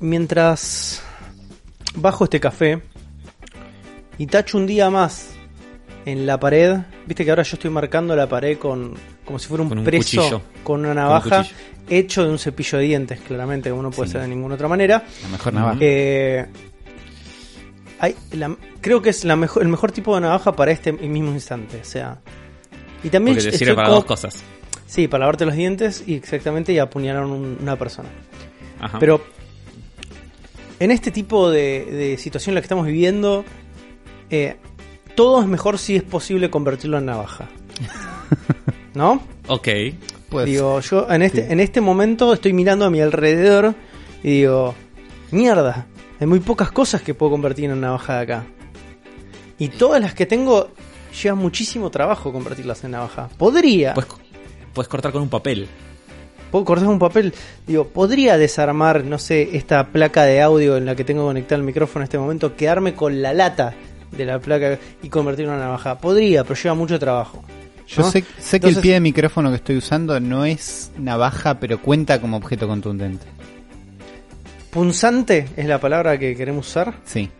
mientras bajo este café y tacho un día más en la pared, viste que ahora yo estoy marcando la pared con como si fuera un, Con un preso cuchillo. con una Con un navaja hecho de un cepillo de dientes, claramente, como no puede Sí. ser de ninguna otra manera. La mejor navaja. Eh, hay la- creo que es la mejor, el mejor tipo de navaja para este mismo instante. O sea. Y también Porque te estoy sirve para como- dos cosas. Sí, para lavarte los dientes y exactamente y apuñalar a un- una persona. Ajá. Pero en este tipo de, de situación en la que estamos viviendo, eh, todo es mejor si es posible convertirlo en navaja. ¿No? Ok. Pues, digo, yo en este, sí. en este momento estoy mirando a mi alrededor y digo, mierda, hay muy pocas cosas que puedo convertir en navaja de acá. Y todas las que tengo lleva muchísimo trabajo convertirlas en navaja. Podría, Puedes, puedes cortar con un papel. Puedo cortar un papel, digo, podría desarmar, no sé, esta placa de audio en la que tengo conectado el micrófono en este momento, quedarme con la lata de la placa y convertirla en una navaja. Podría, pero lleva mucho trabajo. yo ¿no? sé, sé que el pie de micrófono que estoy usando no es navaja, pero cuenta como objeto contundente. Punzante es la palabra que queremos usar. Sí,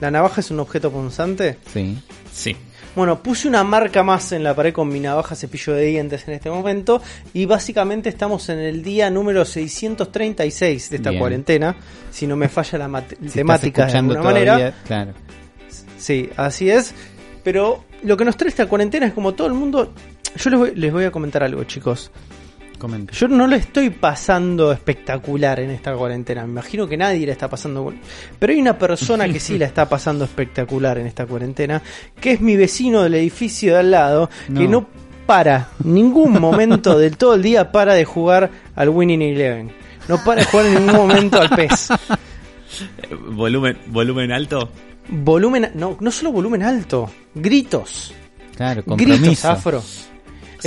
La navaja es un objeto punzante. sí. Sí. Bueno, puse una marca más en la pared con mi navaja cepillo de dientes en este momento y básicamente estamos en el día número 636 de esta Bien. cuarentena, si no me falla la Si temática de alguna todavía, manera. claro. Sí, así es. Pero lo que nos trae esta cuarentena es como todo el mundo... Yo les voy, les voy a comentar algo, chicos. Comenta. Yo no lo estoy pasando espectacular en esta cuarentena. Me imagino que nadie la está pasando. Pero hay una persona que sí la está pasando espectacular en esta cuarentena, que es mi vecino del edificio de al lado, que No. para ningún momento del todo el día para de jugar al Winning Eleven. No para de jugar en ningún momento al PES. Volumen, volumen alto. Volumen, no, no solo volumen alto, gritos. Claro, Gritos afro.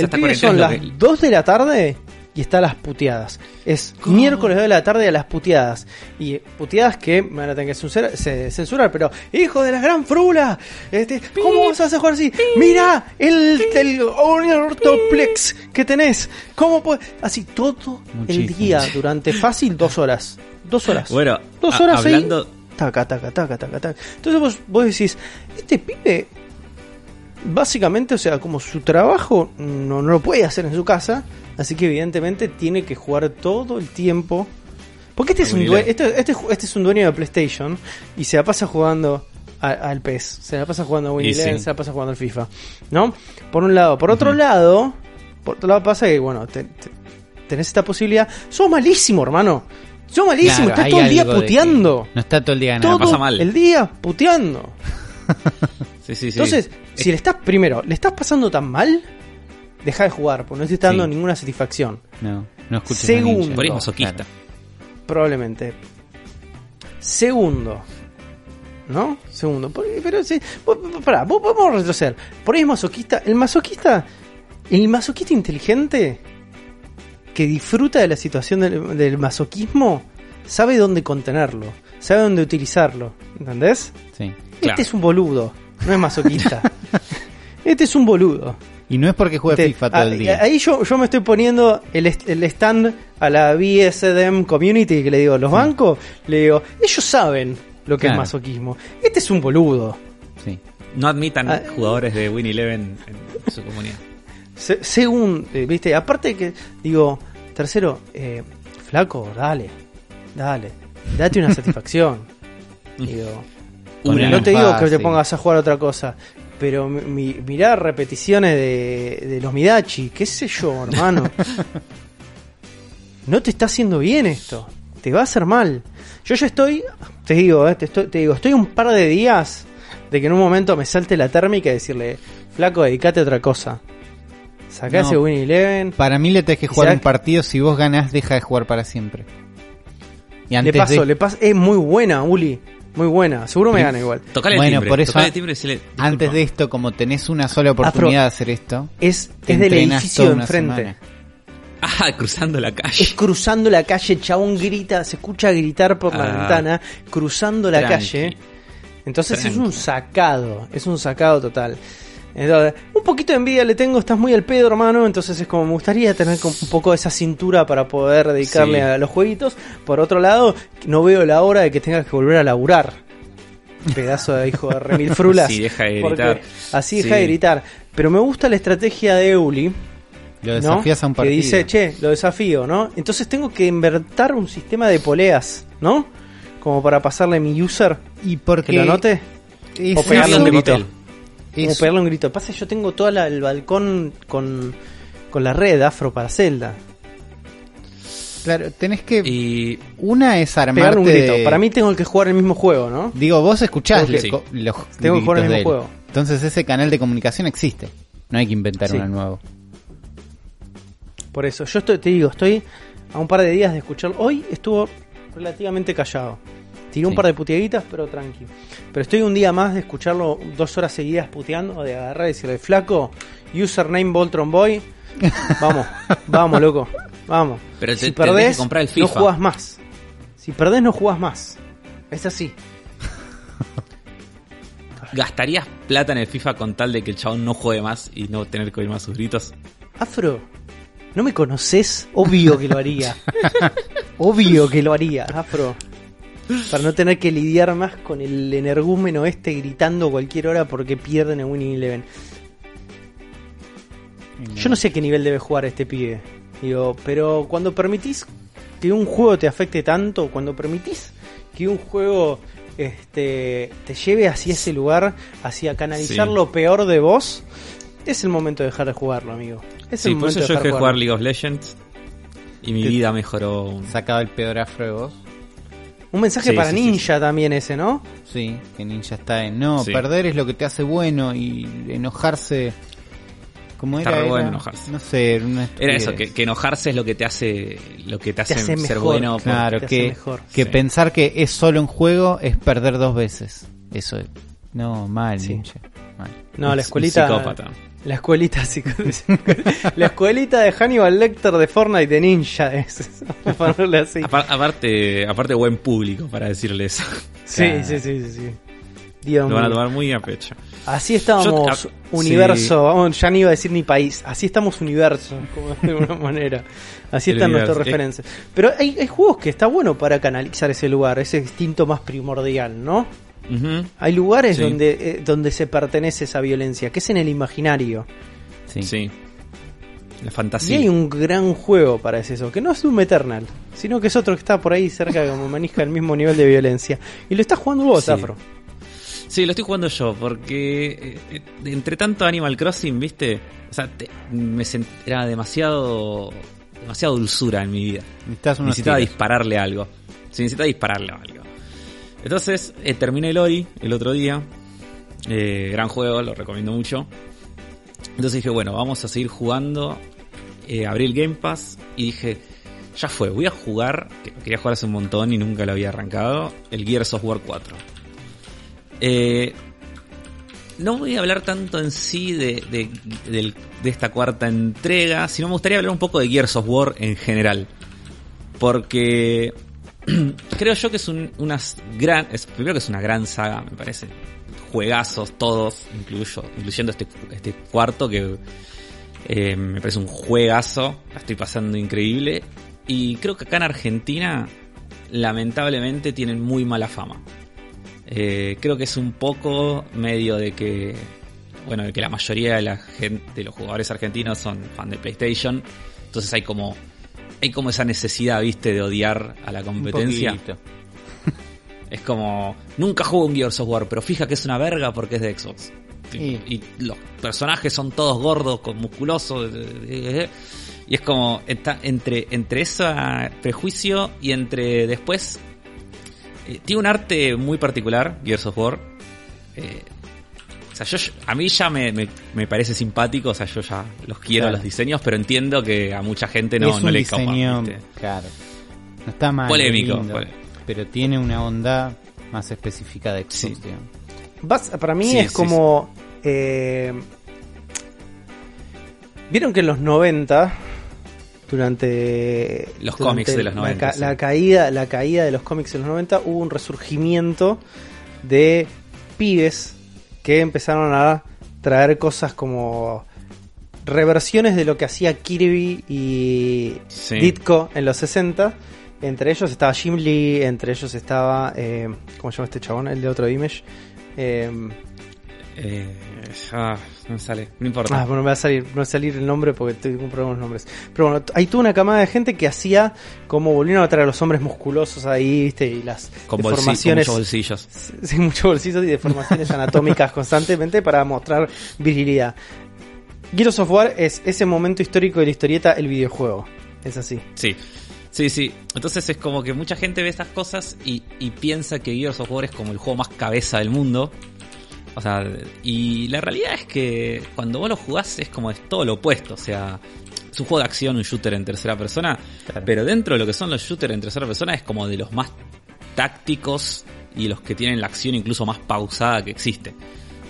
El pibe son las que- 2 de la tarde y está a las puteadas. Es ¿Cómo? miércoles 2 de la tarde a las puteadas. Y puteadas que me van a tener que censurar, se- censurar pero hijo de la gran frula, este, ¿cómo vas a hacer jugar así? Mira el, el ortoplex que tenés. ¿Cómo puede? Así todo el día durante fácil dos horas. Dos horas. Bueno, dos horas ahí. hablando. Taca, taca, taca, taca, taca. Entonces vos, vos decís, este pibe, básicamente, o sea, como su trabajo no, no lo puede hacer en su casa, así que evidentemente tiene que jugar todo el tiempo. Porque este es, un Winnie due- Eleven. este, este, este es un dueño de PlayStation y se la pasa jugando a- al PES, se la pasa jugando a Winnie sí. Se la pasa jugando al FIFA, ¿no? Por un lado. Por otro lado, por otro lado pasa que, bueno, te- te- tenés esta posibilidad. Sos malísimo, hermano. Sos malísimo, Claro, estás todo el día puteando No está todo el día todo pasa mal. el día puteando. Sí, sí, sí. Entonces, si le estás, primero, le estás pasando tan mal, deja de jugar, porque no te está dando Sí. ninguna satisfacción. No, no escuches Segundo. Por masoquista. Claro. Probablemente. Segundo. ¿No? Segundo. Por- Pero sí. Pará, vos- vamos a retroceder. Por ahí es masoquista. El masoquista. El masoquista inteligente. Que disfruta de la situación del, del masoquismo. Sabe dónde contenerlo. Sabe dónde utilizarlo. ¿Entendés? Sí. Claro. Este es un boludo, no es masoquista. este es un boludo. Y no es porque juegue Este, FIFA todo el ah, día. Ahí yo, yo me estoy poniendo el, stand a la BSDM Community que le digo, los bancos, le digo, ellos saben lo que Claro. es masoquismo. Este es un boludo. Sí. No admitan Ah. jugadores de Win Eleven en su comunidad. Se- según, eh, viste, aparte que, digo, tercero, eh, flaco, dale, dale, date una satisfacción. digo, no te digo que te pongas a jugar otra cosa, pero mi, mirar repeticiones de, de los Midachi, qué sé yo, hermano. no te está haciendo bien esto, te va a hacer mal. Yo ya estoy, te digo, eh, te, estoy, te digo, estoy un par de días de que en un momento me salte la térmica y decirle, flaco, dedicate a otra cosa. Sacá No. ese Win Eleven. Para mí le tenés que ¿Y jugar un partido. Si vos ganás, deja de jugar para siempre. Y Le paso, de, le paso, es muy buena, Uli. Muy buena, seguro me gana igual. Tocale Bueno, el timbre. por eso- antes de esto, como tenés una sola oportunidad de hacer esto, Es, es del edificio de enfrente. Ah, cruzando la calle. Es cruzando la calle, el chabón grita, se escucha gritar por la Ah. ventana, cruzando la Tranqui. calle. Entonces es un sacado, es un sacado total. Entonces, un poquito de envidia le tengo, estás muy al pedo, hermano. Entonces es como me gustaría tener un poco de esa cintura para poder dedicarle Sí. a los jueguitos. Por otro lado, no veo la hora de que tengas que volver a laburar. Pedazo de hijo de remil frulas. Sí, deja de gritar. Así deja Sí. de gritar. Pero me gusta la estrategia de Euli. Lo ¿no? desafías a un que partido. dice, che, lo desafío, ¿no? Entonces tengo que invertir un sistema de poleas, ¿no? Como para pasarle a mi user y que porque lo anote. es- o pegarle un grito. Como pegarle un grito. Pasa, yo tengo todo el balcón con, con la red afro para Zelda. claro, tenés que Y una es armarte Pegarle un grito. de- Para mí tengo que jugar el mismo juego, ¿no? Digo, vos escuchás que- los Tengo que jugar el mismo juego. Entonces ese canal de comunicación existe. No hay que inventar Sí. uno nuevo. Por eso, yo estoy, te digo, estoy a un par de días de escucharlo. Hoy estuvo relativamente callado. Tiré un Sí. par de puteaditas, pero tranqui. Pero estoy un día más de escucharlo dos horas seguidas puteando, de agarrar y decirle, flaco, username Voltron Boy. Vamos, vamos, loco. Vamos. Pero te- si perdés, que comprar el no jugás más. Si perdés, no jugás más. Es así. ¿gastarías plata en el FIFA con tal de que el chabón no juegue más y no tener que oír más sus gritos? Afro, ¿no me conoces? Obvio que lo haría. Obvio que lo haría, Afro. Para no tener que lidiar más con el energúmeno este gritando cualquier hora porque pierden en Winning Eleven. Yo no sé a qué nivel debe jugar este pibe. Digo, pero cuando permitís que un juego te afecte tanto, cuando permitís que un juego este, te lleve hacia ese lugar, hacia canalizar Sí. lo peor de vos, es el momento de dejar de jugarlo, amigo. Es Sí, el por momento eso yo de dejar dejé de de jugar. League of Legends y mi vida mejoró. un- Sacaba el peor afro de vos. Un mensaje Sí, para sí, sí, Ninja también ese, ¿no? Sí, que Ninja está en. No, Sí. perder es lo que te hace bueno y enojarse. ¿Cómo Está era? re bueno Era- enojarse. No sé, era una Era eso, que, que enojarse es lo que te hace lo que te hace, hace ser mejor. bueno. Claro, te hace que, mejor. que Sí. pensar que es solo un juego es perder dos veces. Eso es. No, mal, Sí. Ninja. Mal. No, la Un escuelita. psicópata. La escuelita La escuelita de Hannibal Lecter de Fortnite de Ninja. Es, ponerle así. Apar- aparte, aparte buen público para decirle eso. Sí, Claro. sí, sí, sí, sí. Dios Lo van a tomar muy a pecho. Así estábamos, Yo- ah, universo, sí. vamos, ya ni iba a decir ni país, así estamos universo, como de alguna manera. Así están nuestras referencias. Pero hay, hay juegos que está bueno para canalizar ese lugar, ese instinto más primordial, ¿no? Hay lugares Sí. donde, eh, donde se pertenece esa violencia, que es en el imaginario. Sí. Sí. La Y fantasía. hay un gran juego para ese eso, que no es Doom Eternal, sino que es otro que está por ahí cerca, como maneja el mismo nivel de violencia. Y lo estás jugando vos, Sí. Afro. Sí, lo estoy jugando yo, porque eh, eh, entre tanto Animal Crossing, viste, o sea, te- me sent- era demasiado, demasiado dulzura en mi vida. Necesitaba dispararle algo. Sí, necesitaba dispararle algo. Entonces, eh, terminé el Ori el otro día. Eh, gran juego, lo recomiendo mucho. Entonces dije, bueno, vamos a seguir jugando. Eh, abrí el Game Pass y dije, ya fue, voy a jugar, que quería jugar hace un montón y nunca lo había arrancado, el Gears of War 4. Eh, no voy a hablar tanto en sí de, de, de esta cuarta entrega, sino me gustaría hablar un poco de Gears of War en general. Porque creo yo que es un, unas gran, es, primero que es una gran saga, me parece. Juegazos todos, incluyo, incluyendo este, este cuarto que eh, me parece un juegazo, la estoy pasando increíble. Y creo que acá en Argentina, lamentablemente, tienen muy mala fama. Eh, creo que es un poco medio de que, bueno, de que la mayoría de la gente, de los jugadores argentinos son fan de PlayStation. Entonces hay como, hay como esa necesidad, viste, de odiar a la competencia. Es como, nunca juego un Gears of War, pero fija que es una verga porque es de Xbox. Y, los personajes son todos gordos, con musculosos. eh, eh, eh. Y es como, está entre, entre ese prejuicio y entre después... eh, tiene un arte muy particular, Gears of War. Eh, sea, yo, a mí ya me, me, me parece simpático, o sea, yo ya los quiero Claro. los diseños, pero entiendo que a mucha gente no, es no un le copa, diseño, ¿viste? claro. No está mal. Polémico, lindo, pero tiene una onda más específica de Xbox, Sí. digamos. Vas- para mí Sí, es sí, como. eh, Vieron que en los 90, durante. Los durante cómics de los la 90, ca- sí. La, caída, la caída de los cómics en los 90, hubo un resurgimiento de pibes que empezaron a traer cosas como reversiones de lo que hacía Kirby y Sí. Ditko en los 60. Entre ellos estaba Jim Lee, entre ellos estaba. Eh, ¿Cómo se llama este chabón? El de otro Image. Eh, Eh, ah, no me sale, no importa. ah, bueno, me va a salir, me va a salir el nombre porque tengo un problema con los nombres. Pero bueno, hay toda una camada de gente que hacía como volvieron a traer a los hombres musculosos ahí, ¿viste? Y las con, bolsi- con deformaciones. muchos bolsillos. Sí, muchos bolsillos y deformaciones anatómicas constantemente para mostrar virilidad. Gears of War es ese momento histórico de la historieta, el videojuego. Es así. Sí, sí, sí. Entonces es como que mucha gente ve estas cosas y, y piensa que Gears of War es como el juego más cabeza del mundo. O sea, y la realidad es que cuando vos lo jugás es como es todo lo opuesto. O sea, es un juego de acción, un shooter en tercera persona. Claro. Pero dentro de lo que son los shooters en tercera persona es como de los más tácticos y los que tienen la acción incluso más pausada que existe.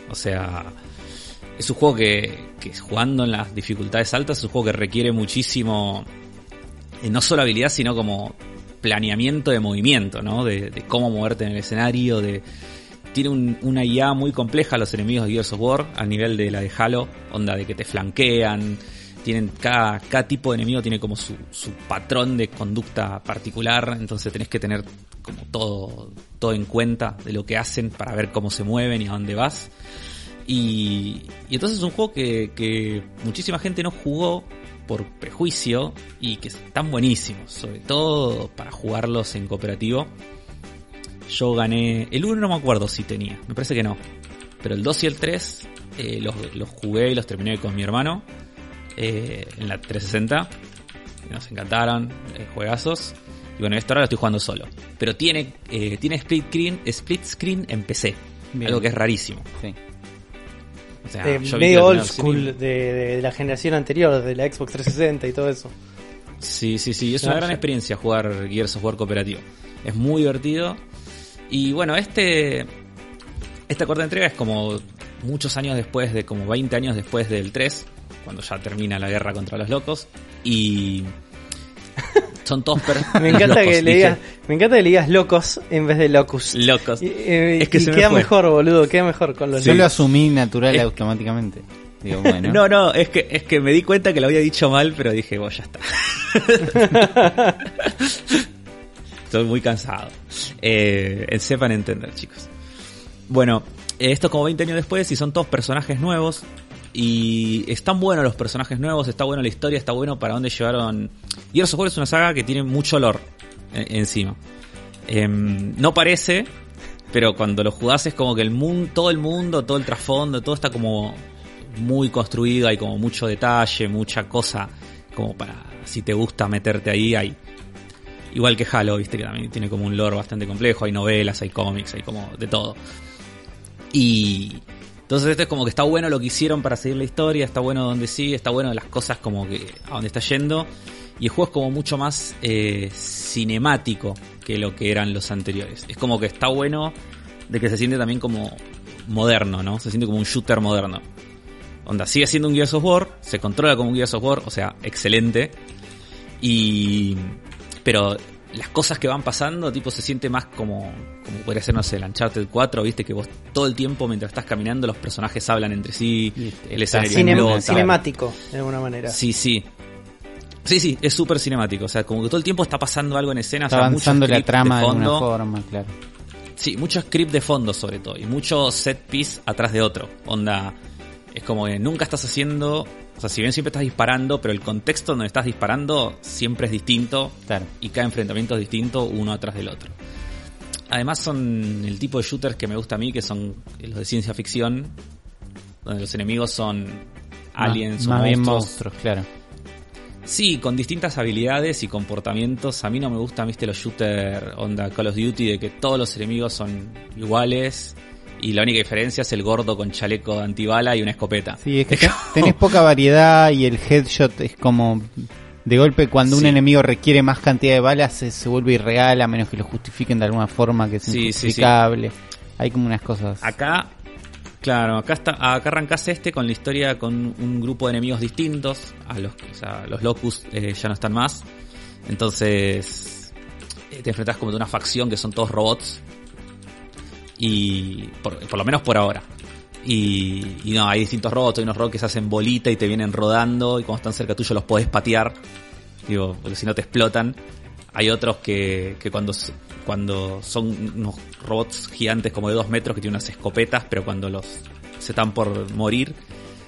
O sea, es un juego que, que jugando en las dificultades altas es un juego que requiere muchísimo, eh, no solo habilidad, sino como planeamiento de movimiento, ¿no? De, de cómo moverte en el escenario, de... Tiene un- una IA muy compleja los enemigos de Gears of War, al nivel de la de Halo, onda de que te flanquean, tienen cada, tipo de enemigo tiene como su, su patrón de conducta particular, entonces tenés que tener como todo, todo en cuenta de lo que hacen para ver cómo se mueven y a dónde vas. Y, y entonces es un juego que, que muchísima gente no jugó por prejuicio y que están buenísimos, sobre todo para jugarlos en cooperativo. Yo gané, el 1 no me acuerdo si tenía, me parece que no, pero el 2 y el 3 eh, los, los jugué y los terminé con mi hermano eh, en la 360. Nos encantaron, eh, juegazos. Y bueno, esto ahora lo estoy jugando solo. Pero tiene, eh, tiene split screen, split screen en PC. Bien. Algo que es rarísimo. Sí. O sea, Eh, yo vi medio old school de, de- de la generación anterior, de la Xbox 360 y todo eso. Sí, sí, sí. Es una gran ya. experiencia jugar Gears of War cooperativo. Es muy divertido. Y bueno, este. Esta corta entrega es como muchos años después de, como 20 años después del 3, cuando ya termina la guerra contra los locos. Y. Son todos Me encanta, locos, que le digas, me encanta que le digas locos en vez de locus. Locos. Y, eh, Es que y se queda mejor, boludo, queda mejor con los Yo lo asumí natural Es- automáticamente. Digo, bueno. No, no, es que, es que me di cuenta que lo había dicho mal, pero dije, bueno, ya está. Estoy muy cansado. Eh, sepan entender, chicos. Bueno, eh, esto es como 20 años después y son todos personajes nuevos. Y están buenos los personajes nuevos, está buena la historia, está bueno para dónde llevaron. Gears of War es una saga que tiene mucho olor encima. Em, no parece, pero cuando lo jugás es como que el mundo, todo el mundo, todo el trasfondo, todo está como muy construido, hay como mucho detalle, mucha cosa, como para, si te gusta meterte ahí, hay. Igual que Halo, viste, que también tiene como un lore bastante complejo, hay novelas, hay cómics, hay como de todo. Y entonces esto es como que está bueno lo que hicieron para seguir la historia, está bueno donde sigue, está bueno las cosas como que a donde está yendo. Y el juego es como mucho más eh, cinemático que lo que eran los anteriores. Es como que está bueno de que se siente también como moderno, ¿no? Se siente como un shooter moderno. Onda, sigue siendo un Gears of War, se controla como un Gears of War, o sea, excelente. Y. Pero las cosas que van pasando, tipo, se siente más como. Como podría ser, no sé, el Uncharted 4, viste, que vos todo el tiempo mientras estás caminando, los personajes hablan entre sí, el escenario explota. cinemático, de alguna manera. Sí, sí. Sí, sí, es súper cinemático. O sea, como que todo el tiempo está pasando algo en escena. Está o sea, mucho avanzando la trama de, de fondo. forma, claro. Sí, mucho script de fondo sobre todo. Y mucho set piece atrás de otro. Onda, es como que nunca estás haciendo... O sea, si bien siempre estás disparando, pero el contexto donde estás disparando siempre es distinto. Claro. Y cada enfrentamiento es distinto uno atrás del otro. Además son el tipo de shooters que me gusta a mí, que son los de ciencia ficción. Donde los enemigos son aliens más, o más bien monstruos. monstruos, claro. Sí, con distintas habilidades y comportamientos. A mí no me gustan, viste, los shooters onda Call of Duty, de que todos los enemigos son iguales y la única diferencia es el gordo con chaleco de antibala y una escopeta. Sí, es que te- tenés poca variedad y el headshot es como de golpe cuando un enemigo requiere más cantidad de balas se, se vuelve irreal a menos que lo justifiquen de alguna forma que es Sí, injustificable. Hay como unas cosas. Acá, claro, acá está, acá arrancás este con la historia con un grupo de enemigos distintos. A los, o sea, los Locus eh, ya no están más. Entonces, eh, te enfrentás como de una facción que son todos robots. Y por, por lo menos por ahora. Y, no, hay distintos robots, hay unos robots que se hacen bolita y te vienen rodando y cuando están cerca tuyo los podés patear, digo, porque si no te explotan. Hay otros que, que cuando, cuando son unos robots gigantes como de dos metros que tienen unas escopetas, pero cuando los se están por morir,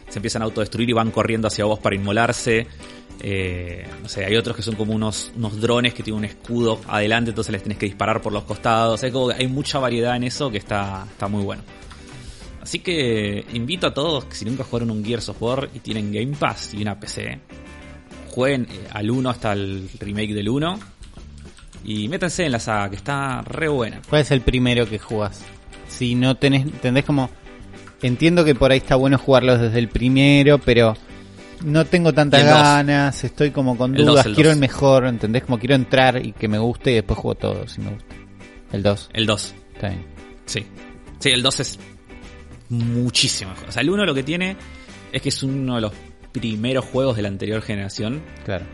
se empiezan a autodestruir y van corriendo hacia vos para inmolarse. Eh, no sé, hay otros que son como unos, unos drones que tienen un escudo adelante, entonces les tenés que disparar por los costados. Hay, como hay mucha variedad en eso que está, está muy bueno. Así que invito a todos que si nunca jugaron un Gears of War y tienen Game Pass y una PC, jueguen eh, al 1 hasta el remake del 1 y métanse en la saga que está re buena. ¿Cuál es el primero que jugás? Si no tenés, entendés como... Entiendo que por ahí está bueno jugarlos desde el primero, pero no tengo tantas ganas, estoy como con El dos, dudas, el quiero dos. el mejor, ¿entendés? Como quiero entrar y que me guste y después juego todo si me gusta. El 2, El 2. está bien. Sí. Sí, el 2 es muchísimo mejor. O sea, el 1 lo que tiene es que es uno de los primeros juegos de la anterior generación, Claro.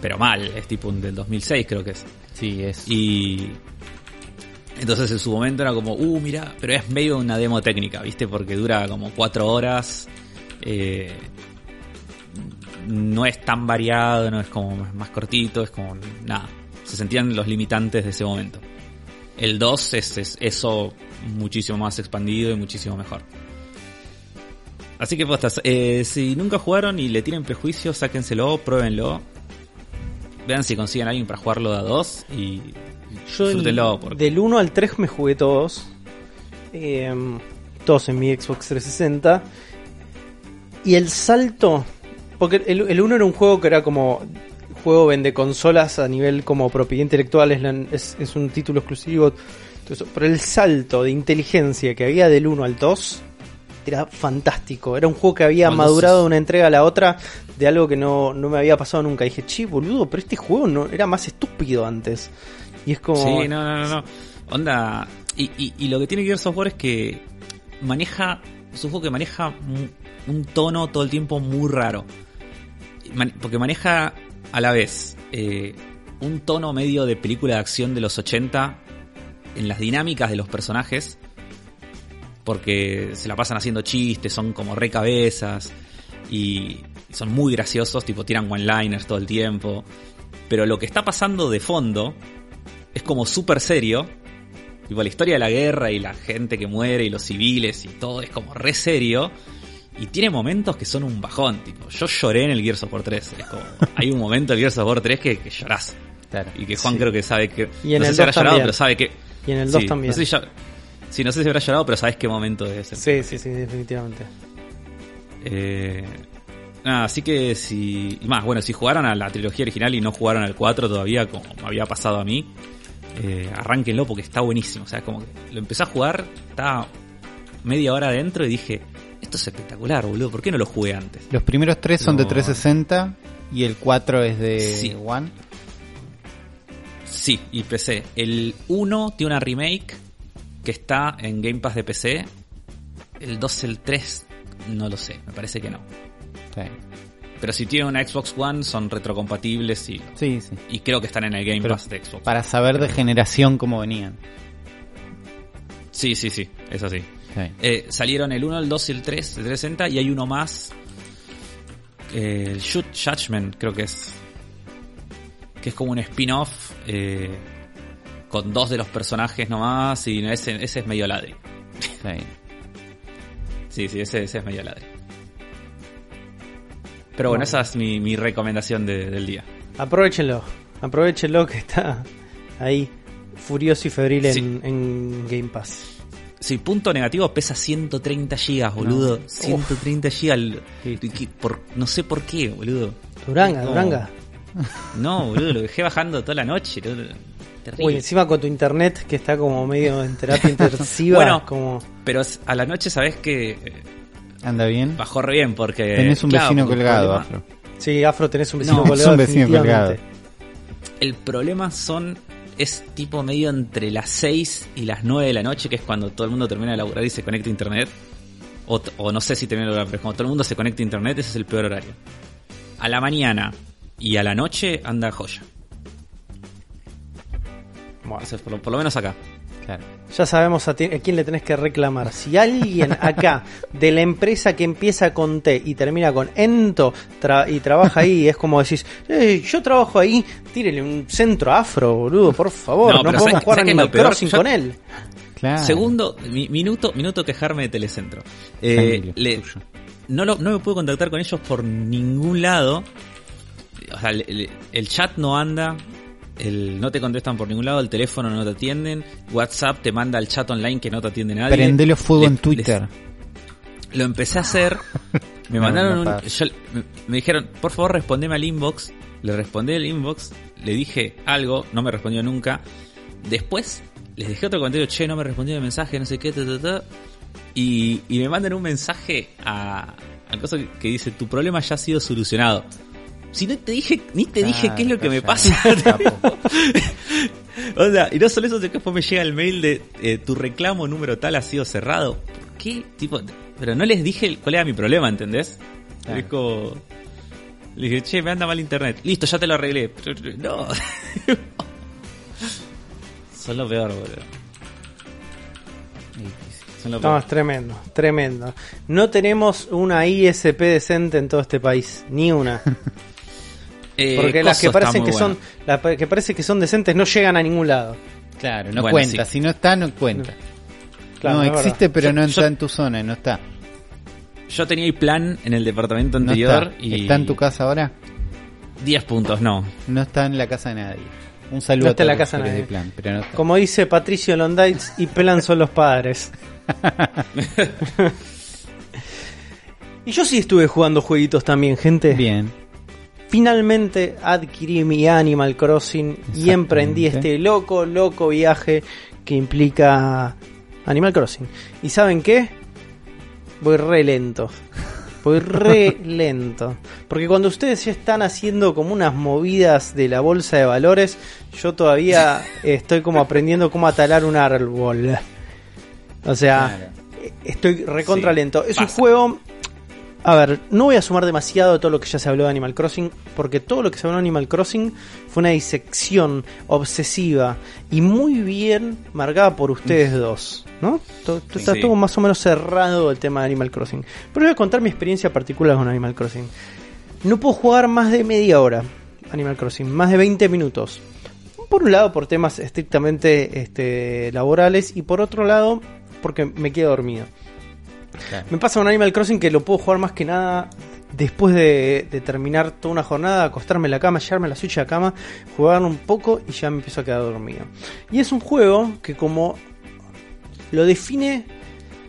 pero mal, es tipo un del 2006 creo que es. Sí, es... Y entonces en su momento era como, uh, mira, pero es medio una demo técnica, ¿viste? Porque dura como 4 horas. eh, no es tan variado, no es como más- cortito, es como nada. Se sentían los limitantes de ese momento. El 2 es, es eso muchísimo más expandido y muchísimo mejor. Así que postas, eh, si nunca jugaron y le tienen prejuicios, sáquenselo, pruébenlo. Vean si consiguen a alguien para jugarlo de a dos y Yo el- disfrútenlo. porque- del 1 al 3 me jugué todos. Eh, todos en mi Xbox 360. Y el salto. Porque el, el 1 era un juego que era como. Juego vende consolas a nivel como propiedad intelectual. Es, la- es- es un título exclusivo. eso. Pero el salto de inteligencia que había del 1 al 2. Era fantástico. Era un juego que había madurado de una entrega a la otra. De algo que no, no me había pasado nunca. Y dije, che, boludo, pero este juego no era más estúpido antes. Y es como. Sí, no, no, no, no. Onda. Y, y, y lo que tiene Gears of War es que maneja. Es un juego que maneja un tono todo el tiempo muy raro. Porque maneja a la vez eh, un tono medio de película de acción de los 80 en las dinámicas de los personajes. Porque se la pasan haciendo chistes, son como recabezas. Y son muy graciosos, tipo tiran one-liners todo el tiempo. Pero lo que está pasando de fondo es como súper serio. Tipo, la historia de la guerra y la gente que muere y los civiles y todo es como re serio. Y tiene momentos que son un bajón. Tipo, yo lloré en el Gears of War 3. Es como, hay un momento en el Gears of War 3 que, que llorás. Claro. Y que Juan Sí. creo que sabe que. Y en no sé el si habrá 2 llorado, pero sabe que. Y en el 2 sí, también. No sé si ya- sí, no sé si habrá llorado, pero sabes qué momento es. el- Sí, sí, sí, definitivamente. Eh, nada, así que si. y Más, bueno, si jugaron a la trilogía original y no jugaron al 4 todavía, como me había pasado a mí, eh, arránquenlo porque está buenísimo. O sea, como que lo empecé a jugar, estaba media hora adentro y dije, esto es espectacular, boludo, ¿por qué no lo jugué antes? Los primeros tres son de No. 360 y el 4 es de Sí. One. Sí, y PC. El 1 tiene una remake que está en Game Pass de PC. El 2, el 3, no lo sé, me parece que no. Pero si tiene una Xbox One, son retrocompatibles y, Sí, sí. y creo que están en el Game Pero Pass de Xbox. Para saber de generación cómo venían. Sí, sí, sí, es así. Eh, salieron el 1, el 2 y el 3 de 360 y hay uno más. eh, el Shoot Judgment, creo que es. Que es como un spin-off eh, con dos de los personajes nomás y ese, ese es medio ladri. Sí, sí, ese, ese es medio ladri. Pero bueno, Bueno. esa es mi, mi recomendación de- del día. Aprovechenlo, aprovechenlo que está ahí furioso y febril en, en Game Pass. Sí, punto negativo, pesa 130 gigas, boludo. 130 gigas. Sí. por- no sé por qué, boludo. Duranga, No. Duranga. No, boludo, lo dejé bajando toda la noche. boludo. Terrible. Uy, encima con tu internet que está como medio en terapia intensiva. Bueno. como... Pero a la noche, ¿sabes que eh, ¿Anda bien? Bajó re bien porque... Tenés un claro, vecino colgado, Afro. Sí, Afro, tenés un vecino No, colgado. es un vecino definitivamente. El problema son... Es tipo medio entre las 6 y las 9 de la noche, que es cuando todo el mundo termina de laburar y se conecta a internet. O, no sé si termina de laburar, pero cuando todo el mundo se conecta a internet, ese es el peor horario. A la mañana y a la noche anda joya. Bueno, por, lo, por lo menos acá. Claro. Ya sabemos a, ti- a quién le tenés que reclamar. Si alguien acá de la empresa que empieza con T y termina con Ento tra- y trabaja ahí, es como decís, "Eh, yo trabajo ahí, tírele un centro afro, boludo, por favor. No, podemos ¿sabes- jugar Animal? Crossing Yo- con él. Claro. Segundo, mi- minuto, minuto quejarme de Telecentro. Eh, le- no, lo- no me puedo contactar con ellos por ningún lado. O sea, le- le- el chat no anda, el, no te contestan por ningún lado, el teléfono no te atienden, WhatsApp te manda al chat online que no te atiende nadie. Prendelo fuego en Twitter. les- lo empecé a hacer, me mandaron no un... yo- me, me dijeron, por favor respondeme al inbox. Le respondí al inbox, le dije algo, no me respondió nunca. Después les dejé otro comentario, che, no me respondió el mensaje, no sé qué, ta, ta, ta. Y, y me mandan un mensaje a, a cosa que- que dice, tu problema ya ha sido solucionado. Si no te dije, ni te dije qué es lo que me pasa. O sea, y no solo eso, sino que después me llega el mail de eh, tu reclamo número tal ha sido cerrado. ¿Por qué? Tipo, pero no les dije cuál era mi problema, ¿entendés? Claro. Es como- Le dije, che, me anda mal internet. Listo, ya te lo arreglé. No. Son lo peor, boludo. Son lo No, es tremendo, tremendo. No tenemos una ISP decente en todo este país, ni una. Eh, Porque las que parecen que bueno. son, las que parece que son decentes no llegan a ningún lado. Claro, no Bueno, cuenta. sí. Si no está, no cuenta. Claro, no, existe, pero Yo- no yo- está en tu zona, no está. Yo tenía el plan en el departamento No anterior está. y... ¿Está en tu casa ahora? 10 puntos, no. No está en la casa de nadie. Un saludo No a está en la casa de usuarios nadie. de plan, pero no está. Como dice Patricio Londaitz, y pelan son los padres. y yo sí estuve jugando jueguitos también, gente. Bien. Finalmente adquirí mi Animal Crossing y emprendí este loco, loco viaje que implica Animal Crossing. ¿Y saben qué? Voy re lento. Voy re lento. Porque cuando ustedes ya están haciendo como unas movidas de la bolsa de valores, yo todavía estoy como aprendiendo cómo atalar un árbol. O sea, Claro. estoy recontra Sí, lento. Es un juego. A ver, no voy a sumar demasiado de todo lo que ya se habló de Animal Crossing, porque todo lo que se habló de Animal Crossing fue una disección obsesiva y muy bien marcada por ustedes dos, ¿no? Está todo más o menos cerrado el tema de Animal Crossing. Pero voy a contar mi experiencia particular con Animal Crossing. No puedo jugar más de media hora Animal Crossing, más de 20 minutos. Por un lado, por temas estrictamente este, laborales, y por otro lado, porque me quedo dormido. Claro. Me pasa con Animal Crossing que lo puedo jugar más que nada después de, de terminar toda una jornada, acostarme en la cama, llevarme la Switch a la cama, jugar un poco y ya me empiezo a quedar dormido. Y es un juego que como lo define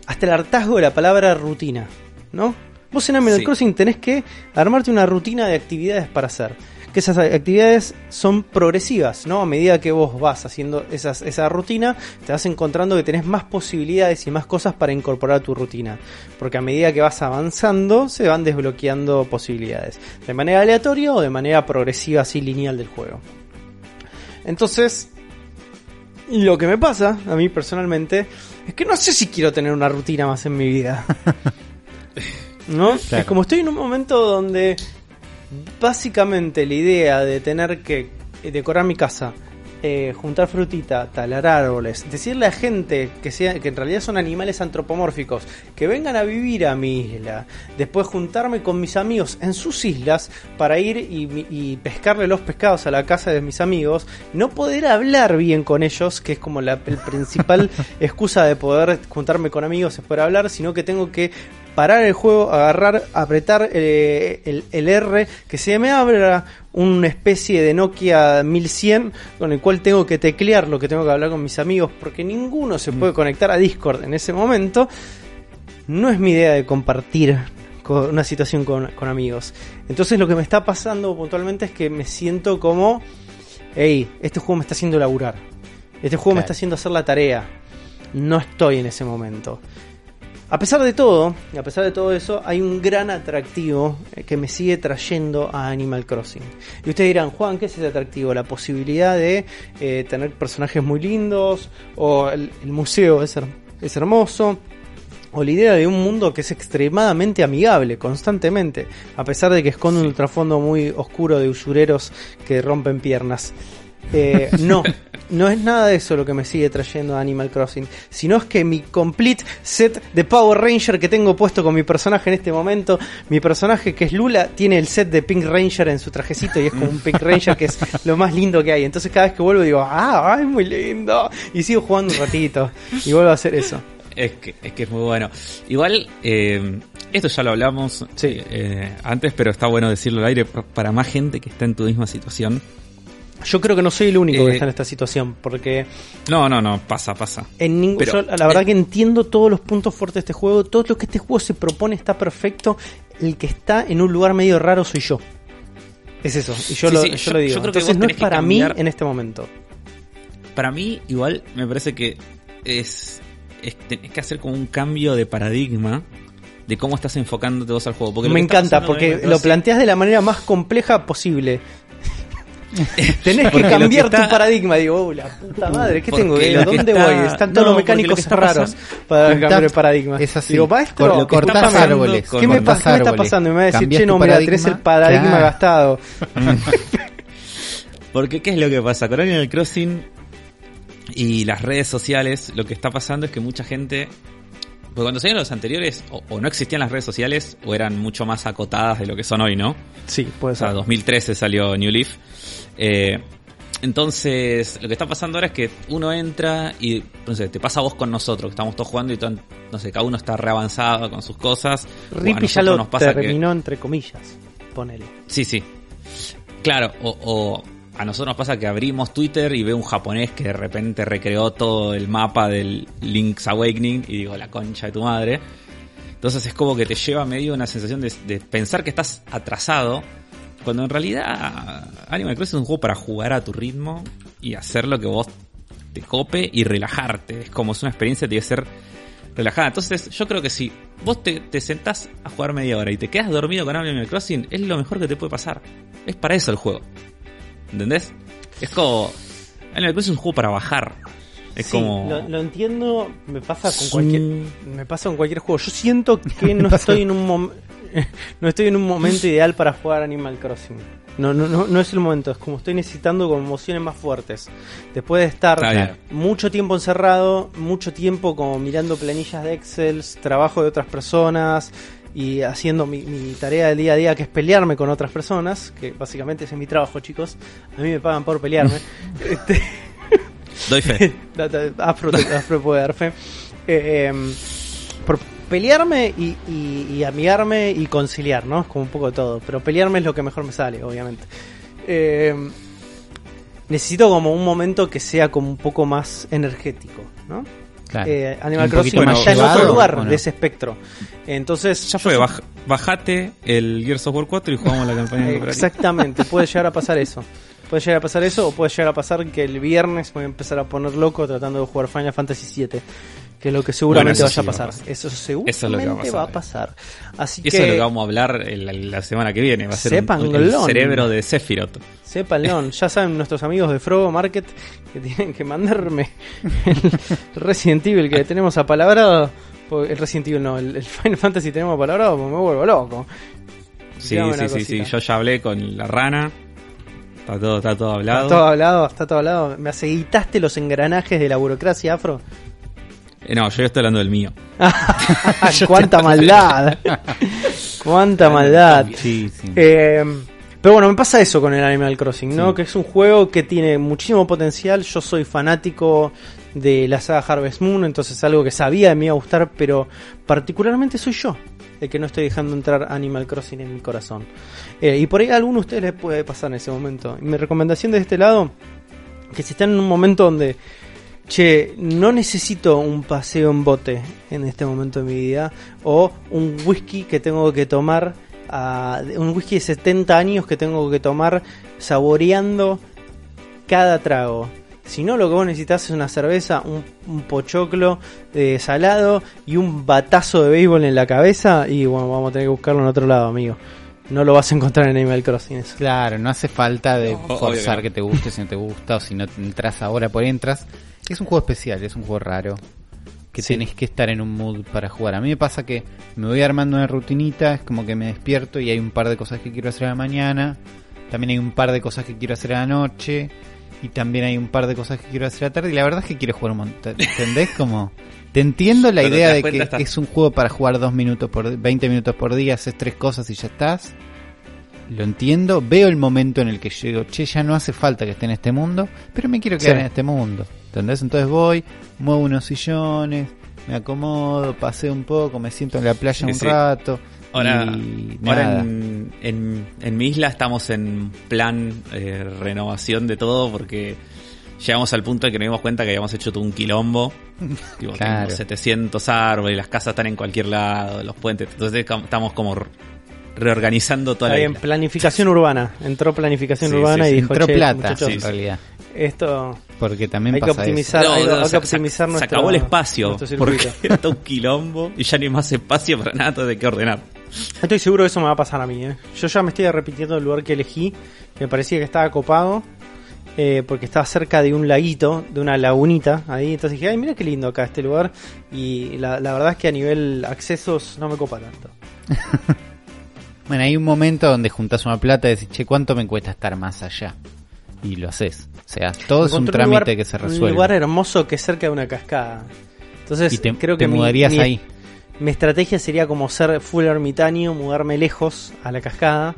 hasta el hartazgo de la palabra rutina, ¿no? Vos en Animal Sí. Crossing tenés que armarte una rutina de actividades para hacer. Que esas actividades son progresivas, ¿no? A medida que vos vas haciendo esas, esa rutina, te vas encontrando que tenés más posibilidades y más cosas para incorporar a tu rutina. Porque a medida que vas avanzando, se van desbloqueando posibilidades. De manera aleatoria o de manera progresiva, así lineal del juego. Entonces, lo que me pasa, a mí personalmente, es que no sé si quiero tener una rutina más en mi vida. ¿No? Claro. Es como estoy en un momento donde básicamente la idea de tener que eh, decorar mi casa, eh, juntar frutita, talar árboles, decirle a gente que, sea, que en realidad son animales antropomórficos, que vengan a vivir a mi isla, después juntarme con mis amigos en sus islas para ir y, y pescarle los pescados a la casa de mis amigos, no poder hablar bien con ellos, que es como la el principal excusa de poder juntarme con amigos es poder hablar, sino que tengo que parar el juego, agarrar, apretar eh, el, el R, que se me abra una especie de Nokia 1100 con el cual tengo que teclear lo que tengo que hablar con mis amigos, porque ninguno se puede conectar a Discord en ese momento. No es mi idea de compartir con una situación con, con amigos. Entonces lo que me está pasando puntualmente es que me siento como, hey, este juego me está haciendo laburar. Este juego me está haciendo hacer la tarea. No estoy en ese momento. A pesar de todo, y a pesar de todo eso, hay un gran atractivo eh, que me sigue trayendo a Animal Crossing. Y ustedes dirán, Juan, ¿qué es ese atractivo? La posibilidad de eh, tener personajes muy lindos, o el, el museo es, her- es hermoso, o la idea de un mundo que es extremadamente amigable constantemente, a pesar de que esconde un trasfondo muy oscuro de usureros que rompen piernas. Eh, no, no es nada de eso lo que me sigue trayendo a Animal Crossing, sino es que mi complete set de Power Ranger que tengo puesto con mi personaje en este momento, mi personaje que es Lula, tiene el set de Pink Ranger en su trajecito y es como un Pink Ranger que es lo más lindo que hay. Entonces cada vez que vuelvo digo, ah, es muy lindo. Y sigo jugando un ratito y vuelvo a hacer eso. Es que, es que es muy bueno. Igual, eh, esto ya lo hablamos Sí. eh, antes, pero está bueno decirlo al aire pa- para más gente que está en tu misma situación. Yo creo que no soy el único Eh, que está en esta situación, porque No, no, no, pasa, pasa. en ningún Pero- yo la verdad que entiendo todos los puntos fuertes de este juego, todo lo que este juego se propone está perfecto, el que está en un lugar medio raro soy yo. Es eso, y yo, Sí, lo, sí, yo yo- lo digo. creo Entonces no es para mí en este momento. Para mí, igual, me parece que es, es tenés que hacer como un cambio de paradigma de cómo estás enfocándote vos al juego. Porque Me encanta, porque lo planteas de la manera más compleja posible. Tenés que lo cambiar que tu paradigma. Digo, oh, la puta madre, ¿qué Porque tengo? que lo ¿A que dónde está- voy? Están todos no, los lo mecánicos está raros pasando- para cambiar de paradigma. es así. Digo, maestro, Cor- cortás árboles. ¿Qué me, pasa? ¿Qué me está pasando? Y me va a decir, che, no, mira, tenés el paradigma Claro. gastado. Porque ¿qué es lo que pasa? Con Animal Crossing y las redes sociales, lo que está pasando es que mucha gente... Porque cuando salieron los anteriores, o, o no existían las redes sociales, o eran mucho más acotadas de lo que son hoy, ¿no? Sí, puede O sea, ser. 2013 salió New Leaf. Eh, entonces, lo que está pasando ahora es que uno entra y, no sé, te pasa vos con nosotros, que estamos todos jugando y no sé, cada uno está reavanzado con sus cosas. O a Rippy ya nosotros lo nos pasa que- terminó entre comillas. Ponele. Sí, sí. Claro, o, o a nosotros nos pasa que abrimos Twitter y veo un japonés que de repente recreó todo el mapa del Link's Awakening y digo, la concha de tu madre. Entonces es como que te lleva medio una sensación de, de pensar que estás atrasado, cuando en realidad Animal Crossing es un juego para jugar a tu ritmo y hacer lo que vos te cope y relajarte. Es como es una experiencia que tiene que ser relajada. Entonces, yo creo que si vos te, te sentás a jugar media hora y te quedas dormido con Animal Crossing, es lo mejor que te puede pasar. Es para eso el juego. ¿Entendés? Es como. Animal Crossing es un juego para bajar. Es Sí, como. lo, lo entiendo, me pasa con cualquier me pasa con cualquier juego. Yo siento que no estoy en un mom- no estoy en un momento ideal para jugar Animal Crossing. No, no, no, no es el momento, es como estoy necesitando como emociones más fuertes. Después de estar mucho tiempo encerrado, mucho tiempo como mirando planillas de Excel, trabajo de otras personas y haciendo mi, mi tarea del día a día que es pelearme con otras personas, que básicamente ese es mi trabajo, chicos. A mí me pagan por pelearme. Este, Doy fe. Afro puede dar fe. Eh, em, por pelearme y, y- y amigarme y conciliar, ¿no? Es como un poco de todo. Pero pelearme es lo que mejor me sale, obviamente. Eh, necesito como un momento que sea como un poco más energético, ¿no? Claro. Eh, Animal Crossing más está en otro llevado, lugar de ese espectro. Entonces, Ya fue, baj- bajate el Gears of War 4 y jugamos la campaña cooperativa. Exactamente, puede llegar a pasar eso. Puede llegar a pasar eso o puede llegar a pasar que el viernes voy a empezar a poner loco tratando de jugar Final Fantasy VII. Que es lo que seguramente Bueno, vaya sí a va a pasar. Eso seguramente Eso es lo que va a pasar. va a pasar. Así eso es lo que que vamos a hablar la, la semana que viene. Va a ser un- el cerebro de Sephiroth. sépanlo. Ya saben nuestros amigos de Frogo Market que tienen que mandarme el Resident Evil que tenemos apalabrado. porque El Resident Evil no, el, el Final Fantasy tenemos apalabrado, pues me vuelvo loco. Sí, sí, sí, sí. Yo ya hablé con la rana. Está todo, está todo hablado. Está todo hablado, está todo hablado. Me aceitaste los engranajes de la burocracia afro. Eh, no, yo estoy hablando del mío. Cuánta maldad. Cuánta maldad. Sí, sí. Eh, pero bueno, me pasa eso con el Animal Crossing, ¿no? Sí. Que es un juego que tiene muchísimo potencial. Yo soy fanático de la saga Harvest Moon, entonces es algo que sabía que me iba a gustar, pero particularmente soy yo el que no estoy dejando entrar Animal Crossing en mi corazón. Eh, y por ahí a alguno de ustedes les puede pasar en ese momento. Y mi recomendación de este lado, que si están en un momento donde, che, no necesito un paseo en bote en este momento de mi vida, o un whisky que tengo que tomar, un whisky de 70 años que tengo que tomar saboreando cada trago. Si no, lo que vos necesitas es una cerveza, un, un pochoclo eh, salado y un batazo de béisbol en la cabeza. Y bueno, vamos a tener que buscarlo en otro lado, amigo. No lo vas a encontrar en Animal Crossing. eso. Claro, no hace falta de No, forzar que te guste si no te gusta o si no entras ahora por entras. Es un juego especial, es un juego raro. Que Sí. tenés que estar en un mood para jugar. A mí me pasa que me voy armando una rutinita, es como que me despierto y hay un par de cosas que quiero hacer a la mañana. También hay un par de cosas que quiero hacer a la noche. y también hay un par de cosas que quiero hacer a la tarde y la verdad es que quiero jugar un montón. ¿Entendés? Como te entiendo la idea de que es un juego para jugar dos minutos por 20 minutos por día, haces tres cosas y ya estás. Lo entiendo, veo el momento en el que llego, che, ya no hace falta que esté en este mundo, pero me quiero quedar Sí. en este mundo. ¿Entendés? Entonces voy, muevo unos sillones, me acomodo, paseo un poco, me siento en la playa Sí, un sí. rato. Ahora, y ahora en, en, en mi isla estamos en plan eh, renovación de todo porque llegamos al punto en que nos dimos cuenta que habíamos hecho todo un quilombo. Tipo, Claro. tenemos 700 árboles, las casas están en cualquier lado, los puentes. Entonces estamos como re- reorganizando toda Está la bien, isla. planificación urbana. Entró planificación Sí, urbana sí, y sí. dijo, Entró "Che, plata, muchachos, en realidad. Esto Porque también hay que pasa eso. optimizar, No, hay, no, hay que se- optimizar se, se nuestro, acabó el espacio porque todo un quilombo y ya no hay más espacio para nada, hay que ordenar. Estoy seguro que eso me va a pasar a mí. ¿eh? Yo ya me estoy repitiendo el lugar que elegí, que me parecía que estaba copado, eh, porque estaba cerca de un laguito, de una lagunita ahí. Entonces dije, ay, mira qué lindo acá este lugar. Y la, la verdad es que a nivel accesos no me copa tanto. Bueno, hay un momento donde juntas una plata y decís, che, ¿cuánto me cuesta estar más allá? Y lo haces. O sea, todo es un trámite lugar- que se Un resuelve. lugar hermoso que es cerca de una cascada. Entonces y te, creo te que mi- mudarías mi, ahí. Mi estrategia sería como ser full ermitaño, mudarme lejos a la cascada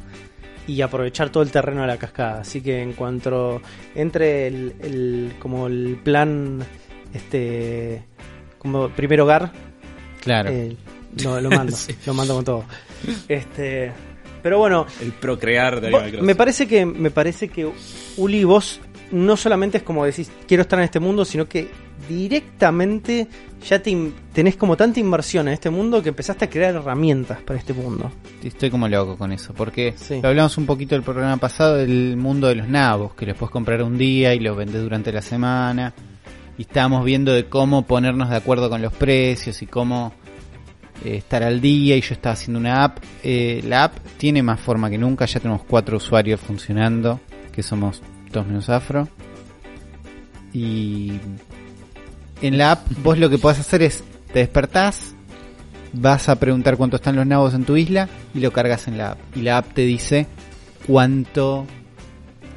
y aprovechar todo el terreno de la cascada. Así que en cuanto entre el, el- como el plan este como primer hogar, Claro. eh, lo, lo mando, Sí. lo mando con todo. Este, pero bueno, El procrear de Vos- Animal Crossing. me parece que me parece que Uli vos no solamente es como decís quiero estar en este mundo, sino que directamente ya te tenés como tanta inversión en este mundo que empezaste a crear herramientas para este mundo. Estoy como loco con eso, porque Sí. lo hablamos un poquito el programa pasado del mundo de los nabos, que los puedes comprar un día y los vendés durante la semana. Y estábamos viendo de cómo ponernos de acuerdo con los precios y cómo eh, estar al día. Y yo estaba haciendo una app. Eh, la app tiene más forma que nunca, ya tenemos cuatro usuarios funcionando, que somos dos menos afro. Y en la app vos lo que podés hacer es, te despertás, vas a preguntar cuánto están los nabos en tu isla y lo cargas en la app. Y la app te dice cuánto,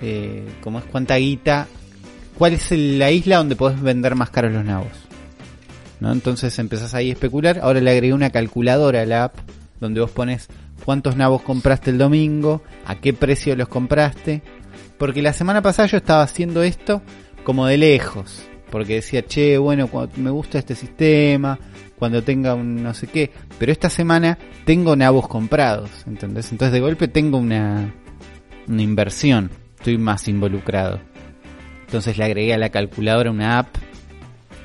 eh, cómo es cuánta guita, cuál es la isla donde podés vender más caros los nabos. ¿No? Entonces empezás ahí a especular. Ahora le agregué una calculadora a la app donde vos pones cuántos nabos compraste el domingo, a qué precio los compraste. Porque la semana pasada yo estaba haciendo esto como de lejos. Porque decía, che, bueno, me gusta este sistema, cuando tenga un no sé qué. Pero esta semana tengo nabos comprados, ¿entendés? Entonces de golpe tengo una, una inversión. Estoy más involucrado. Entonces le agregué a la calculadora una app.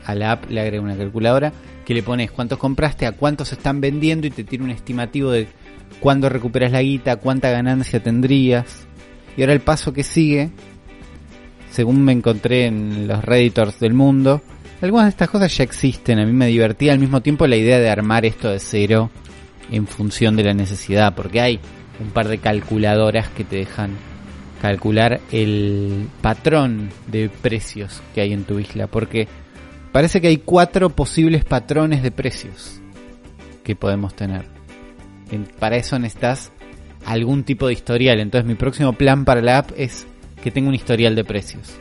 A la app le agregué una calculadora que le pones cuántos compraste, a cuántos están vendiendo y te tiene un estimativo de cuándo recuperas la guita, cuánta ganancia tendrías. Y ahora el paso que sigue, según me encontré en los redditors del mundo, algunas de estas cosas ya existen. A mí me divertía al mismo tiempo la idea de armar esto de cero en función de la necesidad, porque hay un par de calculadoras que te dejan calcular el patrón de precios que hay en tu isla, porque parece que hay cuatro posibles patrones de precios que podemos tener. En- para eso necesitas algún tipo de historial. Entonces mi próximo plan para la app es que tenga un historial de precios.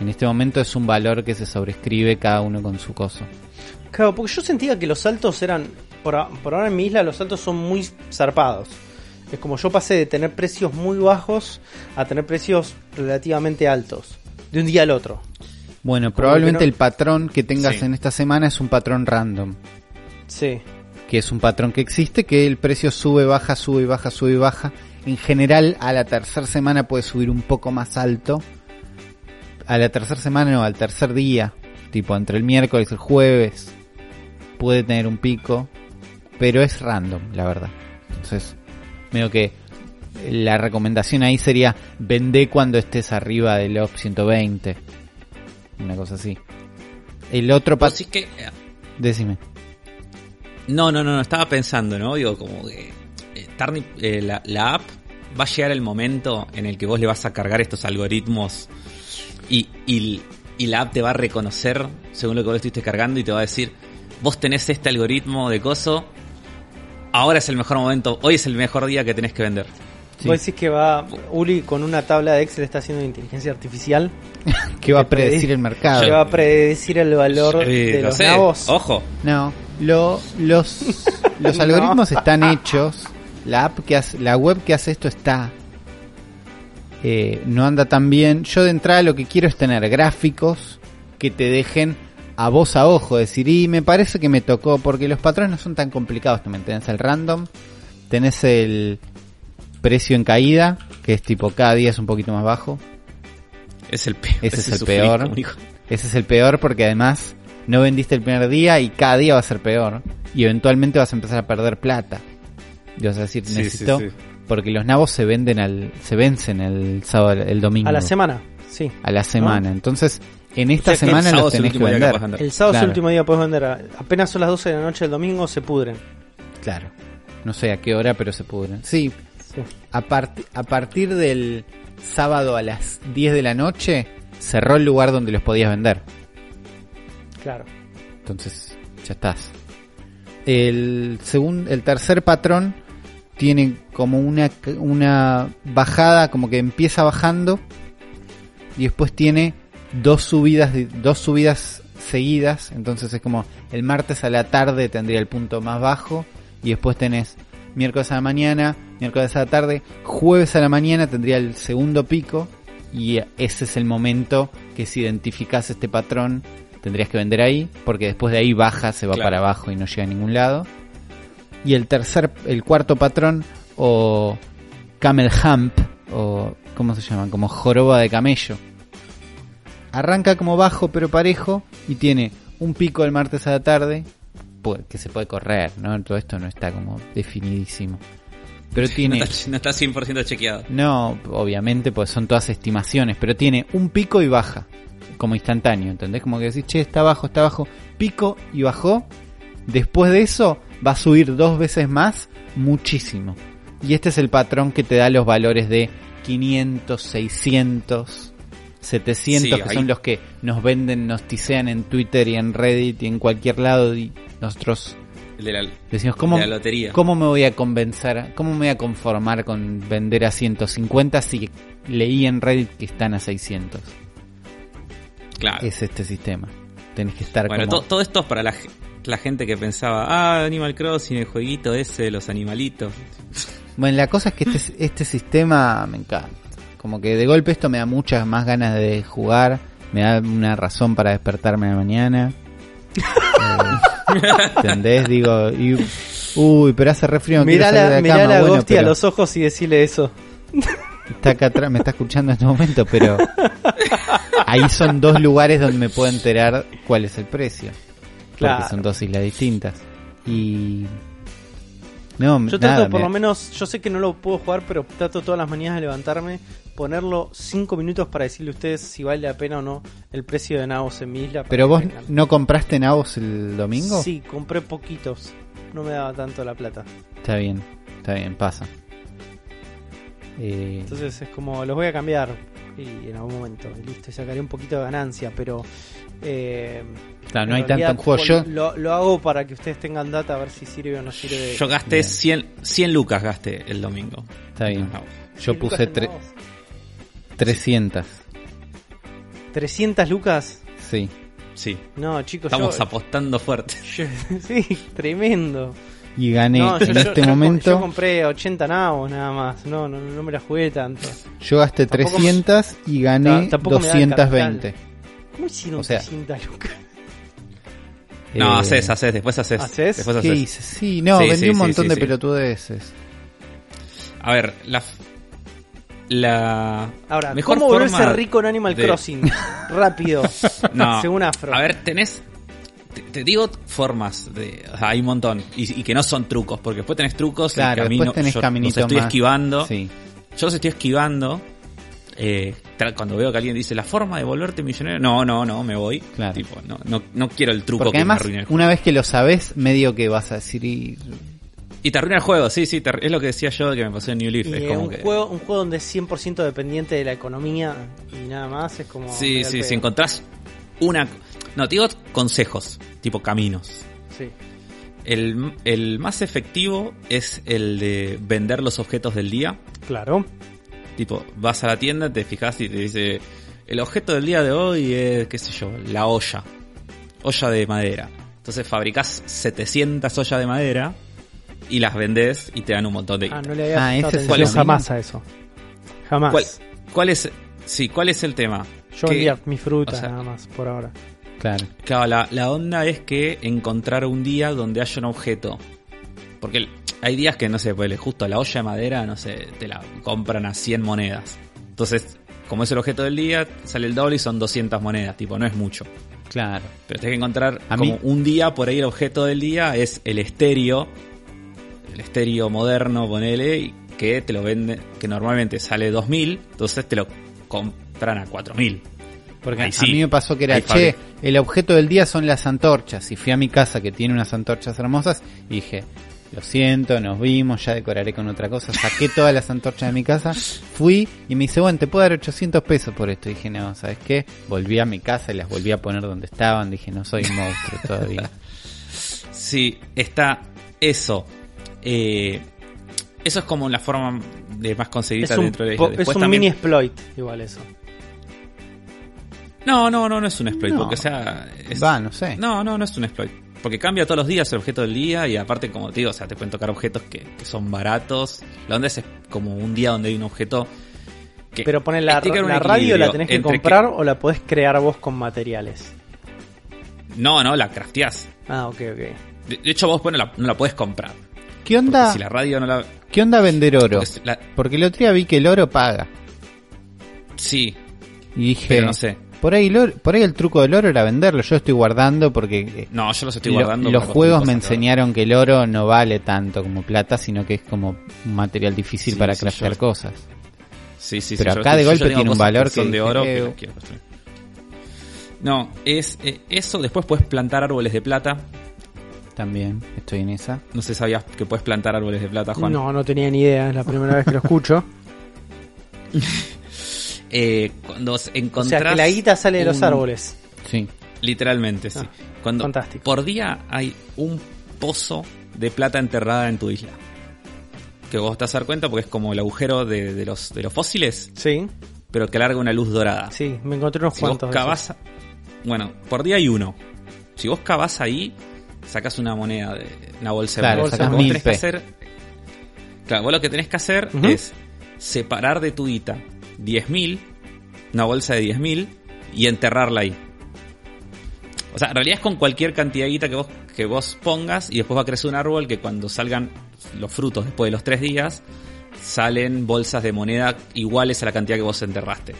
En este momento es un valor que se sobrescribe cada uno con su coso. Claro, porque yo sentía que los saltos eran, por, por ahora en mi isla los saltos son muy zarpados. Es como yo pasé de tener precios muy bajos a tener precios relativamente altos. De un día al otro. Bueno, probablemente no- el patrón que tengas Sí. en esta semana es un patrón random. Sí. que es un patrón que existe, que el precio sube, baja, sube, baja, sube, baja. En general, a la tercera semana puede subir un poco más alto. A la tercera semana no, al tercer día, tipo entre el miércoles y el jueves, puede tener un pico, pero es random, la verdad. Entonces, medio que la recomendación ahí sería vende cuando estés arriba del OP 120. Una cosa así. El otro Vos patrón... sí que... eh, Decime. No, no, no, no, estaba pensando, ¿no? Digo, como que eh, Tarni- eh, la, la app va a llegar el momento en el que vos le vas a cargar estos algoritmos y, y, y la app te va a reconocer según lo que vos estuviste cargando y te va a decir, vos tenés este algoritmo de coso, ahora es el mejor momento, hoy es el mejor día que tenés que vender. Sí. Vos decís que va Uli con una tabla de Excel está haciendo inteligencia artificial. ¿Qué va a predecir el mercado? ¿Qué va a predecir el valor Sí, de lo los sé. nabos? Ojo. No, lo- los, los No. algoritmos están hechos. La app que hace, la web que hace esto está. eh, no anda tan bien. Yo de entrada lo que quiero es tener gráficos que te dejen a voz a ojo decir, y me parece que me tocó, porque los patrones no son tan complicados también. Tenés el random, tenés el precio en caída, que es tipo cada día es un poquito más bajo. Es el peor. Ese es el peor. Ese es el peor porque además no vendiste el primer día y cada día va a ser peor. Y eventualmente vas a empezar a perder plata. Y vas a decir, Sí, necesito. sí. Porque los nabos se venden al, se vencen el sábado, el domingo. A la semana, sí. A la semana. Entonces, en esta O sea semana los es el tenés que vender. El sábado es Claro. el último día que puedes vender. Apenas son las 12 de la noche del domingo, se pudren. Claro. No sé a qué hora, pero se pudren. Sí. A, part- a partir del sábado a las 10 de la noche, cerró el lugar donde los podías vender. Claro. Entonces, ya estás. El segundo, el tercer patrón tiene como una, una bajada, como que empieza bajando y después tiene dos subidas, dos subidas seguidas. Entonces es como el martes a la tarde tendría el punto más bajo y después tenés miércoles a la mañana, miércoles a la tarde, jueves a la mañana tendría el segundo pico y ese es el momento que si identificas este patrón tendrías que vender ahí porque después de ahí baja, se va Claro. para abajo y no llega a ningún lado. Y el tercer, el cuarto patrón o camel hump o ¿cómo se llaman? Como joroba de camello. Arranca como bajo pero parejo y tiene un pico el martes a la tarde que se puede correr, ¿no? Todo esto no está como definidísimo. Pero tiene No está, no está 100% chequeado. no, obviamente, pues son todas estimaciones, pero tiene un pico y baja, como instantáneo, ¿entendés? Como que decís, che, está bajo, está bajo, pico y bajó. Después de eso, va a subir dos veces más, muchísimo. Y este es el patrón que te da los valores de 500, 600, 700, Sí, que ahí- son los que nos venden, nos tisean en Twitter y en Reddit y en cualquier lado. Y nosotros de la, decimos, ¿cómo, de la lotería. ¿Cómo me voy a convencer? ¿Cómo me voy a conformar con vender a 150 si leí en Reddit que están a 600? Claro. Es este sistema. Tenés que estar Bueno, como... to- todo esto es para la, ge- la gente que pensaba, ah, Animal Crossing, el jueguito ese, los animalitos. Bueno, la cosa es que este, este sistema me encanta. Como que de golpe esto me da muchas más ganas de jugar. Me da una razón para despertarme la mañana. Eh, ¿Entendés? Digo, y- uy, pero hace re frío. de Mirá la mirá cama. la Bueno, Gosti a los ojos y decirle eso. está acá atrás, me está escuchando en este momento, pero ahí son dos lugares donde me puedo enterar cuál es el precio. Claro. Porque son dos islas distintas. Y... No, Yo nada, trato por me- lo menos, yo sé que no lo puedo jugar, pero trato todas las mañanas de levantarme, ponerlo 5 minutos para decirle a ustedes si vale la pena o no el precio de Navos en mi isla. Pero vos no compraste nabos el domingo? Sí, compré poquitos. No me daba tanto la plata. Está bien, está bien, pasa. Eh, Entonces es como, los voy a cambiar y en algún momento, y listo, y sacaré un poquito de ganancia, pero... Eh, claro, no hay tanto en juego. Yo, Lo, lo hago para que ustedes tengan data a ver si sirve o no sirve. Yo gasté Bien. 100, 100 lucas gasté el domingo. está bien. No, Yo ¿Cien puse tre-? 300. 300 lucas. Sí. sí, No, chicos, estamos yo, apostando fuerte. yo- sí, tremendo. Y gané No, en yo- este yo- momento. yo compré 80 navos nada más. No, no, no me la jugué tanto. Yo gasté Tampoco me- 300 y gané Ta- tampoco me da el 220. ¿Cómo hicieron O sea, 300 lucas? No, Eh, haces, haces, después haces. ¿Haces? Después ¿Qué haces. hice? Sí, no, Sí, vendí sí, un sí, montón sí, de sí. pelotudeces. A ver, la. La. Ahora, mejor ¿cómo volverse forma rico en Animal de- Crossing? Rápido. No. Según Afro. A ver, tenés. Te, te digo formas de. o sea, hay un montón. Y, y que no son trucos, porque después tenés trucos Claro, y camino, después tenés yo caminito los estoy más. esquivando. Sí. Yo los estoy esquivando. Eh, cuando veo que alguien dice la forma de volverte millonario, no, no, no, me voy. Claro. Tipo, no, no, no quiero el truco Porque que me además, arruine el juego. una vez que lo sabes, medio que vas a decir. y- Y te arruina el juego, sí, sí, te es lo que decía yo que me pasó en New Leaf. Y es eh, como un, que. juego, un juego donde es 100% dependiente de la economía y nada más es como... Sí, sí, si encontrás una. No, te digo consejos, tipo caminos. Sí. El, el más efectivo es el de vender los objetos del día. Claro. Tipo, vas a la tienda, te fijas y te dice el objeto del día de hoy es, qué sé yo, la olla. Olla de madera. Entonces fabricás 700 ollas de madera y las vendés y te dan un montón de Ah, no le había Ah, ese es jamás a eso. Jamás. ¿Cuál, cuál es, sí, cuál es el tema? Yo vendía mi fruta o sea- nada más por ahora. Claro. Claro, la, la onda es que encontrar un día donde haya un objeto. Porque hay días que, no sé, pues justo la olla de madera, no sé, te la compran a 100 monedas. Entonces, como es el objeto del día, sale el doble y son 200 monedas. Tipo, no es mucho. Claro. Pero tienes que encontrar A como mí- un día, por ahí el objeto del día es el estéreo. El estéreo moderno, ponele, y que te lo venden, que normalmente sale 2000, entonces te lo compran a 4000. Porque Ahí a sí. mí me pasó que era, Ahí che, fabrica. el objeto del día son las antorchas. Y fui a mi casa que tiene unas antorchas hermosas y dije, lo siento, nos vimos, ya decoraré con otra cosa. Saqué todas las antorchas de mi casa, fui y me dice, bueno, te puedo dar 800 pesos por esto. Y dije, no, ¿sabes qué? Volví a mi casa y las volví a poner donde estaban. Dije, no soy un monstruo todavía. Sí, está eso. Eh, eso es como la forma de más Es un, dentro de la po- isla. es Después un también- mini exploit, igual eso. No, no, no, no es un exploit. No. Porque, o sea. es- Va, no sé. No, no, no es un exploit. Porque cambia todos los días el objeto del día y aparte, como te digo, o sea, te pueden tocar objetos que, que son baratos. La onda es como un día donde hay un objeto que... Pero poner la, la radio la tenés que comprar o la podés crear vos con materiales. No, no, la crafteás. Ah, ok, ok. De, de hecho, vos bueno, la- no la puedes comprar. ¿Qué onda, si la radio no la... ¿Qué onda vender oro? porque la- Porque el otro día vi que el oro paga. sí, Y dije, pero no sé. por, ahí el oro- por ahí el truco del oro era venderlo. Yo estoy guardando porque eh, No, yo los estoy Lo- guardando. los juegos me enseñaron que el oro no vale tanto como plata, sino que es como un material difícil Sí, para sí, craftear yo- cosas. Sí, sí, Pero sí, yo acá de yo golpe tiene un valor que son de oro que- que. No, es eh, eso. Después puedes plantar árboles de plata. También estoy en esa. No sé, sabías que puedes plantar árboles de plata, Juan. No, no tenía ni idea, es la primera vez que lo escucho. Eh, cuando o encontrás sea, que la guita sale de los un- árboles. Sí. Literalmente, sí. Ah, Cuando fantástico. por día hay un pozo de plata enterrada en tu isla. Que vos te vas a dar cuenta porque es como el agujero de, de los, de los fósiles, Sí, pero que larga una luz dorada. sí, me encontré unos si vos cuantos. esos. cavás, bueno, por día hay uno. Si vos cavás ahí, sacas una moneda de una bolsa Claro, de sacás Vos mil tenés que hacer. Claro, vos lo que tenés que hacer es separar de tu guita 10.000, una bolsa de 10.000 y enterrarla ahí. O sea, en realidad es con cualquier cantidad de guita que vos, que vos pongas y después va a crecer un árbol que cuando salgan los frutos después de los tres días, salen bolsas de moneda iguales a la cantidad que vos enterraste.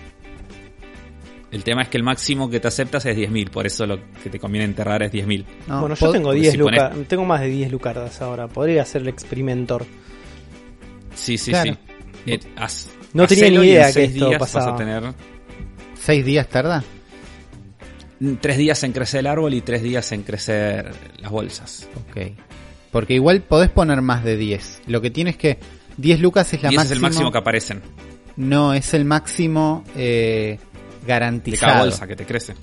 El tema es que el máximo que te aceptas es 10.000, por eso lo que te conviene enterrar es 10.000. No, bueno, yo tengo porque 10 si lucas, pones- tengo más de 10 lucardas ahora. Podría hacer el experimentor. Sí, sí, Claro. sí. Eh, haz- No tenía ni idea que esto días Vas pasaba. a tener ¿Seis días tarda? tres días en crecer el árbol y tres días en crecer las bolsas. Ok. Porque igual podés poner más de 10. Lo que tienes que... 10 lucas es la máxima. es el máximo que aparecen No, es el máximo eh, de garantizado. cada bolsa que te crece.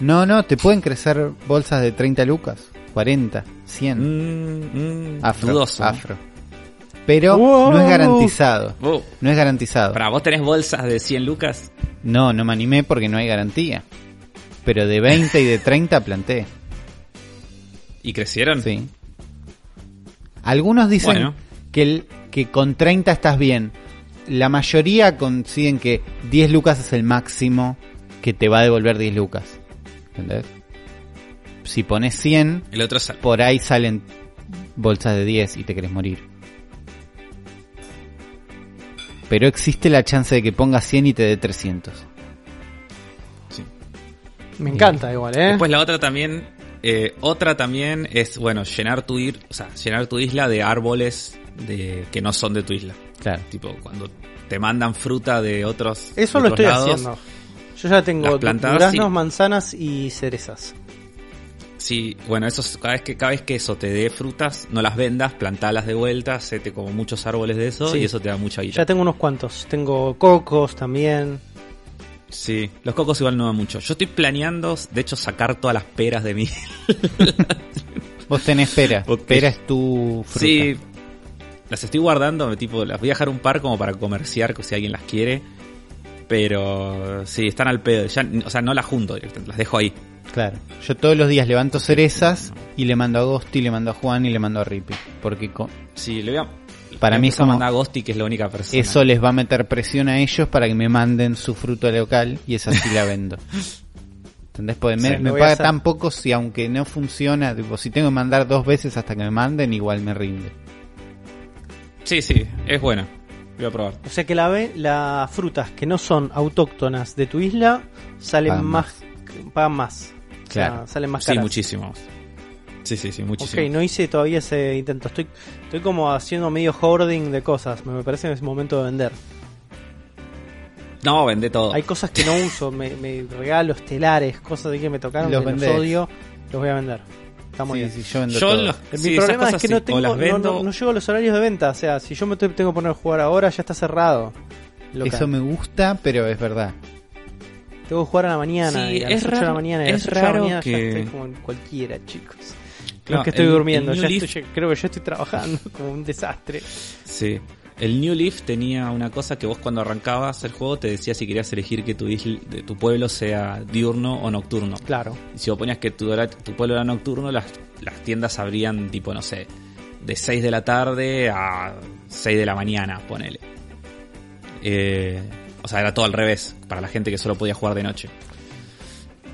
No, no, te pueden crecer bolsas de 30 lucas, 40, 100. Mm, mm, afro, dudoso. ¿no? afro. Pero Wow. no es garantizado. Oh, No es garantizado. para vos tenés bolsas de 100 lucas. No, no me animé porque no hay garantía. Pero de 20 y de 30 planté. ¿Y crecieron? Sí. Algunos dicen Bueno. que, el, que con 30 estás bien. La mayoría consiguen que 10 lucas es el máximo que te va a devolver 10 lucas. ¿Entendés? Si pones 100, El otro sal- por ahí salen bolsas de 10 y te querés morir. Pero existe la chance de que pongas 100 y te dé 300. sí. Me encanta igual, ¿eh? Después la otra también, eh, otra también es, bueno, llenar tu, ir, o sea, llenar tu isla de árboles de, que no son de tu isla. Claro. Tipo, cuando te mandan fruta de otros Eso de lo otros estoy lados, haciendo. Yo ya tengo duraznos, sí. manzanas y cerezas. Sí, bueno, eso es- cada vez que cada vez que eso te dé frutas, no las vendas, plantalas de vuelta, hacete como muchos árboles de eso Sí. y eso te da mucha guita. Ya tengo unos cuantos. Tengo cocos también. Sí, los cocos igual no dan mucho. Yo estoy planeando, de hecho, sacar todas las peras de mí. Vos tenés pera. Pera es tu fruta. Sí, las estoy guardando, tipo, las voy a dejar un par como para comerciar, si alguien las quiere. Pero sí, están al pedo. Ya, o sea, no las junto directamente, las dejo ahí. Claro. Yo todos los días levanto cerezas y le mando a Agosti, le mando a Juan y le mando a Rippy. Porque co- Sí, le voy a. Para le mí como- a mandar a Ghosty, que es la única persona. eso les va a meter presión a ellos para que me manden su fruta local y esa sí la vendo. ¿Entendés? Porque me, Sí, me paga hacer. tan poco si aunque no funciona, tipo, si tengo que mandar dos veces hasta que me manden, igual me rinde. Sí, sí, es buena. Voy a probar. O sea que la ve- las frutas que no son autóctonas de tu isla salen Pagan más, pagan más. O sea, Claro. salen más Sí, caras. muchísimo. Sí, sí, sí, muchísimo. Ok, no hice todavía ese intento. Estoy, estoy como haciendo medio hoarding de cosas. Me parece que es momento de vender. No, vende todo. Hay cosas que no uso, me, me regalo estelares, cosas de que me tocaron, Los que los odio, los voy a vender. Está muy Sí, bien. sí, yo vendo Yo todo. los- Mi problema es que sí, no tengo, las no, vendo. no- no llego a los horarios de venta. O sea, si yo me te- tengo que poner a jugar ahora, ya está cerrado. local. Eso me gusta, pero es verdad. Tengo que jugar a la mañana. Sí, y a las es 8 de la raro- mañana. y a las es 8 de la raro mañana ya que- estoy como en cualquiera, chicos. No Claro, es que estoy el- durmiendo, el ya estoy, creo que yo estoy trabajando como un desastre. Sí. El New Leaf tenía una cosa que vos cuando arrancabas el juego te decía si querías elegir que tu, isla- tu pueblo sea diurno o nocturno. Claro. Y si vos ponías que tu, pueblo era nocturno, las, las tiendas abrían tipo, no sé, de 6 de la tarde a 6 de la mañana, ponele. Eh, o sea, era todo al revés, para la gente que solo podía jugar de noche.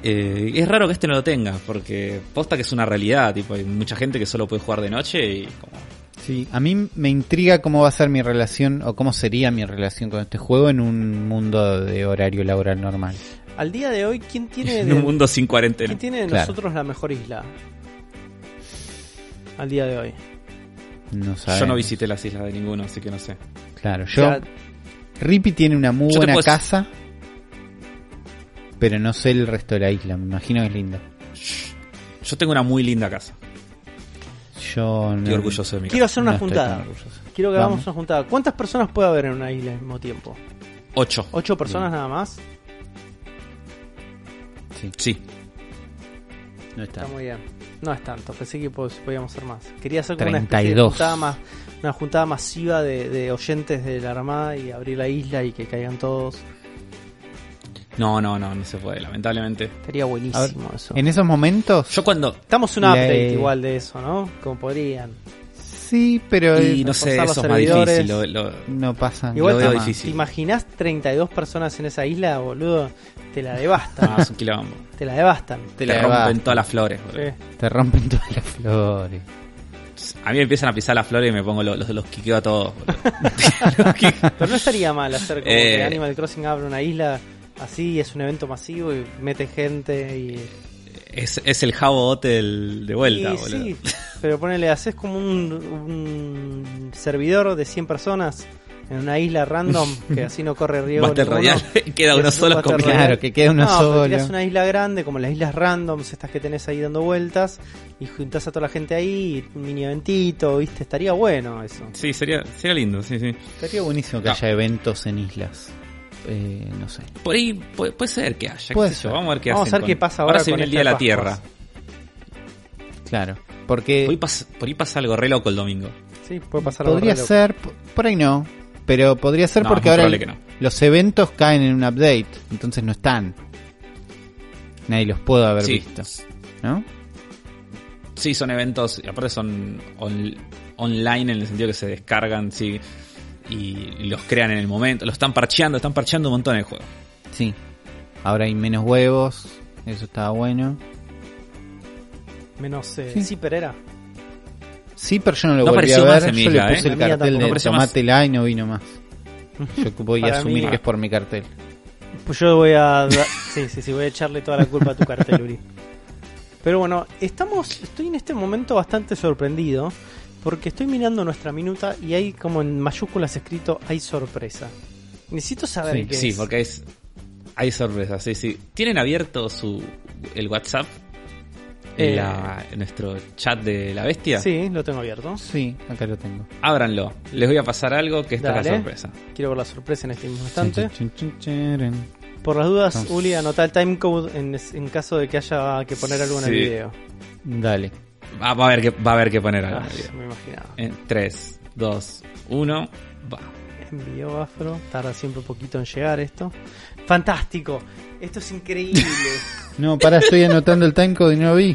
Eh, es raro que este no lo tenga, porque posta que es una realidad, tipo, hay mucha gente que solo puede jugar de noche y como... Sí, a mí me intriga cómo va a ser mi relación o cómo sería mi relación con este juego en un mundo de horario laboral normal. Al día de hoy, ¿quién tiene En de, un mundo sin cuarentena. ¿quién tiene de Claro. nosotros la mejor isla? Al día de hoy. No sabemos. Yo no visité las islas de ninguno, así que no sé. Claro, O yo. sea, Rippy tiene una muy buena puedo- casa, pero no sé el resto de la isla. Me imagino que es linda. Yo tengo una muy linda casa. Yo. Estoy orgulloso de mi quiero hacer una no juntada. Quiero que hagamos una juntada. ¿Cuántas personas puede haber en una isla al mismo tiempo? Ocho. ¿Ocho personas nada más? Sí, Sí. no está. Está muy bien. No es tanto, pensé que podíamos hacer más. Quería hacer como una especie de 32. juntada, más, una juntada masiva de, de oyentes de la Armada y abrir la isla y que caigan todos. No, no, no, no se puede, lamentablemente. Estaría buenísimo eso. En esos momentos. Yo cuando... Estamos un update igual de eso, ¿no? Como podrían. Sí, pero Y no sé, eso los es más servidores. difícil. Lo, lo- no pasa. Igual lo te, veo nada. difícil. ¿te imaginás 32 personas en esa isla, boludo? Te la devastan. Ah, es un quilombo. te la devastan. Te Te la rompen todas las flores. boludo. Sí. Te rompen todas las flores. A mí me empiezan a pisar las flores y me pongo los, los, los quiqueo a todos. boludo. Los quiqueo. Pero no estaría mal hacer como Eh. que Animal Crossing abre una isla así, es un evento masivo y mete gente y... es, es el Jabo Hotel de vuelta, Y boludo. sí, pero ponele, haces como un, un servidor de 100 personas en una isla random que así no corre riesgo Battle. Royale, queda uno solo con. Claro, que quede uno no, solo. tirás una isla grande como las islas randoms, estas que tenés ahí dando vueltas, y juntás a toda la gente ahí, un mini eventito, ¿viste? Estaría bueno eso. Sí, sería, sería lindo, sí, sí. Sería buenísimo que haya eventos en islas. Eh, no sé. Por ahí puede, puede ser que haya. Puede ser. Vamos a ver qué Vamos hacen a ver con- qué pasa ahora se con viene el Día de la. Tierra. Claro. Por ahí, Porque pasa, por ahí pasa algo re loco el domingo. Sí, puede pasar algo podría re loco. ser, por ahí no. Pero podría ser No, porque ahora probable el- que no. los eventos caen en un update. Entonces no están. Nadie los puede haber Sí. visto. ¿No? Sí, son eventos, y aparte son on- online en el sentido que se descargan, sí, y, los crean en el momento. Lo están parcheando, están parcheando un montón el juego. Sí. Ahora hay menos huevos. Eso estaba bueno. Menos eh, Sí. sí. Pereira. Sí, pero yo no lo No volví a más ver. mi Yo le ¿eh? puse el La mía cartel de más. tomátela y no vino más. Yo voy a asumir mí- que es por mi cartel. Pues yo voy a. Sí, sí, sí, voy a echarle toda la culpa a tu cartel, Uri. Pero bueno, estamos. Estoy en este momento bastante sorprendido. Porque estoy mirando nuestra minuta y hay como en mayúsculas escrito hay sorpresa. Necesito saber Sí, qué Sí, es. porque es, hay sorpresas, sí, sí. ¿Tienen abierto su el WhatsApp? Eh. la- nuestro chat de la bestia. Sí, lo tengo abierto. Sí, acá lo tengo. Ábranlo. Les voy a pasar algo que esta es la Dale. sorpresa. Quiero ver la sorpresa en este mismo instante. Por las dudas, Vamos. Uli, anota el timecode en, en caso de que haya que poner algo en el video. Dale. Va, va a haber que, va a haber que poner algo. Ah, en el video. me imaginaba. En 3, 2, 1, va. envió Afro. Tarda siempre un poquito en llegar esto. Fantástico. Esto es increíble. No, para, estoy anotando el timecode y no lo vi.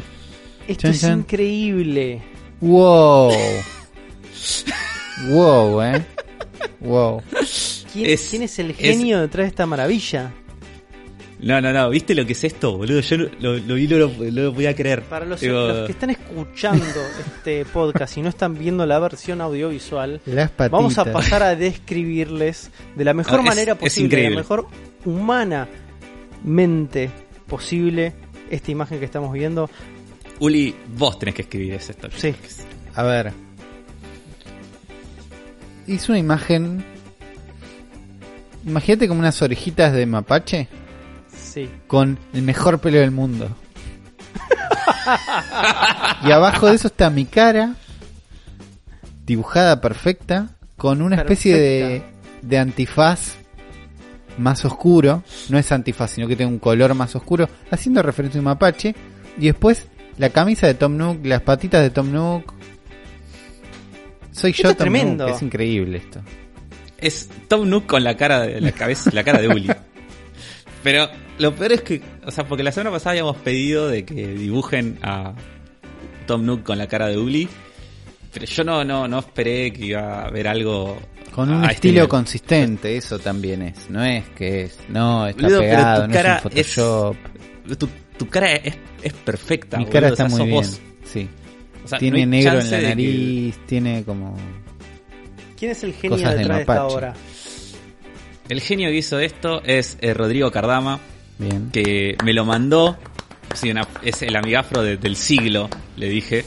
Esto Chan, es chan. increíble. Wow. Wow, eh. Wow. ¿Quién Es- quién es el es- genio detrás de esta maravilla? No, no, no, ¿viste lo que es esto, boludo? Yo lo, lo, vi, no lo, lo podía creer. Para los, Digo, los que están escuchando este podcast y no están viendo la versión audiovisual, Las vamos a pasar a describirles de la mejor Ah, manera es posible, de la mejor humanamente posible esta imagen que estamos viendo. Uli, vos tenés que escribir ese esto. Sí. A ver. Hice una imagen. Imagínate como unas orejitas de mapache Sí. con el mejor pelo del mundo. y abajo de eso está mi cara, dibujada perfecta, con una especie de, de antifaz más oscuro. No es antifaz, sino que tiene un color más oscuro, haciendo referencia a un mapache. Y después la camisa de Tom Nook, las patitas de Tom Nook. Soy Esto yo es Tom tremendo. Nook, es increíble esto. Es Tom Nook con la cara de la cabeza, la cara de Uli. Pero lo peor es que, o sea, porque la semana pasada habíamos pedido de que dibujen a Tom Nook con la cara de Uli. Pero yo no, no, no esperé que iba a haber algo Con un este estilo consistente, eso también es. No es que es, no, está Boludo, pegado, no es un Photoshop. Tu, tu cara es, es perfecta. Mi boludo, cara o está sea, muy bien. vos. Sí. O sea, tiene no negro en la que- nariz, tiene como... ¿Quién es el genio de detrás de esta obra? El genio que hizo esto es eh, Rodrigo Cardama, Bien. que me lo mandó. Sí, una- es el amigafro de- del siglo, le dije.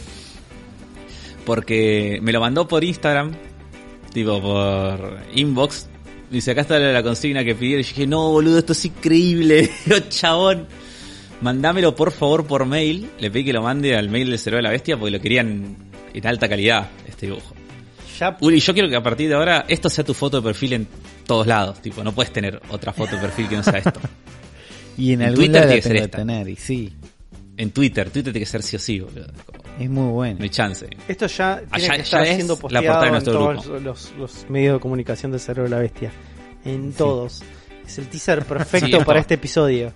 Porque me lo mandó por Instagram, tipo por inbox. Dice, acá está la consigna que pidieron. Y yo dije, no, boludo, esto es increíble. Chabón, mandámelo por favor por mail. Le pedí que lo mande al mail del Cerebro de la Bestia porque lo querían en alta calidad, este dibujo. Ya Uli, yo quiero que a partir de ahora esto sea tu foto de perfil en todos lados. Tipo, no puedes tener otra foto de perfil que no sea esto. Y en, en algún Twitter lado la tiene que ser esta. tener, y sí, En Twitter, Twitter tiene que ser sí o sí, boludo. Es muy bueno. No hay chance. Esto ya tiene Allá- que estar ya es siendo la posteado portada de en nuestro todos grupo. los, los medios de comunicación del Cerebro de la Bestia. En Sí. todos. Es el teaser perfecto Sí, es para este episodio.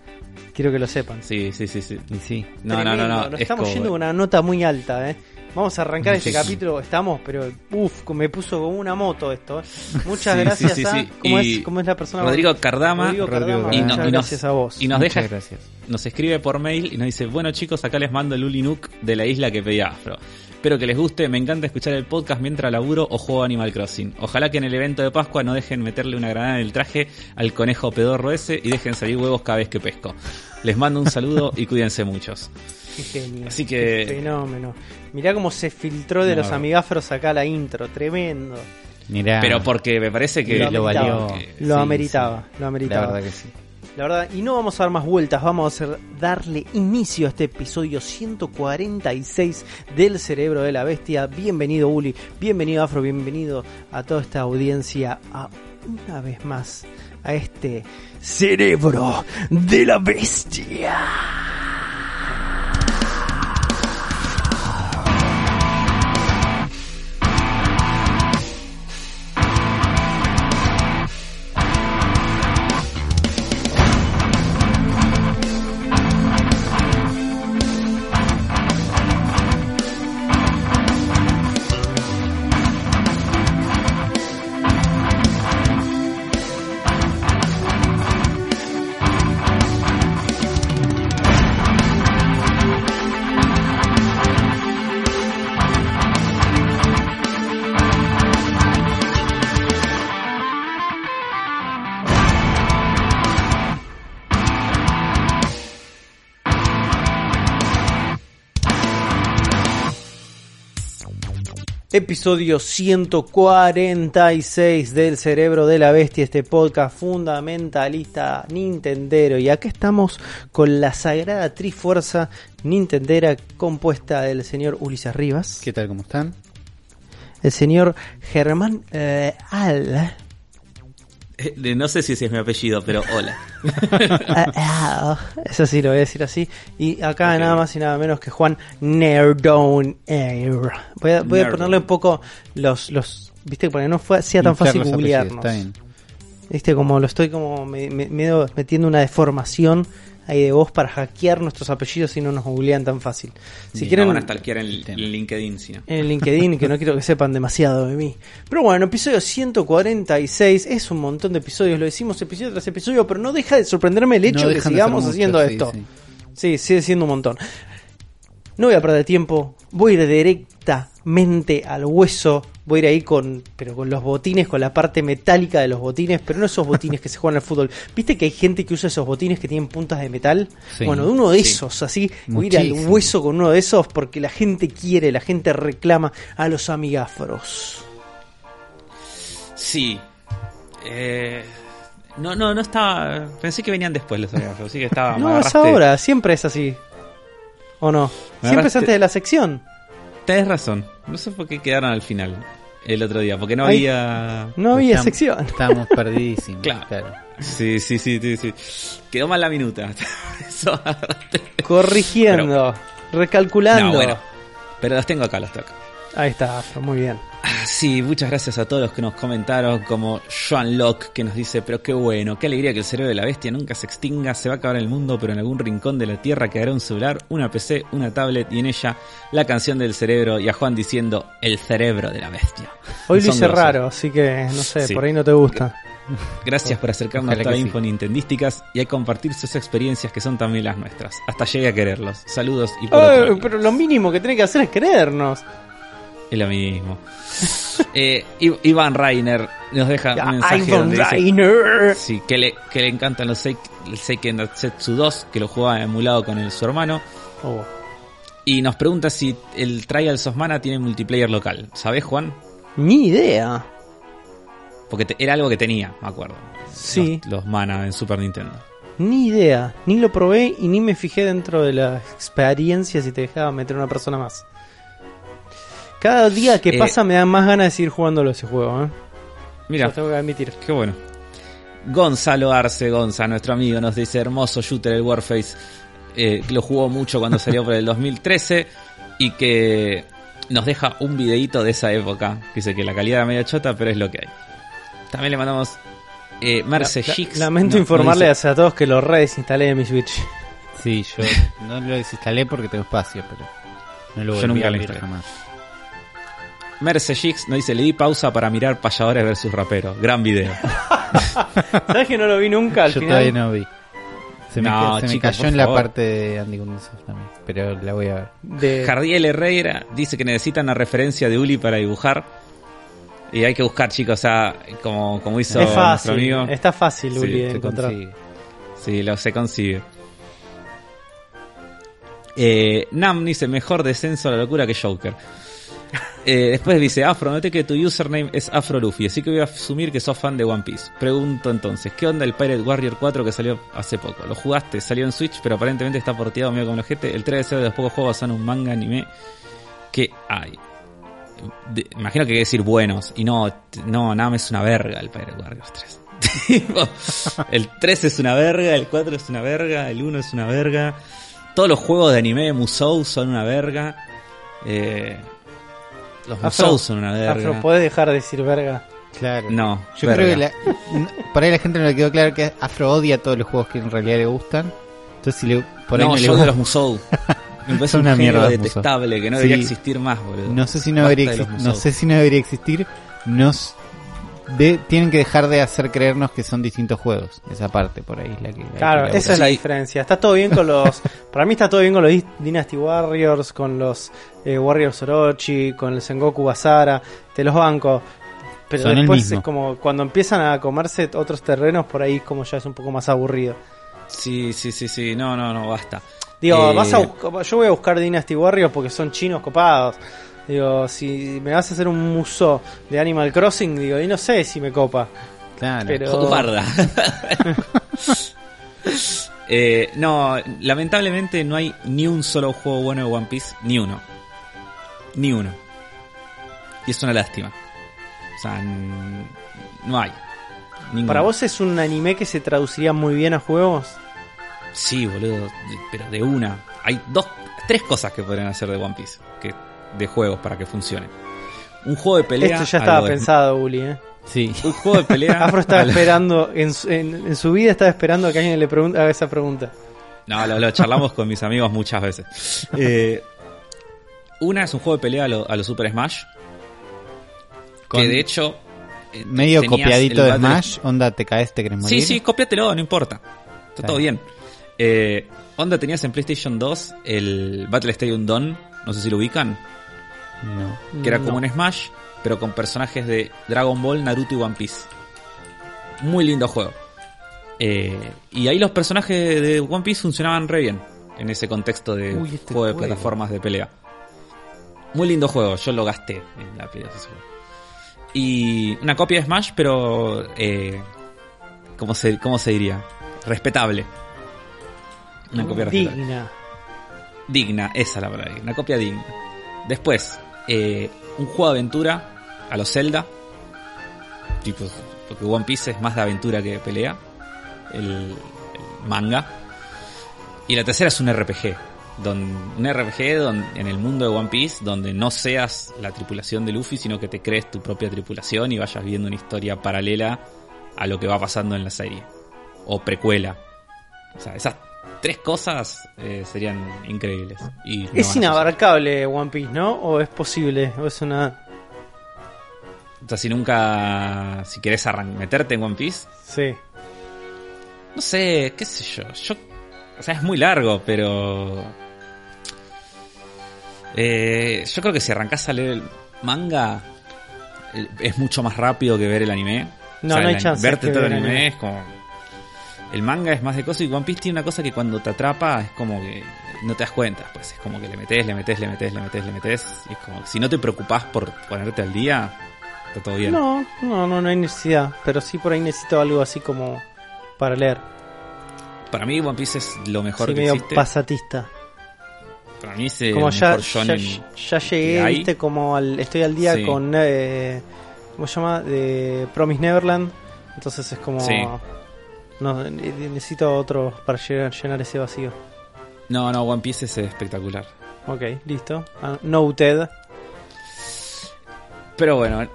Quiero que lo sepan. Sí, sí, sí, sí. Y sí. No, no, no, no. Nos es estamos como- yendo con una nota muy alta, ¿eh? Vamos a arrancar este Sí, capítulo. Estamos, pero uff, me puso como una moto esto. ¿eh? Muchas Sí, gracias sí, sí, a. sí. ¿cómo, es, ¿Cómo es la persona? Rodrigo Cardama Rodrigo Cardama, Cardama. muchas Y no- y nos- gracias a vos. y nos Muchas deja, gracias. nos escribe por mail y nos dice, bueno chicos, acá les mando el Uli Nook de la isla que pedía Afro. Espero que les guste, me encanta escuchar el podcast mientras laburo o juego Animal Crossing. Ojalá que en el evento de Pascua no dejen meterle una granada en el traje al conejo pedorro ese y dejen salir huevos cada vez que pesco. Les mando un saludo y cuídense muchos. Qué genio. Así que- Qué fenómeno. Mirá cómo se filtró de No. los amigafros acá la intro. Tremendo. Mirá, Pero porque me parece que lo, lo ameritaba. valió. Lo Sí, ameritaba. Lo la ameritaba. verdad que sí. La verdad, y no vamos a dar más vueltas, vamos a hacer, darle inicio a este episodio 146 del Cerebro de la Bestia. Bienvenido Uli, bienvenido Afro, bienvenido a toda esta audiencia, a una vez más a este Cerebro de la Bestia. Episodio 146 del Cerebro de la Bestia, este podcast fundamentalista nintendero. Y acá estamos con la sagrada trifuerza nintendera compuesta del señor Ulises Rivas, ¿Qué tal? ¿Cómo están? el señor Germán eh, Al No sé si ese es mi apellido, pero hola. Ah, ah, Eso sí lo voy a decir así. Y acá Ok. nada más y nada menos que Juan Nerdone Air. Voy a, voy a ponerle un poco los, los viste, para que no fue, sea tan fácil googlearnos. está bien. Viste, como lo estoy como me, me- medio metiendo una deformación ahí de voz para hackear nuestros apellidos y no nos googlean tan fácil. Si Bien, quieren No van a stalkear en, en LinkedIn, si no. en LinkedIn, que no quiero que sepan demasiado de mí. Pero bueno, episodio 146 es un montón de episodios, lo decimos episodio tras episodio, pero no deja de sorprenderme el hecho No de que sigamos haciendo sí, esto. sí. Sí, sigue siendo un montón. No voy a perder tiempo, voy a ir directamente al hueso, voy a ir ahí con, pero con los botines, con la parte metálica de los botines, pero no esos botines que se juegan al fútbol. ¿Viste que hay gente que usa esos botines que tienen puntas de metal? Sí. bueno, uno de Sí. esos, así, voy a ir al hueso con uno de esos porque la gente quiere, la gente reclama a los amigáforos. Sí. Eh, no, no, no estaba. Pensé que venían después los amigos, así que estaba. No, es ahora, siempre es así. ¿O no? Siempre es antes de la sección. Tenés razón. No sé por qué quedaron al final el otro día, porque no Ay. había. No había sección. Estamos perdidísimos. Claro. claro. Sí, sí, sí, sí, sí. Quedó mal la minuta. Corrigiendo, recalculando. No, bueno. Pero los tengo acá, los tengo acá. Ahí está, Afro, muy bien. Ah, Sí, muchas gracias a todos los que nos comentaron, como Joan Locke, que nos dice, pero qué bueno, qué alegría que el cerebro de la bestia nunca se extinga, se va a acabar el mundo, pero en algún rincón de la Tierra quedará un celular, una PC, una tablet y en ella la canción del cerebro y a Juan diciendo, el cerebro de la bestia. Hoy lo hice raro, así que no sé, Sí. por ahí no te gusta. Gracias por acercarnos Ojalá a la sí. info nintendísticas y a compartir sus experiencias que son también las nuestras. Hasta llegué a quererlos. Saludos y por Ay, otro lado. pero lo mínimo que tiene que hacer es creernos. Es lo mismo. Eh, Iván Reiner nos deja un mensaje Ivan donde dice, Reiner. Sí, que le, que le encantan los Seik- el Seiken Datsetsu 2, que lo jugaba emulado con el, su hermano. Oh, Y nos pregunta si el Trials of Mana tiene multiplayer local. ¿Sabés, Juan? ni idea. Porque te- era algo que tenía, me acuerdo. Sí. Los, los Mana en Super Nintendo. Ni idea. Ni lo probé y ni me fijé dentro de la experiencia si te dejaba meter una persona más. Cada día que Eh, pasa me da más ganas de seguir jugándolo ese juego, ¿eh? Mira, tengo que admitir. qué bueno. Gonzalo Arce Gonza, nuestro amigo, nos dice hermoso shooter el Warface. eh, que lo jugó mucho cuando salió por el 2013 y que nos deja un videíto de esa época. Dice que la calidad era medio chota, pero es lo que hay. También le mandamos eh, Merce La- lamento No, informarles dice- a todos que lo redesinstalé de mi Switch. Sí, yo no lo desinstalé porque tengo espacio, pero no lo Yo volví nunca a lo instalé. jamás. Merce Shix nos dice, le di pausa para mirar payadores versus raperos. Gran video. ¿Sabes que no lo vi nunca al Yo final? todavía no vi. Se me, No, se me chicos, cayó por en la favor. parte de Andy Kuznetsov también, pero la voy a ver. De... Jardiel Herrera dice que necesita una referencia de Uli para dibujar. Y hay que buscar, chicos, o sea, como, como hizo es nuestro fácil, amigo. está fácil, Sí, Uli, de Se encontrar. consigue. Sí, lo se consigue. Eh, Nam dice, mejor descenso a la locura que Joker. Eh, después dice, Afro, noté que tu username es Afro Luffy, así que voy a asumir que sos fan de One Piece. Pregunto entonces, ¿qué onda el Pirate Warrior 4 que salió hace poco? ¿Lo jugaste? Salió en Switch, pero aparentemente está porteado medio como la gente. El 3 de los pocos juegos son un manga anime que hay. De- imagino que hay que decir buenos, y no, no, Nam es una verga el Pirate Warriors 3. Tipo, el 3 es una verga, el 4 es una verga, el 1 es una verga. Todos los juegos de anime de Musou son una verga. Eh, los Afro, Musou son una verga. Afro, ¿podés dejar de decir verga? Claro. No, Yo verga. creo que la, por ahí la gente no le quedó claro que Afro odia todos los juegos que en realidad le gustan. Entonces si le, por ahí no, no, le yo odio gusta- los Musou. Me parece un una género mierda detestable que no Sí. debería existir más, boludo. No sé si no Basta debería de no sé si no debería existir. Nos de, tienen que dejar de hacer creernos que son distintos juegos. Esa parte por ahí es la que que Claro, esa es la Sí. diferencia. Está todo bien con los. para mí está todo bien con los Dynasty Warriors, con los eh, Warriors Orochi, con el Sengoku Basara. Te los banco. Pero Son después es como cuando empiezan a comerse otros terrenos, por ahí como ya es un poco más aburrido. Sí, sí, sí, sí. No, no, no, basta. Digo, Eh, vas a yo voy a buscar Dynasty Warriors porque son chinos copados. Digo, si me vas a hacer un muso de Animal Crossing, digo, y no sé si me copa. Claro. Pero-. Eh, no, lamentablemente no hay ni un solo juego bueno de One Piece, ni uno. Ni uno. Y es una lástima. O sea, no hay. Ninguno. ¿Para vos es un anime que se traduciría muy bien a juegos? Sí, boludo, de- pero de una. Hay dos, tres cosas que podrían hacer de One Piece, que, de juegos para que funcione. Un juego de pelea. Esto ya estaba pensado, Uli, ¿eh? Sí. Un juego de pelea. Afro estaba esperando, en su, en, en su vida estaba esperando a que alguien le pregunte, haga esa pregunta. No, lo, lo charlamos con mis amigos muchas veces. Eh, una es un juego de pelea a lo, a lo Super Smash. Con- que de hecho. eh, Medio copiadito de Smash, onda te caes, te querés morir. Sí, sí, cópiatelo, no importa. Está Claro. todo bien. Eh, onda tenías en PlayStation 2 el Battle Stadium Dawn, no sé si lo ubican, No. que era No. como un Smash, pero con personajes de Dragon Ball, Naruto y One Piece. Muy lindo juego. Eh, y ahí los personajes de One Piece funcionaban re bien en ese contexto de Uy, este juego de juego. plataformas de pelea. Muy lindo juego, yo lo gasté en la Play 2 ese juego. Y una copia de Smash, pero eh, ¿cómo, se, ¿cómo se diría? Respetable. Una copia respetable. Digna. Digna, esa es la palabra, una copia digna. Después, eh, un juego de aventura a los Zelda. Tipo, porque One Piece es más de aventura que de pelea. El, el manga. Y la tercera es un RPG. Don, un RPG don- en el mundo de One Piece donde no seas la tripulación de Luffy, sino que te crees tu propia tripulación y vayas viendo una historia paralela a lo que va pasando en la serie. O precuela. O sea, esas tres cosas eh, serían increíbles. Y no es inabarcable One Piece, ¿no? ¿O es posible? ¿O es una...? O sea, si nunca, si querés meterte en One Piece, Sí. no sé, qué sé yo. Yo, o sea, es muy largo, pero eh, yo creo que si arrancás a leer el manga es mucho más rápido que ver el anime. No, O sea, no hay chance Verte todo el anime, anime. es como el manga es más de cosas y One Piece tiene una cosa que cuando te atrapa es como que no te das cuenta, pues es como que le metes, le metes, le metes, le metes, le metes y es como que si no te preocupás por ponerte al día, está todo bien. No, no, no, no hay necesidad. Pero sí por ahí necesito algo así como para leer. Para mí One Piece es lo mejor Sí, que medio existe. pasatista. Para mí es el como ya, mejor ya, llegué, viste, como al, estoy al día Sí. con... Eh, ¿Cómo se llama? De Promise Neverland. Entonces es como... Sí. No, necesito otro para llenar, llenar ese vacío. No, no, One Piece es espectacular. Ok, listo. Ah, noted. Pero bueno,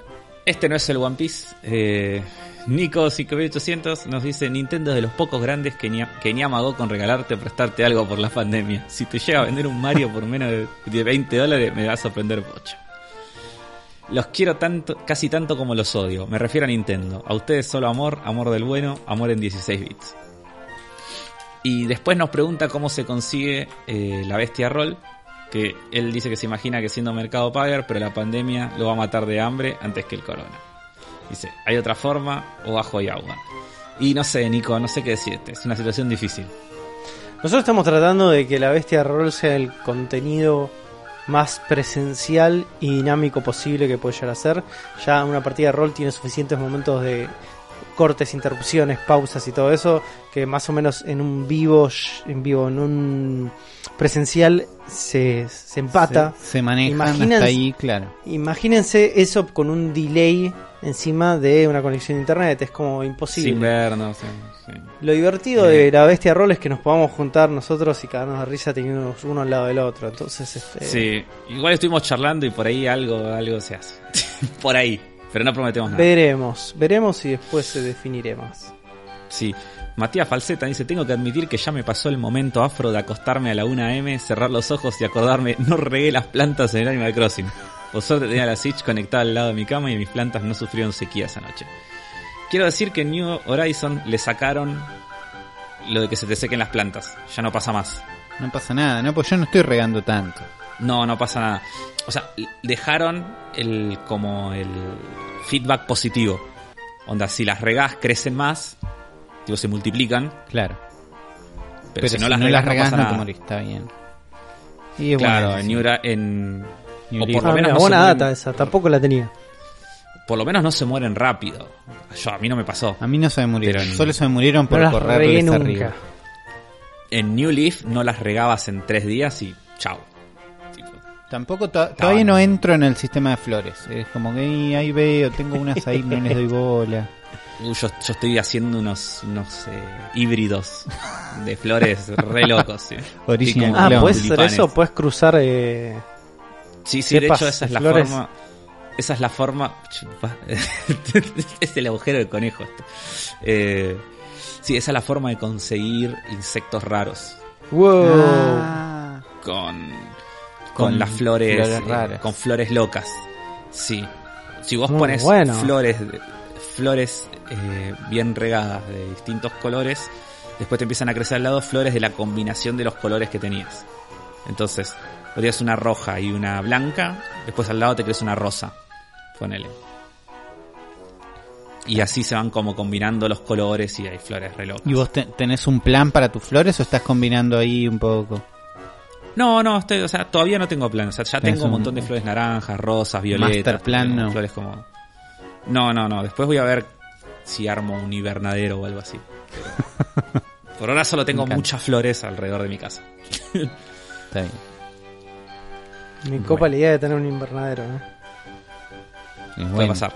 este no es el One Piece. Eh, Nico 5800 nos dice Nintendo es de los pocos grandes que ni, que amagó con regalarte o prestarte algo por la pandemia. Si te llega a vender un Mario por menos de, de 20 dólares me va a sorprender mucho. Los quiero tanto, casi tanto como los odio. Me refiero a Nintendo. A ustedes solo amor, amor del bueno, amor en 16 bits. Y después nos pregunta cómo se consigue eh, la bestia roll. Que él dice que se imagina que siendo mercado pagar, pero la pandemia lo va a matar de hambre antes que el corona. Dice, ¿hay otra forma o bajo y agua? Y no sé, Nico, no sé qué decirte. Es una situación difícil. Nosotros estamos tratando de que la bestia roll sea el contenido más presencial y dinámico posible que puede llegar a ser. Ya una partida de rol tiene suficientes momentos de cortes, interrupciones, pausas y todo eso que más o menos en un vivo, en vivo, en un presencial se, se empata. Se, se manejan Imagínense- hasta ahí, claro. Imagínense eso con un delay encima de una conexión a internet, es como imposible. Sin ver, no sé. sí. Lo divertido de la bestia rol es que nos podamos juntar nosotros y cagarnos de risa teniendo uno al lado del otro. Entonces, este, Sí, igual estuvimos charlando y por ahí algo, algo se hace. por ahí, pero no prometemos nada. veremos, veremos y después se definiremos. Sí. Matías Falseta dice, tengo que admitir que ya me pasó el momento afro de acostarme a la 1am, cerrar los ojos y acordarme, no regué las plantas en el Animal Crossing. Por suerte tenía la Switch conectada al lado de mi cama y mis plantas no sufrieron sequía esa noche. Quiero decir que en New Horizon le sacaron lo de que se te sequen las plantas. Ya no pasa más. No pasa nada, ¿no? Pues yo no estoy regando tanto. No, no pasa nada. O sea, dejaron el como el feedback positivo. Onda, si las regás crecen más, tipo se multiplican, Claro. pero, si no las regás, no regás pasa no te nada. morís, está bien. Y es Claro, en. New en New o Leaf. por lo Ah, menos mira, no buena mueren- data esa, tampoco la tenía. por lo menos no se mueren rápido. Yo a mí no me pasó. A mí no se me murieron, Pero solo se me murieron por No las nunca. arriba. En New Leaf no las regabas en tres días y chao. Tampoco to- todavía no entro en el sistema de flores. Es como que ahí, ahí veo, tengo unas ahí, no les doy bola. Uh, yo, yo estoy haciendo unos, unos eh, híbridos de flores re locos. ¿sí? Original Sí, como Ah, Claro, puedes hacer eso, puedes cruzar. Eh... Sí, sí, de hecho esa es la flores. forma. Esa es la forma. Es el agujero del conejo esto. Eh, sí, esa es la forma de conseguir insectos raros. Wow. Ah, Con. Con, Con las flores. flores eh, con flores locas. Sí. Si vos Muy pones bueno. flores. Flores eh, bien regadas de distintos colores. Después te empiezan a crecer al lado flores de la combinación de los colores que tenías. Entonces, podrías una roja y una blanca, después al lado te crece una rosa. Ponele. Y así se van como combinando los colores y hay flores re locas. ¿Y vos te- tenés un plan para tus flores o estás combinando ahí un poco? No, no, estoy, o sea, todavía no tengo plan. O sea, ya tengo un un- montón de flores naranjas, rosas, violetas. Master plan, no. Flores como. No, no, no. Después voy a ver si armo un invernadero o algo así. Pero- Por ahora solo tengo muchas flores alrededor de mi casa. Está bien. Me copa la idea de tener un invernadero. ¿eh? Puede bueno. pasar.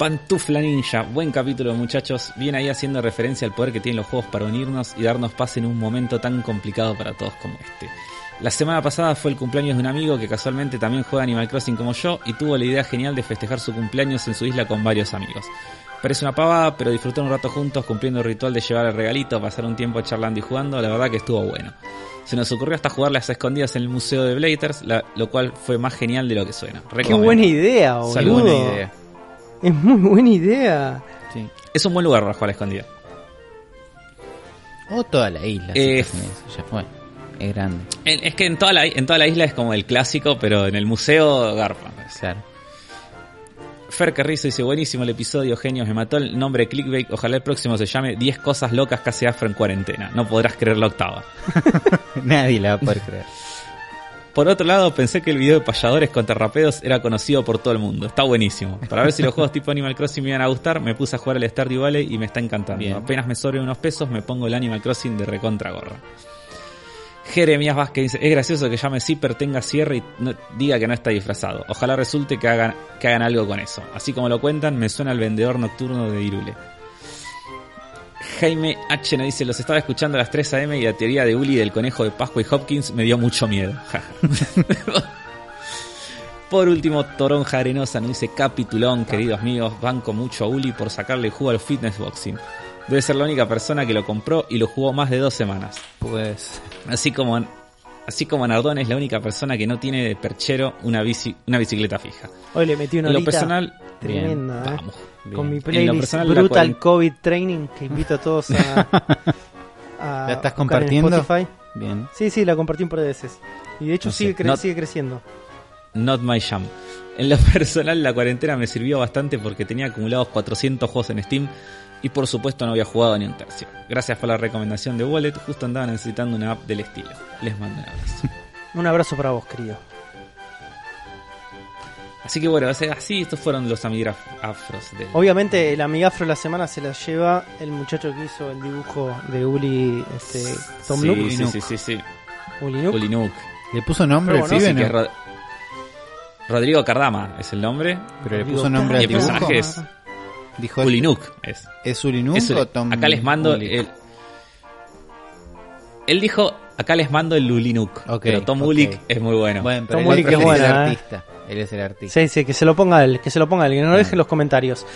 Pantufla Ninja, buen capítulo muchachos, bien ahí haciendo referencia al poder que tienen los juegos para unirnos y darnos paz en un momento tan complicado para todos como este. La semana pasada fue el cumpleaños de un amigo que casualmente también juega Animal Crossing como yo y tuvo la idea genial de festejar su cumpleaños en su isla con varios amigos. Parece una pavada, pero disfrutar un rato juntos cumpliendo el ritual de llevar el regalito, pasar un tiempo charlando y jugando, la verdad que estuvo bueno. Se nos ocurrió hasta jugar las escondidas en el museo de Blaters, la- lo cual fue más genial de lo que suena. Qué Recomiendo. buena idea, boludo. Salud, buena idea. Es muy buena idea. Sí. Es un buen lugar para jugar a escondida. O toda la isla. Eh, eso, ya fue. Es grande. En- Es que en toda, la, en toda la isla es como el clásico, pero en el museo garpa. Claro. Fer Carrizo dice, buenísimo el episodio, genios, me mató el nombre clickbait, ojalá el próximo se llame 10 cosas locas que hace afro en cuarentena. No podrás creer la octava. Nadie la va a poder creer. Por otro lado, pensé que el video de payadores contra rapedos era conocido por todo el mundo. Está buenísimo. Para ver si los juegos tipo Animal Crossing me iban a gustar, me puse a jugar el Stardew Valley y me está encantando. Bien. Apenas me sobren unos pesos, me pongo el Animal Crossing de recontra gorra. Jeremías Vázquez dice, es gracioso que llame Zipper tenga cierre y no- diga que no está disfrazado. Ojalá resulte que hagan, que hagan algo con eso. Así como lo cuentan, me suena el vendedor nocturno de Irule. Jaime H nos dice, los estaba escuchando a las 3 am y la teoría de Uli del conejo de Pascua y Hopkins me dio mucho miedo. Por último, Toronja Arenosa nos dice, capitulón, queridos míos, banco mucho a Uli por sacarle jugo al fitness boxing. Debe ser la única persona que lo compró y lo jugó más de dos semanas. Pues. Así como, así como Nardón es la única persona que no tiene de perchero una, bici, una bicicleta fija. Hoy le metí una En lo personal, tremenda, ¿eh? vamos. Con mi playlist personal, Brutal COVID Training que invito a todos a, a ¿La estás en compartiendo? Spotify. Bien. Sí, sí, la compartí un par de veces. Y de hecho No sé, sigue, cre- sigue creciendo. Not my jam. En lo personal, la cuarentena me sirvió bastante porque tenía acumulados 400 juegos en Steam y por supuesto no había jugado ni un tercio. Gracias por la recomendación de Wallet, justo andaba necesitando una app del estilo. Les mando un abrazo. Un abrazo para vos, querido. Así que bueno, así estos fueron los amigraf afros del... Obviamente el amigafro de la semana se la lleva el muchacho que hizo el dibujo de Uli, este, Tom sí, Nook. sí, sí, sí, sí. Uli Nook. Uli Nook. ¿Le puso nombre al bueno, pibe, Sí, que no? Rodrigo Cardama es el nombre. Pero le puso nombre Y al el dibujo. personaje es Dijo, Uli Nook. Es. ¿Es Ulinuk Es Uli- o Tom acá les mando Uli? el... Él dijo, acá les mando el Uli Nook. Ok, pero Tom ok. Ulick es muy bueno. Bueno, pero Tom Uli que es buena, ¿eh? Él es el artista. Sí, sí, que se lo ponga él, que se lo ponga él, que no lo deje en los comentarios.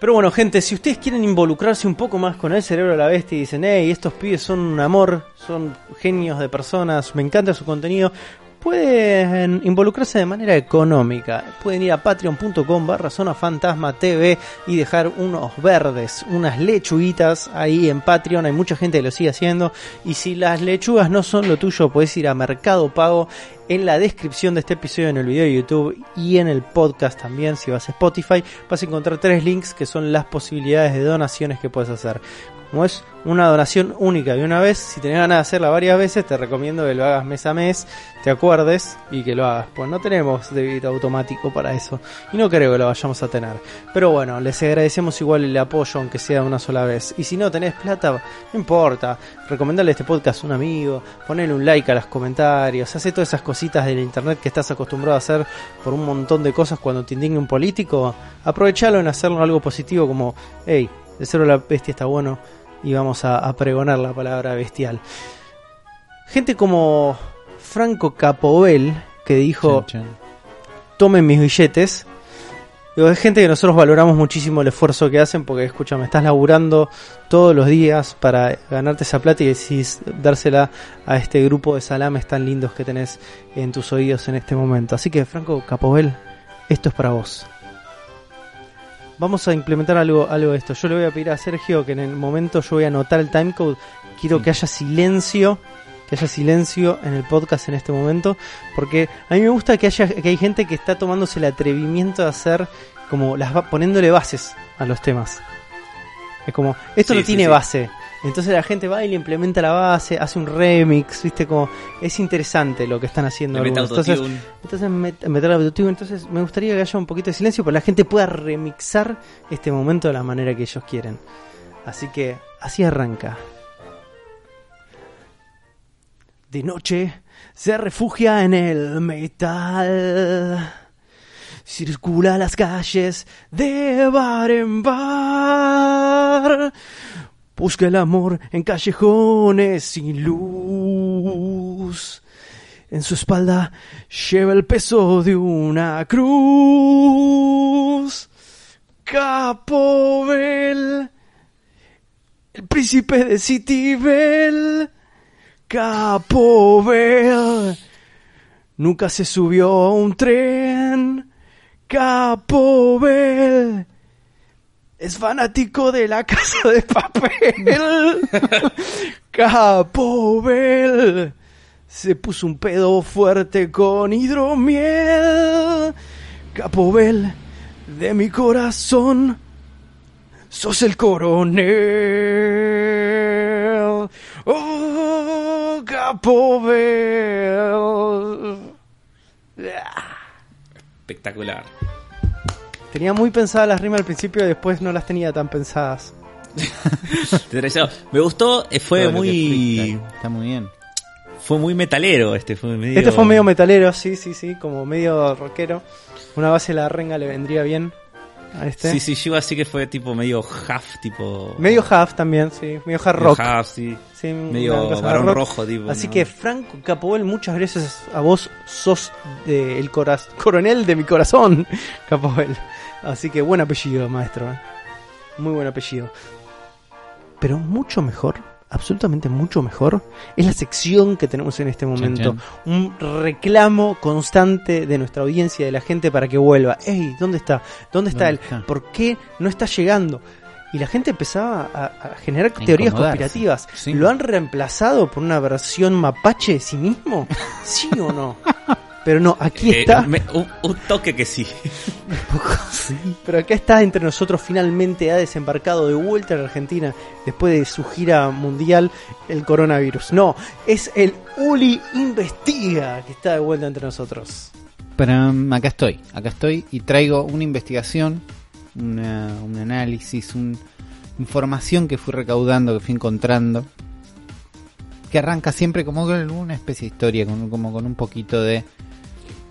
Pero bueno, gente, si ustedes quieren involucrarse un poco más con el cerebro de la bestia y dicen, hey, estos pibes son un amor, son genios de personas, me encanta su contenido, pueden involucrarse de manera económica. Pueden ir a patreon.com barra zona fantasma TV y dejar unos verdes, unas lechuguitas ahí en Patreon. Hay mucha gente que lo sigue haciendo. Y si las lechugas no son lo tuyo, puedes ir a Mercado Pago en la descripción de este episodio en el video de YouTube y en el podcast también, si vas a Spotify, vas a encontrar tres links que son las posibilidades de donaciones que puedes hacer. Como es una donación única de una vez, si tenés ganas de hacerla varias veces, te recomiendo que lo hagas mes a mes, te acuerdes y que lo hagas. Pues no tenemos débito automático para eso y no creo que lo vayamos a tener. Pero bueno, les agradecemos igual el apoyo, aunque sea una sola vez. Y si no tenés plata, no importa, recomendarle este podcast a un amigo, ponerle un like a los comentarios, hace todas esas cositas del internet que estás acostumbrado a hacer por un montón de cosas cuando te indigne un político. Aprovechalo en hacerlo algo positivo como, hey, de cero la bestia está bueno y vamos a, a pregonar la palabra bestial. Gente como Franco Capobel, que dijo, Chan, chan. tomen mis billetes. Digo, es gente que nosotros valoramos muchísimo el esfuerzo que hacen porque, escúchame, estás laburando todos los días para ganarte esa plata y decís dársela a este grupo de salames tan lindos que tenés en tus oídos en este momento. Así que, Franco Capobel, esto es para vos. Vamos a implementar algo, algo de esto. Yo le voy a pedir a Sergio que en el momento yo voy a anotar el timecode. Quiero que haya silencio que haya silencio en el podcast en este momento, porque a mí me gusta que haya que hay gente que está tomándose el atrevimiento de hacer como las va- poniéndole bases a los temas. Es como esto Sí, no sí, tiene sí. base. Entonces la gente va y le implementa la base, hace un remix, viste como es interesante lo que están haciendo Le. Entonces, entonces met- meter autotune, entonces me gustaría que haya un poquito de silencio para que la gente pueda remixar este momento de la manera que ellos quieren. Así que así arranca. De noche se refugia en el metal. Circula las calles de bar en bar. Busca el amor en callejones sin luz. En su espalda lleva el peso de una cruz. Capobel, el príncipe de Citibel. Capobel, nunca se subió a un tren. Capobel, es fanático de la casa de papel. Capobel, se puso un pedo fuerte con hidromiel. Capobel, de mi corazón, sos el coronel. Oh, Capobel. Espectacular. Tenía muy pensadas las rimas al principio y después no las tenía tan pensadas. Me gustó, eh, fue Todo muy Está muy bien. fue muy metalero este, fue medio Este fue medio metalero, sí, sí, sí, como medio rockero. Una base de la renga le vendría bien a este. Sí, sí, yo así que fue tipo medio half, tipo Medio half también, sí, medio hard medio rock. half, sí. Sí, Medio varón rojo, tipo. Así ¿no? que Franco Capobel, muchas gracias a vos sos de el cora- coronel de mi corazón, Capobel. Así que buen apellido, maestro. ¿eh? Muy buen apellido. Pero mucho mejor, absolutamente mucho mejor, es la sección que tenemos en este momento. chan. Un reclamo constante de nuestra audiencia, de la gente para que vuelva. Ey, ¿dónde está? ¿Dónde está ¿Dónde él? está? ¿Por qué no está llegando? Y la gente empezaba a, a generar A teorías conspirativas. Sí. ¿Lo han reemplazado por una versión mapache de sí mismo? ¿Sí o no? Pero no, aquí Eh, está. me- un, un toque que sí. Pero acá está entre nosotros. Finalmente ha desembarcado de vuelta en Argentina después de su gira mundial el coronavirus. No, es el Uli Investiga que está de vuelta entre nosotros. Pero um, acá estoy, acá estoy y traigo una investigación, una- un análisis, una información que fui recaudando, que fui encontrando, que arranca siempre como con una especie de historia, con, como con un poquito de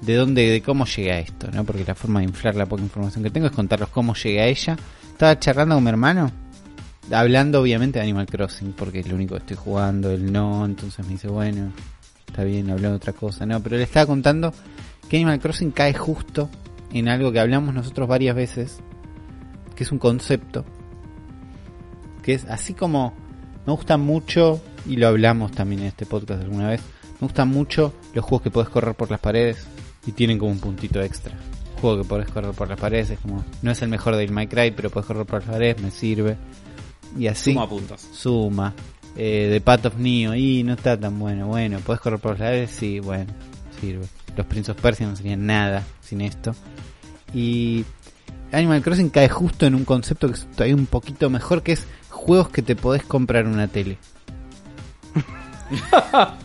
de dónde, de cómo llega esto, ¿no? Porque la forma de inflar la poca información que tengo es contarlos cómo llegué a ella. Estaba charlando con mi hermano, hablando obviamente de Animal Crossing, porque es lo único que estoy jugando, él no, entonces me dice, bueno, está bien, hablando de otra cosa, no, pero le estaba contando que Animal Crossing cae justo en algo que hablamos nosotros varias veces, que es un concepto, que es así como me gusta mucho, y lo hablamos también en este podcast alguna vez, me gustan mucho los juegos que podés correr por las paredes y tienen como un puntito extra. Juego que podés correr por las paredes es como, no es el mejor del My Cry, pero podés correr por las paredes, me sirve. Y así Suma puntos. suma. Eh, de Path of Neo, y no está tan bueno. Bueno, ¿puedes correr por las paredes? Sí, bueno, sirve. Los Prince of Persia no serían nada sin esto. Y Animal Crossing cae justo en un concepto que es todavía un poquito mejor, que es juegos que te podés comprar una tele.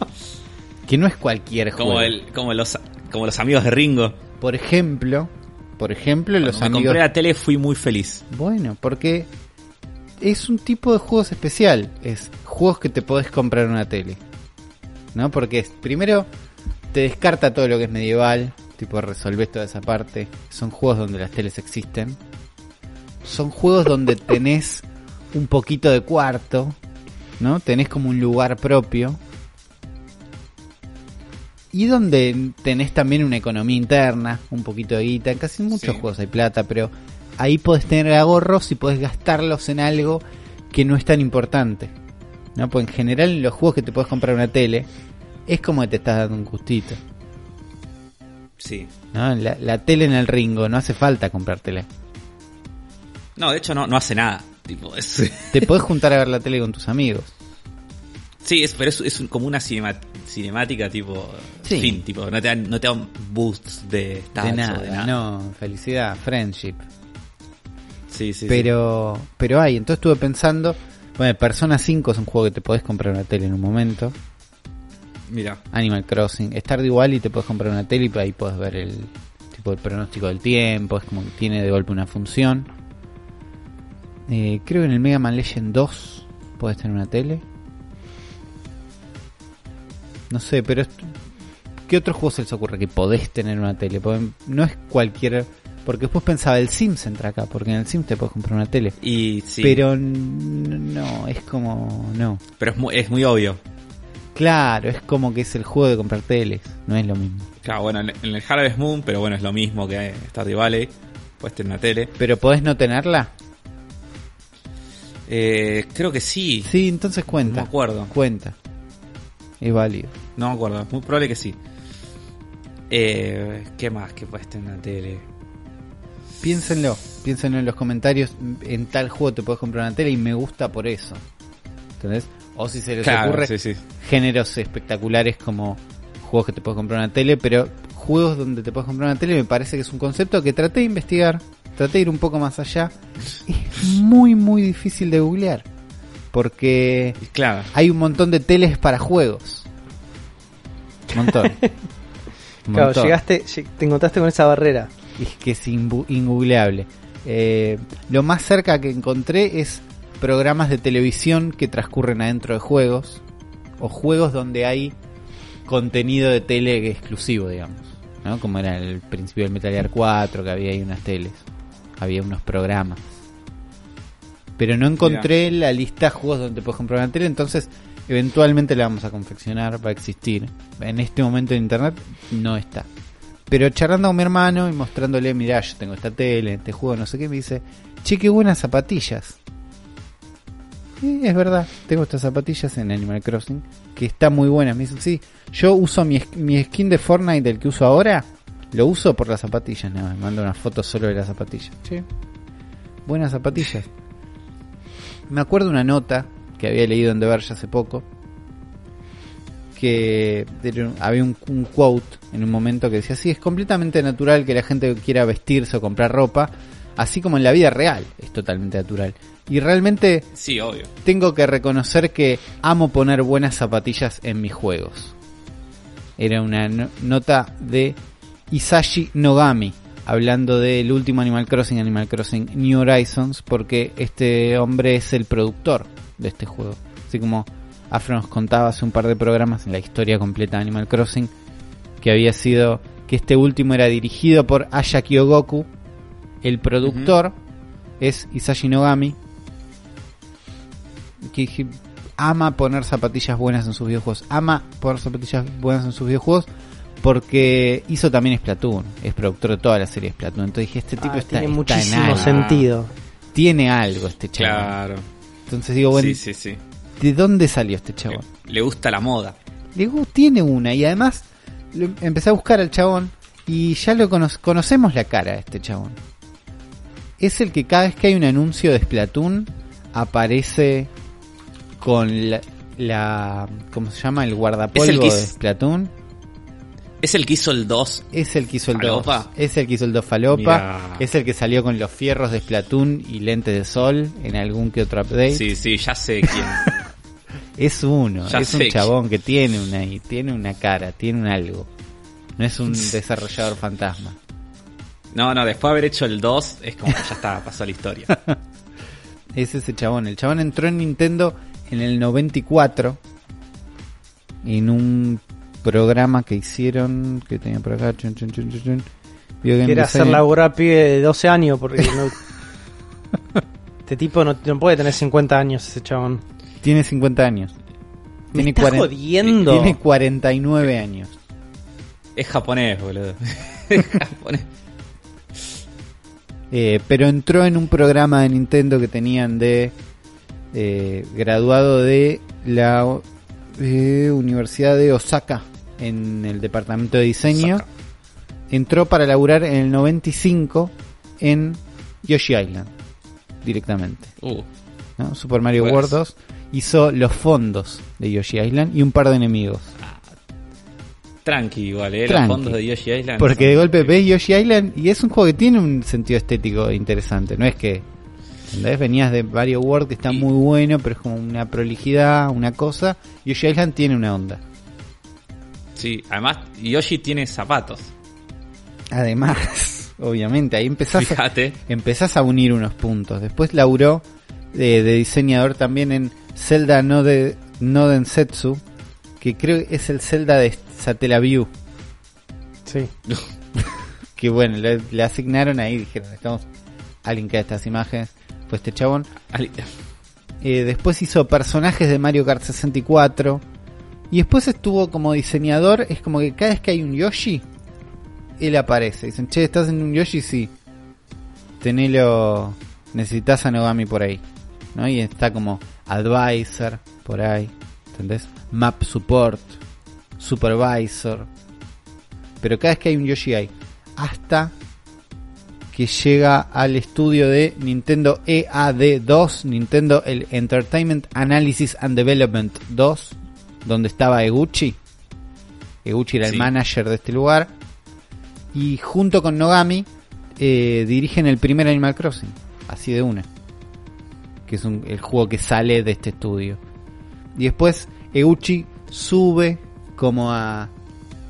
que no es cualquier juego. Como, el, como, los, como los amigos de Ringo. Por ejemplo, por ejemplo, los Cuando me amigos. compré la tele fui muy feliz. Bueno, porque es un tipo de juegos especial. Es juegos que te podés comprar en una tele. ¿No? Porque es, primero te descarta todo lo que es medieval. Tipo, resolvés toda esa parte. Son juegos donde las teles existen. Son juegos donde tenés un poquito de cuarto. ¿No? Tenés como un lugar propio. Y donde tenés también una economía interna, un poquito de guita. En casi muchos Sí. juegos hay plata, pero ahí podés tener ahorros y podés gastarlos en algo que no es tan importante. ¿no? Pues en general en los juegos que te puedes comprar una tele, es como que te estás dando un gustito. Sí. ¿no? La, la tele en el ringo, no hace falta comprártela. No, de hecho no, no hace nada. Tipo, es, Te podés juntar a ver la tele con tus amigos. Sí, es, pero es, es como una cinema- cinemática tipo... Sí. Fin, tipo, no te dan, no te dan boosts de de nada, de nada. no, felicidad, friendship. Sí, sí, sí. pero pero hay, entonces estuve pensando, bueno, Persona 5 es un juego que te podés comprar una tele en un momento. Mira, Animal Crossing, es tarde igual y te puedes comprar una tele y ahí puedes ver el tipo el pronóstico del tiempo, es como que tiene de golpe una función. Eh, creo que en el Mega Man Legend 2 puedes tener una tele. No sé, pero ¿qué otros juegos se les ocurre que podés tener una tele? No es cualquier... Porque después pensaba, el Sims entra acá, porque en el Sims te puedes comprar una tele. y sí. Pero no, es como... No. Pero es muy, es muy obvio. Claro, es como que es el juego de comprar teles, no es lo mismo. Claro, bueno, en el Harvest Moon, pero bueno, es lo mismo que Stardew Valley. Puedes tener una tele. ¿Pero podés no tenerla? Eh, creo que sí. Sí, entonces No cuenta. me acuerdo. Cuenta. Es válido. No me acuerdo. Muy probable que sí. Eh, ¿Qué más que puedes tener en la tele? Piénsenlo, piénsenlo en los comentarios. En tal juego te puedes comprar una tele y me gusta por eso. ¿Entendés? O si se les Claro, ocurre sí, sí. géneros espectaculares como juegos que te puedes comprar una tele, pero juegos donde te puedes comprar una tele me parece que es un concepto que traté de investigar, traté de ir un poco más allá. Es muy, muy difícil de googlear. Porque Claro. hay un montón de teles para juegos. Un montón. Un Claro, montón. llegaste, lle- te encontraste con esa barrera. Es que es ingoogleable. Eh, lo más cerca que encontré es programas de televisión que transcurren adentro de juegos. O juegos donde hay contenido de tele exclusivo, digamos. ¿no? Como era el principio del Metal Gear 4, que había ahí unas teles. Había unos programas. Pero no encontré la lista de juegos donde te puedes comprar una tele, entonces eventualmente la vamos a confeccionar, va a existir. En este momento en internet no está. Pero charlando con mi hermano y mostrándole, mirá, yo tengo esta tele, este juego, no sé qué, me dice, che, qué buenas zapatillas. Y es verdad, tengo estas zapatillas en Animal Crossing, que está muy buenas. Me dice, sí, yo uso mi, mi skin de Fortnite, el que uso ahora, lo uso por las zapatillas, nada, me manda una foto solo de las zapatillas. Buenas zapatillas. Me acuerdo una nota que había leído en The Verge hace poco, que había un, un quote en un momento que decía, sí, es completamente natural que la gente quiera vestirse o comprar ropa, así como en la vida real, es totalmente natural. Y realmente Sí, obvio. tengo que reconocer que amo poner buenas zapatillas en mis juegos. Era una no- nota de Isashi Nogami, hablando del último Animal Crossing, Animal Crossing New Horizons, porque este hombre es el productor de este juego. Así como Afro nos contaba hace un par de programas en la historia completa de Animal Crossing, que había sido que este último era dirigido por Aya Kyogoku, el productor es Isashi Nogami, que ama poner zapatillas buenas en sus videojuegos, ama poner zapatillas buenas en sus videojuegos porque hizo también Splatoon, es productor de toda la serie Splatoon, entonces dije, este tipo Ah, está, tiene está en muchísimo algo, sentido. tiene algo este chaval. Claro. Entonces digo, bueno, Sí, sí, sí. ¿de dónde salió este chabón? Le gusta la moda. Digo, tiene una y además lo- empecé a buscar al chabón y ya lo cono- conocemos la cara de este chabón. Es el que cada vez que hay un anuncio de Splatoon aparece con la, la- ¿cómo se llama? El guardapolvo el de Splatoon. ¿Es el que hizo el 2? Es el que hizo el 2. ¿Falopa? Es el que hizo el 2 Falopa. Mirá. Es el que salió con los fierros de Splatoon y lentes de sol en algún que otro update. Sí, sí, ya sé quién. Es uno, Ya es un chabón que tiene una, tiene una cara, tiene un algo. No es un desarrollador fantasma. No, no, después de haber hecho el 2, es como que ya está, pasó la historia. Es ese chabón. El chabón entró en Nintendo en el 94 en un programa que hicieron que tenía por acá. chun, chun, chun, Quiere hacer Design. laburar a pibe de 12 años porque no- este tipo no, no puede tener 50 años ese chabón. Tiene 50 años. Me Tiene, está 40 jodiendo. tiene 49 años. Es japonés, boludo. Es japonés. Eh, pero entró en un programa de Nintendo que tenían de eh, graduado de la eh, Universidad de Osaka en el departamento de diseño. Entró para laburar en el 95 en Yoshi Island directamente. Uh, ¿no? Super Mario Pues. World 2 hizo los fondos de Yoshi Island y un par de enemigos. tranqui igual, eh. Tranqui. Los fondos de Yoshi Island. Porque de golpe ves Yoshi Island y es un juego que tiene un sentido estético interesante. No es que ¿entendés? venías de Mario World que está Y- muy bueno, pero es como una prolijidad, una cosa. Yoshi Island tiene una onda. Sí, además Yoshi tiene zapatos. Además, obviamente, ahí empezás a, empezás a unir unos puntos. Después laburó de, de diseñador también en Zelda no de no Densetsu, que creo que es el Zelda de Satellaview. Sí. Que bueno, le, le asignaron ahí, dijeron, estamos alguien que estas imágenes, fue este chabón. Eh, después hizo personajes de Mario Kart 64. Y después estuvo como diseñador. Es como que cada vez que hay un Yoshi, él aparece. Dicen, che, ¿estás en un Yoshi? Sí. Tenelo. Necesitas a Nogami por ahí. ¿no? Y está como Advisor por ahí. ¿Entendés? Map Support. Supervisor. Pero cada vez que hay un Yoshi hay. Hasta que llega al estudio de Nintendo EAD2, Nintendo el Entertainment Analysis and Development 2, donde estaba Eguchi. Eguchi era el manager de este lugar. Y junto con Nogami eh, dirigen el primer Animal Crossing, así de una. Que es un- el juego que sale de este estudio. Y después Eguchi sube como a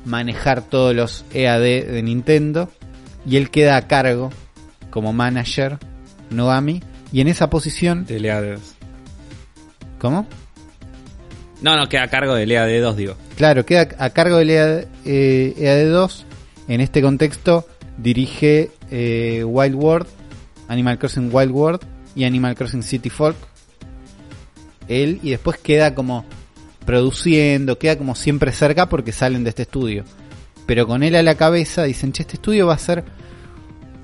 manejar todos los EAD de Nintendo y él queda a cargo como manager Nogami y en esa posición de LeaD2. ¿cómo? No, no, queda a cargo de LeaD2, digo. Claro, queda a cargo del EAD, eh, EAD2 en este contexto dirige eh, Wild World Animal Crossing Wild World y Animal Crossing City Folk él y después queda como produciendo, queda como siempre cerca porque salen de este estudio. Pero con él a la cabeza dicen, che, este estudio va a ser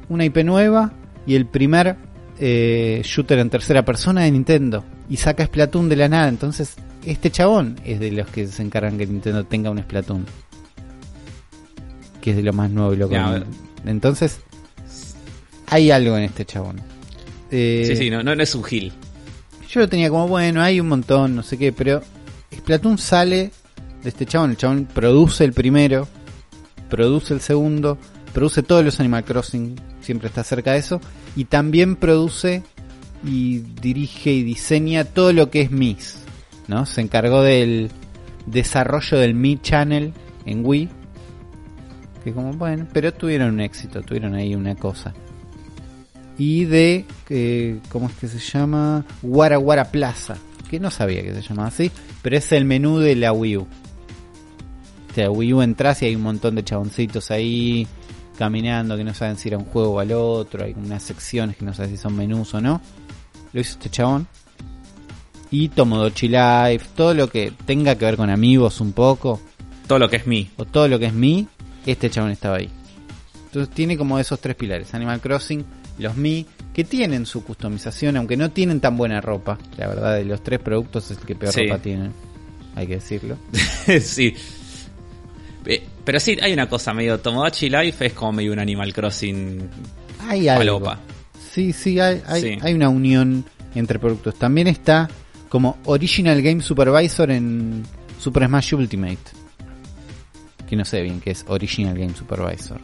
una IP nueva y el primer eh, shooter en tercera persona de Nintendo. Y saca Splatoon de la nada. Entonces, este chabón es de los que se encargan que Nintendo tenga un Splatoon. Que es de lo más nuevo y lo ver. Entonces, hay algo en este chabón. Eh, Sí, sí, no, no, no es un gil. yo lo tenía como, bueno, hay un montón, no sé qué, pero Splatoon sale de este chabón. El chabón produce el primero, produce el segundo, produce todos los Animal Crossing, siempre está cerca de eso, y también produce y dirige y diseña todo lo que es Mis, ¿no? Se encargó del desarrollo del Mi Channel en Wii, que como, bueno, pero tuvieron un éxito, tuvieron ahí una cosa y de eh, ¿cómo es que se llama? Wara Plaza, que no sabía que se llamaba así, pero es el menú de la Wii U. O sea, Wii U entras y hay un montón de chaboncitos ahí caminando que no saben si era un juego o al otro, hay unas secciones que no saben si son menús o no. Lo hizo este chabón. Y Tomodachi Life, todo lo que tenga que ver con amigos un poco, Todo lo que es mi. o todo lo que es Mi, este chabón estaba ahí. Entonces tiene como esos tres pilares, Animal Crossing, los Mi, que tienen su customización, aunque no tienen tan buena ropa. La verdad, de los tres productos es el que peor Sí. ropa tienen, hay que decirlo. sí. Eh, Pero sí, hay una cosa medio Tomodachi Life es como medio un Animal Crossing Hay algo. palopa. Sí, sí, hay, hay, Sí. hay una unión entre productos. También está como Original Game Supervisor en Super Smash Ultimate. que no sé bien qué es Original Game Supervisor.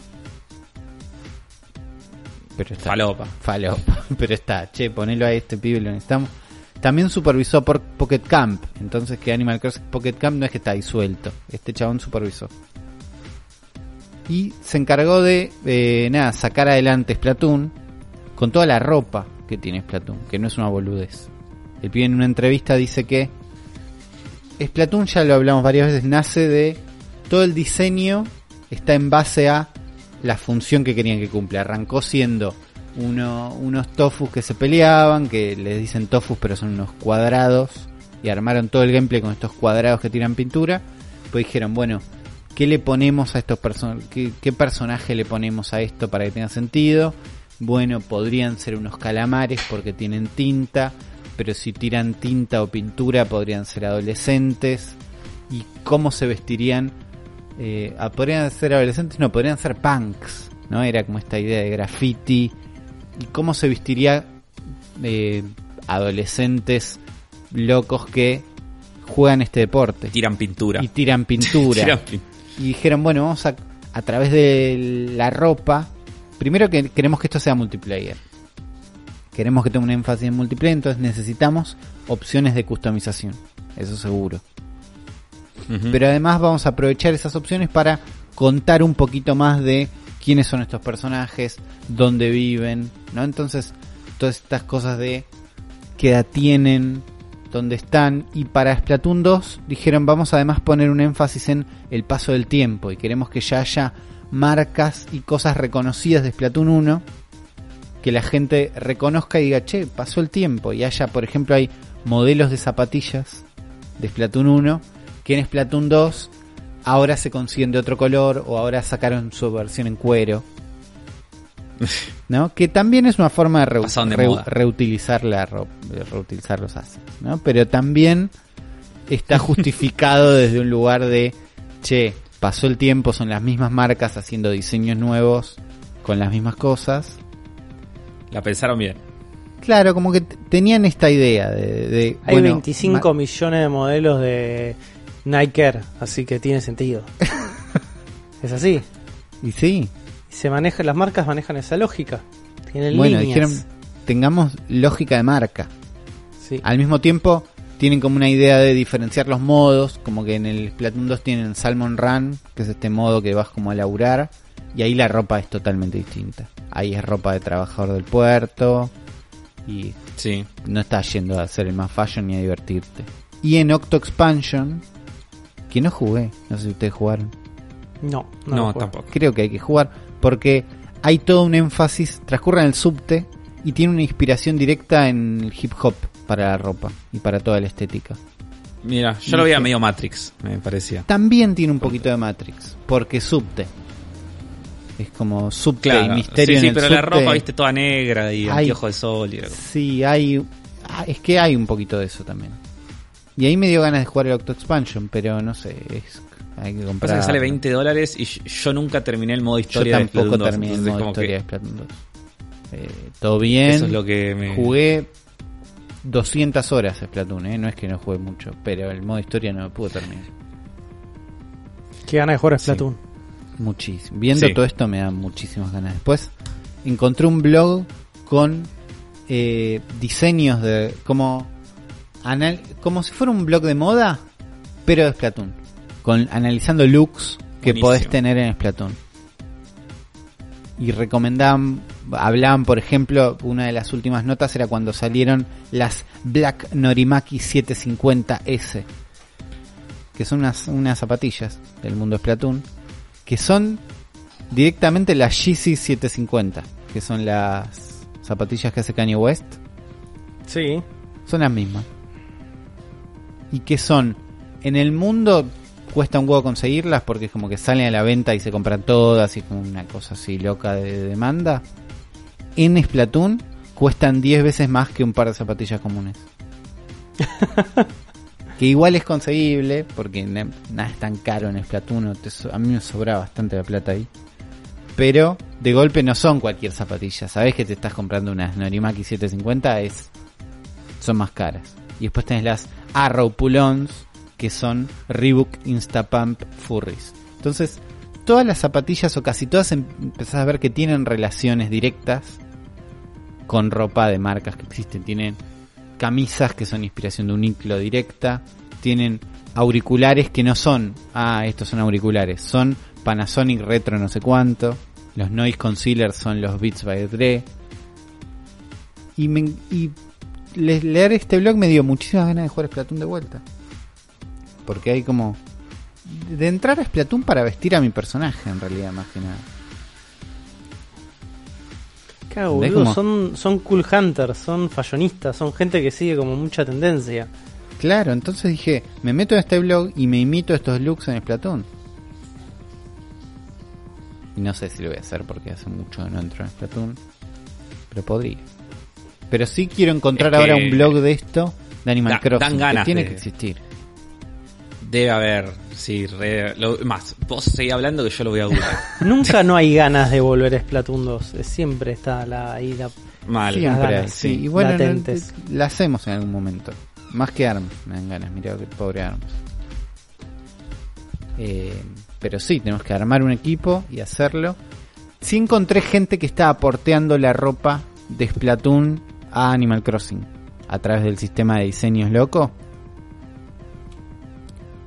Pero está. Falopa. Falopa. Pero está, che, ponelo a este pibe, lo necesitamos. También supervisó por Pocket Camp. Entonces que Animal Crossing Pocket Camp no es que está ahí suelto. Este chabón supervisó. Y se encargó de, eh, nada, sacar adelante Splatoon con toda la ropa que tiene Splatoon, que no es una boludez. El pibe en una entrevista dice que Splatoon, ya lo hablamos varias veces, nace de todo el diseño está en base a la función que querían que cumpla. Arrancó siendo uno, unos tofus que se peleaban, que les dicen tofus pero son unos cuadrados, y armaron todo el gameplay con estos cuadrados que tiran pintura. Pues dijeron, bueno, ¿qué le ponemos a estos personajes? ¿Qué, ¿Qué personaje le ponemos a esto para que tenga sentido? Bueno, podrían ser unos calamares porque tienen tinta, pero si tiran tinta o pintura podrían ser adolescentes. ¿Y cómo se vestirían? Eh, ah, podrían ser adolescentes, no, podrían ser punks, ¿no? Era como esta idea de graffiti. ¿Y cómo se vestiría eh, adolescentes locos que juegan este deporte? Tiran pintura. Y tiran pintura. Tiran pin- y dijeron, bueno, vamos a, a través de la ropa, primero que queremos que esto sea multiplayer. Queremos que tenga un énfasis en multiplayer, entonces necesitamos opciones de customización, eso seguro. Pero además vamos a aprovechar esas opciones para contar un poquito más de quiénes son estos personajes, dónde viven, ¿no? Entonces, todas estas cosas de qué edad tienen, dónde están. Y para Splatoon 2 dijeron vamos además poner un énfasis en el paso del tiempo y queremos que ya haya marcas y cosas reconocidas de Splatoon 1 que la gente reconozca y diga, che, pasó el tiempo y haya, por ejemplo, hay modelos de zapatillas de Splatoon 1 que en Splatoon 2 ahora se consiguen de otro color o ahora sacaron su versión en cuero. ¿No? Que también es una forma de, reu- Pasaron de reu- moda. reutilizar la ro- de reutilizar los assets, ¿no? Pero también está justificado desde un lugar de, che, pasó el tiempo, son las mismas marcas haciendo diseños nuevos con las mismas cosas. La pensaron bien. Claro, como que tenían esta idea de... de, Hay bueno, 25 ma- millones de modelos de Nike Air, así que tiene sentido. es así. Y sí, Y se maneja, las marcas manejan esa lógica. Tienen bueno, líneas. dijeron, tengamos lógica de marca. Sí. Al mismo tiempo, tienen como una idea de diferenciar los modos, como que en el Splatoon 2 tienen Salmon Run, que es este modo que vas como a laburar, y ahí la ropa es totalmente distinta. Ahí es ropa de trabajador del puerto, y Sí. no estás yendo a hacer el más fashion ni a divertirte. Y en Octo Expansion, que no jugué, no sé si ustedes jugaron, No, no, tampoco. creo que hay que jugar, porque hay todo un énfasis, transcurre en el subte, y tiene una inspiración directa en el hip hop para la ropa y para toda la estética. Mira, yo lo veía medio Matrix, me parecía. También tiene un poquito de Matrix, porque subte. Es como subte y Claro, misterio sí, sí, en el pero la ropa, viste, toda negra y Ay. anteojo de sol. Y como- Sí, hay. ah, Es que hay un poquito de eso también. Y ahí me dio ganas de jugar el Octo Expansion, pero no sé, es, hay que comprar. Pasa que sale 20 dólares y yo- nunca terminé el modo Yo historia de tampoco Splatoon 2, terminé el modo historia de Splatoon 2. Eh, todo bien. Eso es lo que me... Jugué 200 horas a Splatoon, ¿eh? no es que no jugué mucho, pero el modo historia no me pudo terminar. Qué ganas de jugar a Sí. Muchísimo. Viendo Sí. todo esto me da muchísimas ganas. Después encontré un blog con eh, diseños de como anal- como si fuera un blog de moda, pero de Splatoon, con analizando looks que Buenísimo. podés tener en Splatoon. Y recomendaban, hablaban por ejemplo, una de las últimas notas era cuando salieron las Black Norimaki 750S, que son unas, unas zapatillas del mundo Splatoon, que son directamente las Yeezy 750, que son las zapatillas que hace Kanye West, Sí. son las mismas. Y que son, en el mundo cuesta un huevo conseguirlas porque es como que salen a la venta y se compran todas y es como una cosa así loca de demanda. En Splatoon cuestan 10 veces más que un par de zapatillas comunes. que igual es conseguible porque na- nada es tan caro en Splatoon. a mí me sobra bastante la plata ahí. Pero de golpe no son cualquier zapatilla. Sabes que te estás comprando unas Norimaki 750 es son más caras. Y después tenés las Arrow Pulons, que son Reebok Instapump Furries. Entonces, todas las zapatillas o casi todas em- empezás a ver que tienen relaciones directas con ropa de marcas que existen. Tienen camisas que son inspiración de un iclo directa. Tienen auriculares que no son, ah, estos son auriculares, son Panasonic Retro no sé cuánto. Los noise concealers son los Beats by Dre. Y, leer este blog me dio muchísimas ganas de jugar Splatoon de vuelta. Porque hay como... De entrar a Splatoon para vestir a mi personaje, en realidad, más que nada. Claro, ¿Ves boludo, son, son cool hunters, son fallonistas, son gente que sigue como mucha tendencia. Claro, entonces dije, me meto en este blog y me imito estos looks en Splatoon. Y no sé si lo voy a hacer porque hace mucho que no entro en Splatoon. Pero podría. Pero sí quiero encontrar Es que- ahora un blog de esto, de Animal Da- Crossing, dan que tiene de- que existir. Debe haber, sí, re- lo- más, vos seguís hablando que yo lo voy a googlear. Nunca no hay ganas de volver a Splatoon 2. eh, Siempre está la, ahí la... Mal. Siempre ganas, sí. sí, Y bueno, latentes. la hacemos en algún momento. Más que ARMS, me dan ganas, mira que pobre ARMS. Eh, pero sí, tenemos que armar un equipo y hacerlo. Sí encontré gente que estaba porteando la ropa de Splatoon a Animal Crossing a través del sistema de diseños loco.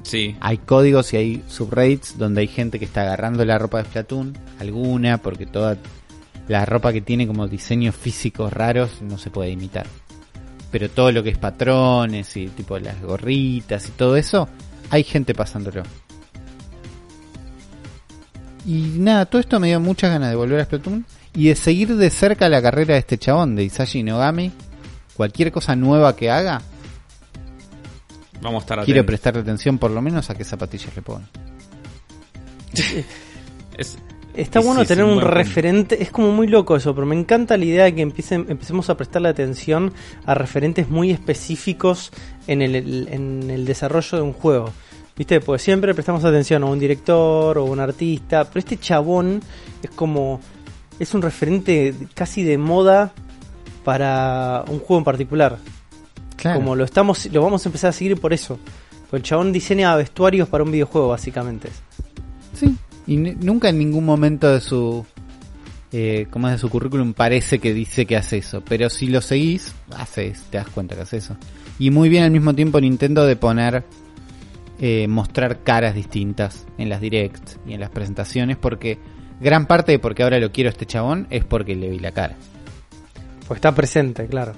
Sí, Hay códigos y hay subreddits donde hay gente que está agarrando la ropa de Splatoon, alguna, porque toda la ropa que tiene como diseños físicos raros no se puede imitar. Pero todo lo que es patrones y tipo las gorritas y todo eso, hay gente pasándolo. Y nada, todo esto me dio muchas ganas de volver a Splatoon y de seguir de cerca la carrera de este chabón, de Isashi Nogami. Cualquier cosa nueva que haga, vamos a estar quiero atentos. prestarle atención por lo menos a qué zapatillas le pone. Es- Está Y bueno es tener un un buen punto. referente, es como muy loco eso, pero me encanta la idea de que empiecen, empecemos a prestarle atención a referentes muy específicos en el, el- en el desarrollo de un juego. ¿Viste? Pues siempre prestamos atención a un director o un artista, pero este chabón es como. es un referente casi de moda para un juego en particular. Claro. Como lo estamos, lo vamos a empezar a seguir por eso. Porque el chabón diseña vestuarios para un videojuego, básicamente. Sí, y nunca en ningún momento de su eh, como es de su currículum parece que dice que hace eso, pero si lo seguís, haces, te das cuenta que hace eso. Y muy bien al mismo tiempo Nintendo de poner eh, mostrar caras distintas en las directs y en las presentaciones porque gran parte de porque ahora lo quiero a este chabón es porque le vi la cara. Pues está presente, claro.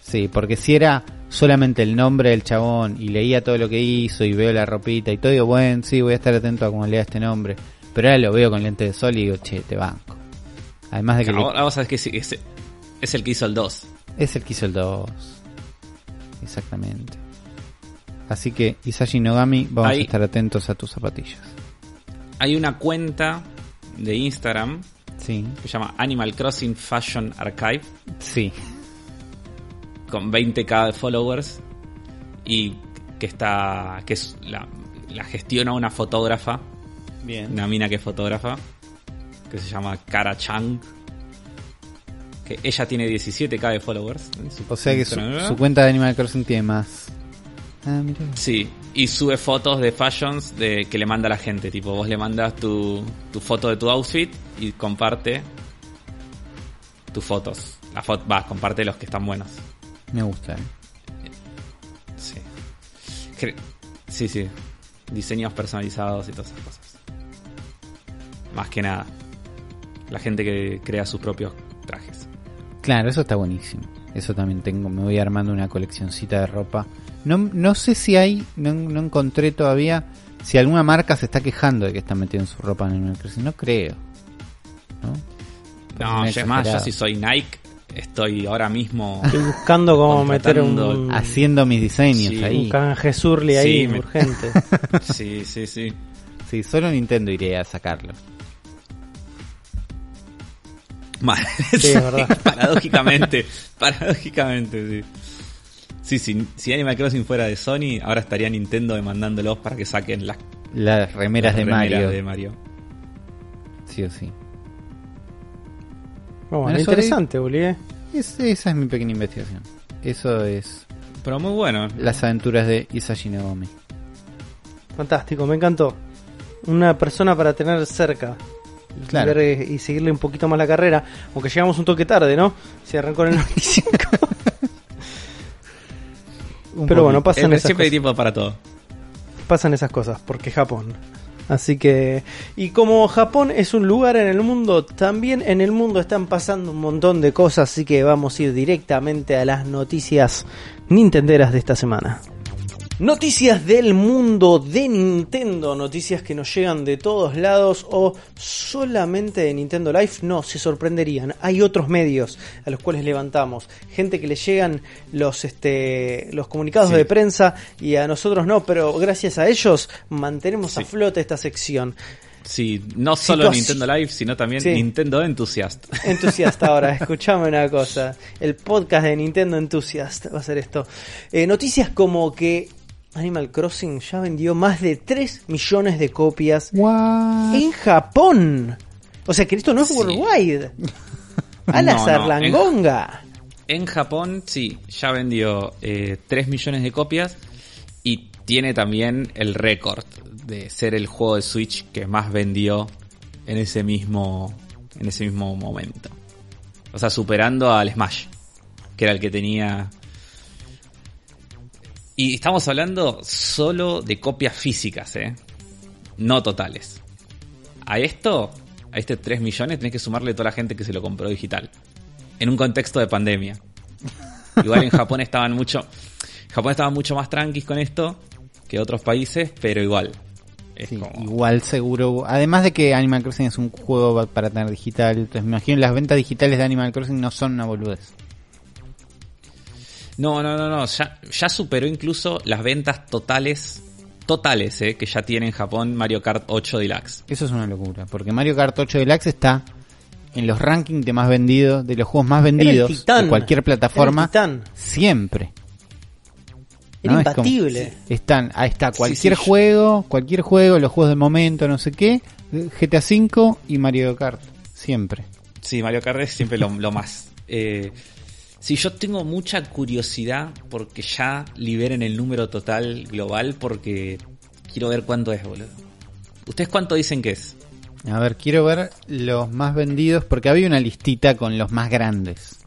Sí, porque si era solamente el nombre del chabón y leía todo lo que hizo y veo la ropita y todo, digo, bueno, sí, voy a estar atento a cómo lea este nombre. Pero ahora lo veo con lente de sol y digo, che, te banco. Además de que le- Ahora vos sabés que sí, es, es el que hizo el 2. es el que hizo el 2. Exactamente. Así que, Isashi Nogami, vamos a estar atentos a tus zapatillas. Hay una cuenta de Instagram Sí, que se llama Animal Crossing Fashion Archive sí. Con 20k de followers y que está que es la, la gestiona una fotógrafa, Bien. una mina que es fotógrafa que se llama Kara Chang. Que ella tiene 17k de followers. O sea que su, cuenta de Animal Crossing tiene más. Ah, mira. Sí, y sube fotos de fashions de que le manda a la gente. Tipo, vos le mandas tu, tu foto de tu outfit y comparte tus fotos. La foto, va, comparte los que están buenos. Me gusta. eh. Sí. Sí, sí. Diseños personalizados y todas esas cosas. Más que nada. La gente que crea sus propios trajes. Claro, eso está buenísimo. Eso también tengo. Me voy armando una coleccioncita de ropa. No, no sé si hay, no, no encontré todavía si alguna marca se está quejando de que están metiendo su ropa en Animal Crossing. No creo. ¿No? No, es más, yo exagerado. si soy Nike, estoy ahora mismo Estoy buscando cómo meter un, Haciendo mis diseños Sí, ahí. un canje surly ahí Sí, me- urgente. Sí, sí, sí. Sí, solo Nintendo iría a sacarlo. Mal. Sí, es verdad. paradójicamente, paradójicamente, sí. Sí, si, si Animal Crossing fuera de Sony, ahora estaría Nintendo demandándolos para que saquen las Las remeras de remeras Mario. de Mario. Sí o sí. Bueno, Bueno, interesante, Bolívar. Es- esa es mi pequeña investigación. Eso es Pero muy bueno. las aventuras de Isashi Nogami. Fantástico, me encantó. una persona para tener cerca. Claro. Y, ver, eh, y seguirle un poquito más la carrera. Aunque llegamos un toque tarde, ¿no? Se arrancó en el 95. Un Pero bueno, pasan Eh, esas siempre hay cosas. tiempo para todo. pasan esas cosas, porque Japón. Así que, y como Japón es un lugar en el mundo, también en el mundo están pasando un montón de cosas, así que vamos a ir directamente a las noticias nintenderas de esta semana. Noticias del mundo de Nintendo, noticias que nos llegan de todos lados o solamente de Nintendo Live, no, se sorprenderían. Hay otros medios a los cuales levantamos, gente que le llegan los este los comunicados Sí. de prensa y a nosotros no, pero gracias a ellos mantenemos a Sí. flote esta sección. Sí, no solo Nintendo Live, sino también Sí. Nintendo Enthusiast. Entusiasta ahora, escuchame una cosa. El podcast de Nintendo Enthusiast va a ser esto. Eh, noticias como que Animal Crossing ya vendió más de 3 millones de copias What? en Japón. O sea que esto no es Sí. worldwide. A la No, no, zarlangonga. En Japón, sí, ya vendió eh, 3 millones de copias y tiene también el récord de ser el juego de Switch que más vendió en ese mismo, en ese mismo momento. O sea, superando al Smash, que era el que tenía... Y estamos hablando solo de copias físicas, ¿eh? No totales. A esto, a este 3 millones, tenés que sumarle toda la gente que se lo compró digital. En un contexto de pandemia. Igual en Japón estaban mucho. Japón estaba mucho más tranquis con esto que otros países, pero igual. Es Sí, como- igual seguro. Además de que Animal Crossing es un juego para tener digital, entonces me imagino las ventas digitales de Animal Crossing no son una boludez. No, no, no, no. Ya, ya superó incluso las ventas totales. Totales, eh, que ya tiene en Japón Mario Kart 8 Deluxe. Eso es una locura, porque Mario Kart 8 Deluxe está en los rankings de más vendidos, de los juegos más vendidos titán. de cualquier plataforma, Era el titán. siempre. Era ¿no? Es como- están, ahí está, Sí, cualquier sí. juego, cualquier juego, los juegos del momento, no sé qué, GTA V y Mario Kart, siempre. Sí, Mario Kart es siempre lo, lo más. Eh, sí, yo tengo mucha curiosidad porque ya liberen el número total global porque quiero ver cuánto es, boludo. ¿Ustedes cuánto dicen que es? A ver, quiero ver los más vendidos, porque había una listita con los más grandes.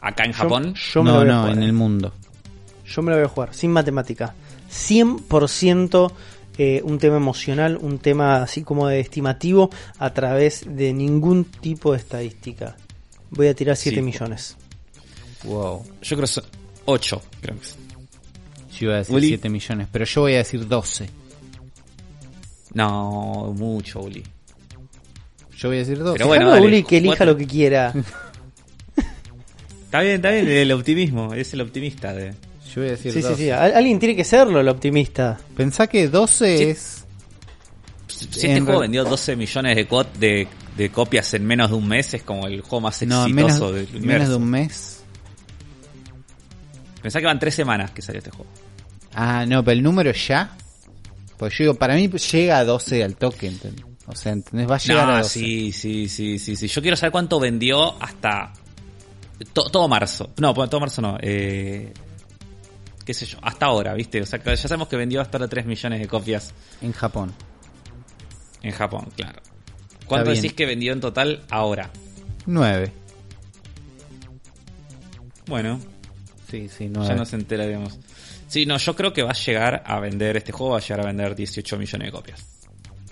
Acá en Yo- Japón. Yo, me lo no, no, en eh. el mundo. Yo me lo voy a jugar, sin matemática. 100% eh, un tema emocional, un tema así como de estimativo a través de ningún tipo de estadística. Voy a tirar 7 Sí. millones. Wow. Yo creo que son 8. Creo que. Yo iba a decir Uli. 7 millones, pero yo voy a decir 12. No, mucho, Uli. Yo voy a decir 12. Pero bueno, dale, Uli que elija jugate. lo que quiera. Está bien, está bien, el optimismo. Es el optimista de. Yo voy a decir Sí, sí, 12. sí. Al- Alguien tiene que serlo, el optimista. Pensá que 12 Sí. es... Si este En juego vendió 12 millones de, de, de copias en menos de un mes, es como el juego más No, exitoso menos, del menos universo. de un mes. Pensá que van 3 semanas que salió este juego. Ah, no, pero el número ya. Pues yo digo, para mí llega a 12 al toque, ¿entendés? O sea, ¿entendés? Va a llegar a No, 12. sí, sí, sí, sí, sí. Yo quiero saber cuánto vendió hasta to- todo marzo. No, pues, todo marzo no. Eh, qué sé yo, hasta ahora, ¿viste? O sea, ya sabemos que vendió hasta ahora 3 millones de copias En Japón. en Japón, claro. ¿Cuánto bien. decís que vendió en total ahora? 9. Bueno, Sí, sí, ya 9. nos enteraremos. Sí, no, yo creo que va a llegar a vender, este juego va a llegar a vender 18 millones de copias.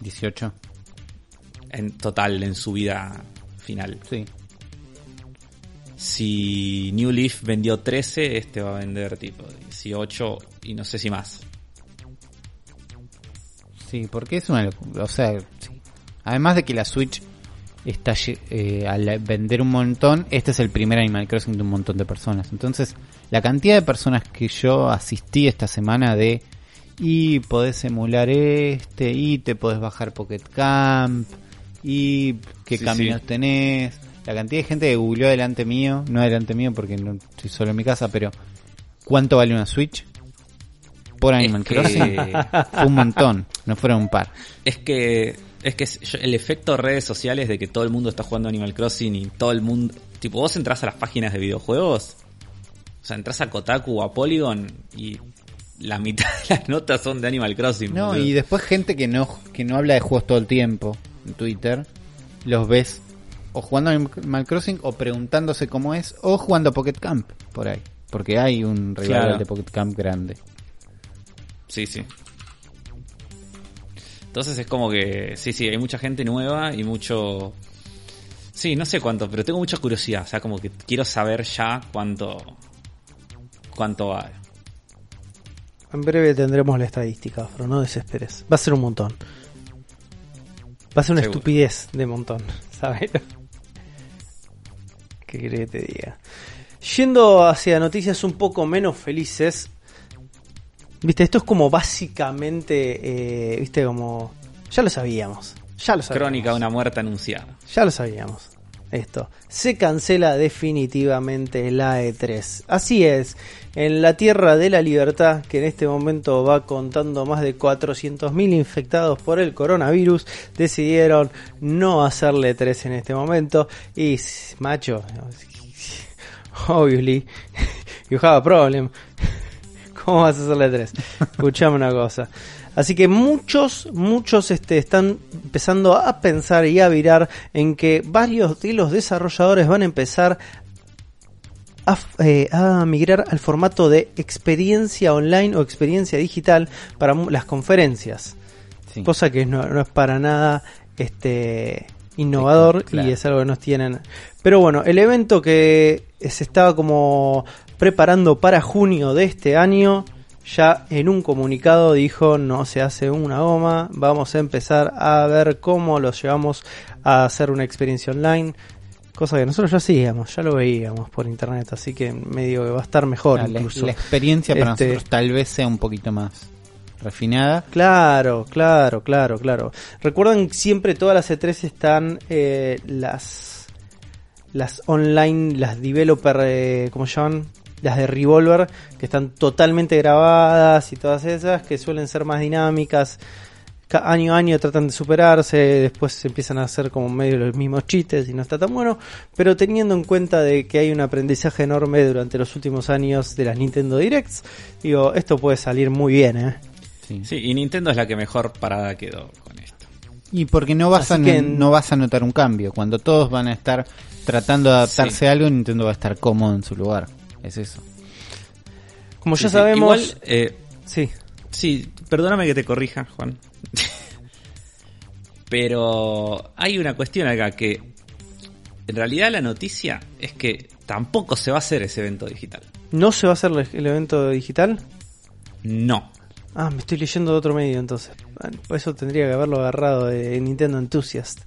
18. En total, en su vida final. Sí. Si New Leaf vendió 13, este va a vender tipo 18 y no sé si más. Sí, porque es una. O sea, sí. Además de que la Switch está eh, al vender un montón, este es el primer Animal Crossing de un montón de personas. Entonces, la cantidad de personas que yo asistí esta semana de y podés emular este, y te podés bajar Pocket Camp, y qué Sí, caminos sí. tenés. La cantidad de gente que googleó delante mío, no delante mío porque no estoy solo en mi casa, pero ¿cuánto vale una Switch? Por Animal Crossing. Fue un montón, no fueron un par. Es que es que el efecto redes sociales de que todo el mundo está jugando Animal Crossing y todo el mundo, tipo vos entras a las páginas de videojuegos, o sea, entras a Kotaku o a Polygon y la mitad de las notas son de Animal Crossing. No, boludo. y después gente que no, que no habla de juegos todo el tiempo en Twitter, los ves o jugando a Animal Crossing o preguntándose cómo es o jugando a Pocket Camp por ahí. Porque hay un rival Claro. de Pocket Camp grande. Sí, sí. Entonces es como que, sí, sí, hay mucha gente nueva y mucho... Sí, no sé cuánto, pero tengo mucha curiosidad. O sea, como que quiero saber ya cuánto... Cuánto va. En breve tendremos la estadística, pero no desesperes. Va a ser un montón. Va a ser una Seguro. estupidez de montón, ¿sabes? ¿Qué querés que te diga? Yendo hacia noticias un poco menos felices. Viste, esto es como básicamente, eh, viste, como... Ya lo sabíamos. Ya lo sabíamos. Crónica de una muerte anunciada. Ya lo sabíamos. Esto. Se cancela definitivamente la E3. Así es. En la Tierra de la Libertad, que en este momento va contando más de 400.000 infectados por el coronavirus, decidieron no hacerle E3 en este momento. Y, macho, obviously, you have a problem. ¿Cómo vas a hacerle E3? Escuchame una cosa. Así que muchos, muchos este, están empezando a pensar y a virar en que varios de los desarrolladores van a empezar a, eh, a migrar al formato de experiencia online o experiencia digital para las conferencias. Sí. Cosa que no, no es para nada este innovador Claro. y es algo que nos tienen. Pero bueno, el evento que se estaba como preparando para junio de este año, ya en un comunicado dijo no se hace una goma, vamos a empezar a ver cómo lo llevamos a hacer una experiencia online. Cosa que nosotros ya hacíamos, ya lo veíamos por internet, así que medio que va a estar mejor la, incluso. la experiencia para Este- nosotros tal vez sea un poquito más refinada. Claro, claro, claro, claro. Recuerdan siempre todas las E3 están eh, las las online, las developer, eh, ¿cómo se llaman? Las de Revolver, que están totalmente grabadas y todas esas, que suelen ser más dinámicas. Ca- año a año tratan de superarse, después se empiezan a hacer como medio los mismos chistes y no está tan bueno. Pero teniendo en cuenta de que hay un aprendizaje enorme durante los últimos años de las Nintendo Directs, digo, esto puede salir muy bien, ¿eh? Sí. Sí, y Nintendo es la que mejor parada quedó con esto. Y porque no vas, a, que- no vas a notar un cambio. Cuando todos van a estar tratando de adaptarse Sí. a algo, Nintendo va a estar cómodo en su lugar. Es eso. Como Sí, ya sí. sabemos, Igual, eh, sí, Sí, perdóname que te corrija, Juan. Pero hay una cuestión acá que en realidad la noticia es que tampoco se va a hacer ese evento digital. ¿no se va a hacer el- evento digital? No. Ah, me estoy leyendo de otro medio entonces. Por Eso tendría que haberlo agarrado de Nintendo Enthusiast.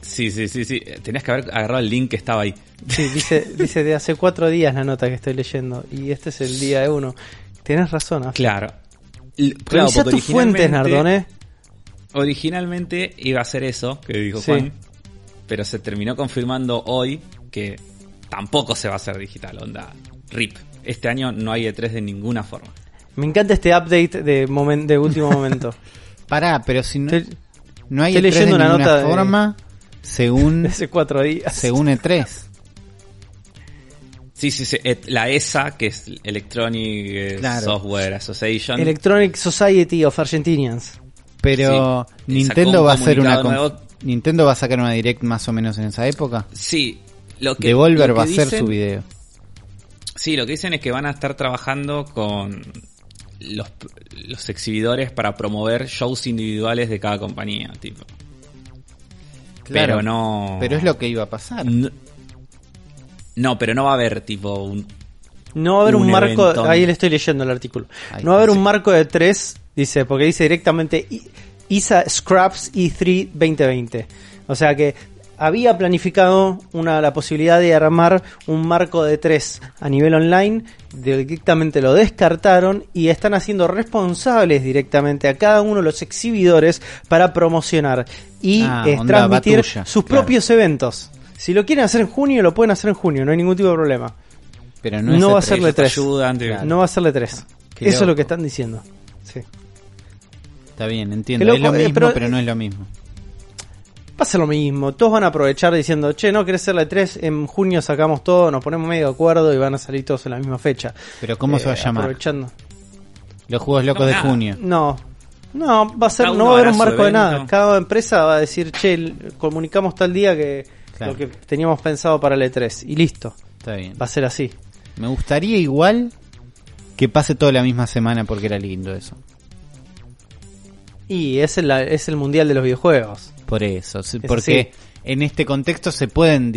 Sí, sí, sí, sí. Tenías que haber agarrado el link que estaba ahí. Sí, dice, dice de hace cuatro días la nota que estoy leyendo. Y este es el día de uno. Tienes razón, Af. Claro. L- Claro, porque tus fuentes, originalmente- Nardone. Originalmente iba a ser eso que dijo Sí. Juan, pero se terminó confirmando hoy que tampoco se va a hacer digital, onda. RIP. Este año no hay E3 de ninguna forma. Me encanta este update de, momen- de último momento. Pará, pero si no, no hay estoy E3 leyendo de una ninguna nota de- forma, según, hace cuatro días. según E E3. Sí, sí, sí. et- La ESA, que es Electronic eh, Claro. Software Association. Electronic Society of Argentinians. Pero Sí, Nintendo va a hacer una nuevo. Nintendo va a sacar una direct más o menos en esa época. Sí, lo que, Devolver lo que va a hacer su video. Sí, lo que dicen es que van a estar trabajando con los, los exhibidores para promover shows individuales de cada compañía, tipo. Claro, pero no. Pero es lo que iba a pasar. No, no, pero no va a haber tipo un. No va a haber un, Un marco, eventón. ahí le estoy leyendo el artículo. Ahí no va a haber un marco de tres, dice, porque dice directamente ISA Scraps E3 2020. O sea que había planificado una la posibilidad de armar un marco de tres a nivel online, directamente lo descartaron y están haciendo responsables directamente a cada uno de los exhibidores para promocionar y Ah, onda transmitir batulla, sus claro. propios eventos. Si lo quieren hacer en junio, lo pueden hacer en junio, no hay ningún tipo de problema. Pero No, no, es va a E3. ser ellos E3. ayudan, Claro. No va a serle 3. Qué Eso es lo que están diciendo. Sí. Está bien, entiendo. Es lo eh, mismo, pero- pero, no es lo mismo. Va a ser lo mismo. Todos van a aprovechar diciendo, che, no querés hacerle 3. En junio sacamos todo, nos ponemos medio de acuerdo y van a salir todos en la misma fecha. Pero ¿cómo se va a Eh, llamar? Aprovechando. Los juegos locos No, de nada. junio. No. No, va a ser, Cada no va a haber un marco de nada. Cada empresa va a decir, che, comunicamos tal día que Claro. lo que teníamos pensado para el E3. Y listo. Está bien. Va a ser así. Me gustaría igual que pase toda la misma semana porque era lindo eso. Y es el, es el mundial de los videojuegos. Por eso, Es porque en este contexto se pueden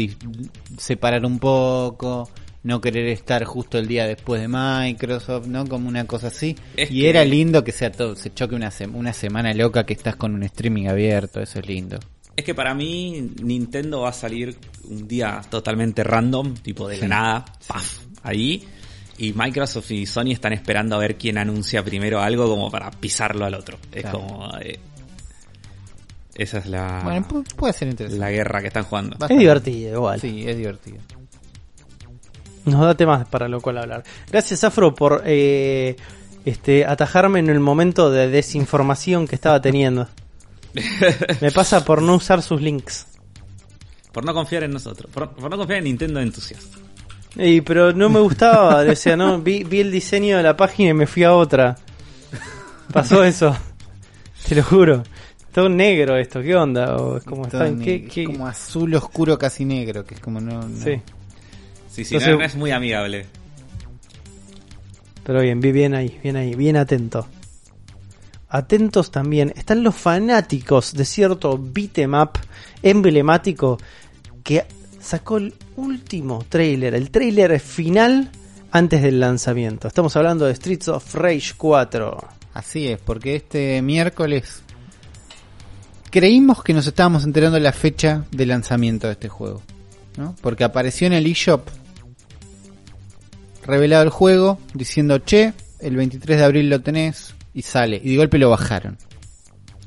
separar un poco, no querer estar justo el día después de Microsoft, ¿no? Como una cosa así. Es y que- era lindo que sea todo, se choque una, una semana loca que estás con un streaming abierto, eso es lindo. Es que para mí Nintendo va a salir un día totalmente random, tipo de la nada, paf, ahí. Y Microsoft y Sony están esperando a ver quién anuncia primero algo como para pisarlo al otro. Es Claro. como... eh, esa es la, Bueno, pu- puede ser interesante. la guerra que están jugando. Es divertido, igual. Sí, es divertido. Nos da temas para lo cual hablar. Gracias, Afro, por eh, este, atajarme en el momento de desinformación que estaba teniendo. Me pasa por no usar sus links. Por no confiar en nosotros. Por, por no confiar en Nintendo entusiasta. Y, pero no me gustaba, o sea, no vi, vi el diseño de la página y me fui a otra. Pasó eso. Te lo juro. Todo negro esto, ¿qué onda? O es como Todo está, ¿qué- negro, qué- es como azul oscuro casi negro, que es como no... no- Sí, Sí, sí, Entonces- no, no es muy amigable. pero bien, vi bien ahí, bien ahí, bien atento. Atentos también, están los fanáticos de cierto beat'em up emblemático que sacó el último trailer, el trailer final antes del lanzamiento. Estamos hablando de Streets of Rage 4. Así es, porque este miércoles creímos que nos estábamos enterando de la fecha de lanzamiento de este juego, ¿no? Porque apareció en el eShop revelado el juego diciendo, "Che, el 23 de abril lo tenés" y sale y de golpe lo bajaron.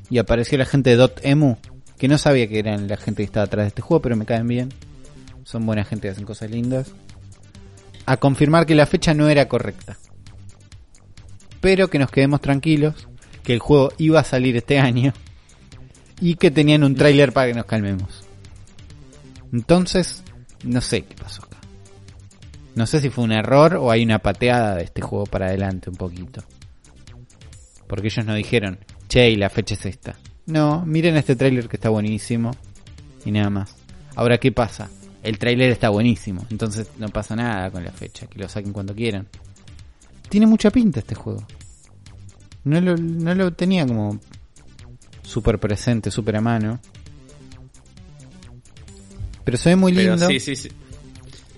Y apareció la gente de Dotemu, que no sabía que eran la gente que estaba atrás de este juego, pero me caen bien. Son buena gente hacen cosas lindas. A confirmar que la fecha no era correcta pero que nos quedemos tranquilos, que el juego iba a salir este año y que tenían un tráiler para que nos calmemos. Entonces, no sé qué pasó acá. No sé si fue un error o hay una pateada de este juego para adelante un poquito. Porque ellos no dijeron, che, la fecha es esta. No, miren este tráiler que está buenísimo y nada más. Ahora, ¿qué pasa? El tráiler está buenísimo, entonces no pasa nada con la fecha, que lo saquen cuando quieran tiene mucha pinta este juego. No lo, no lo tenía como súper presente, súper a mano. Pero se ve muy Pero lindo. sí, sí, sí.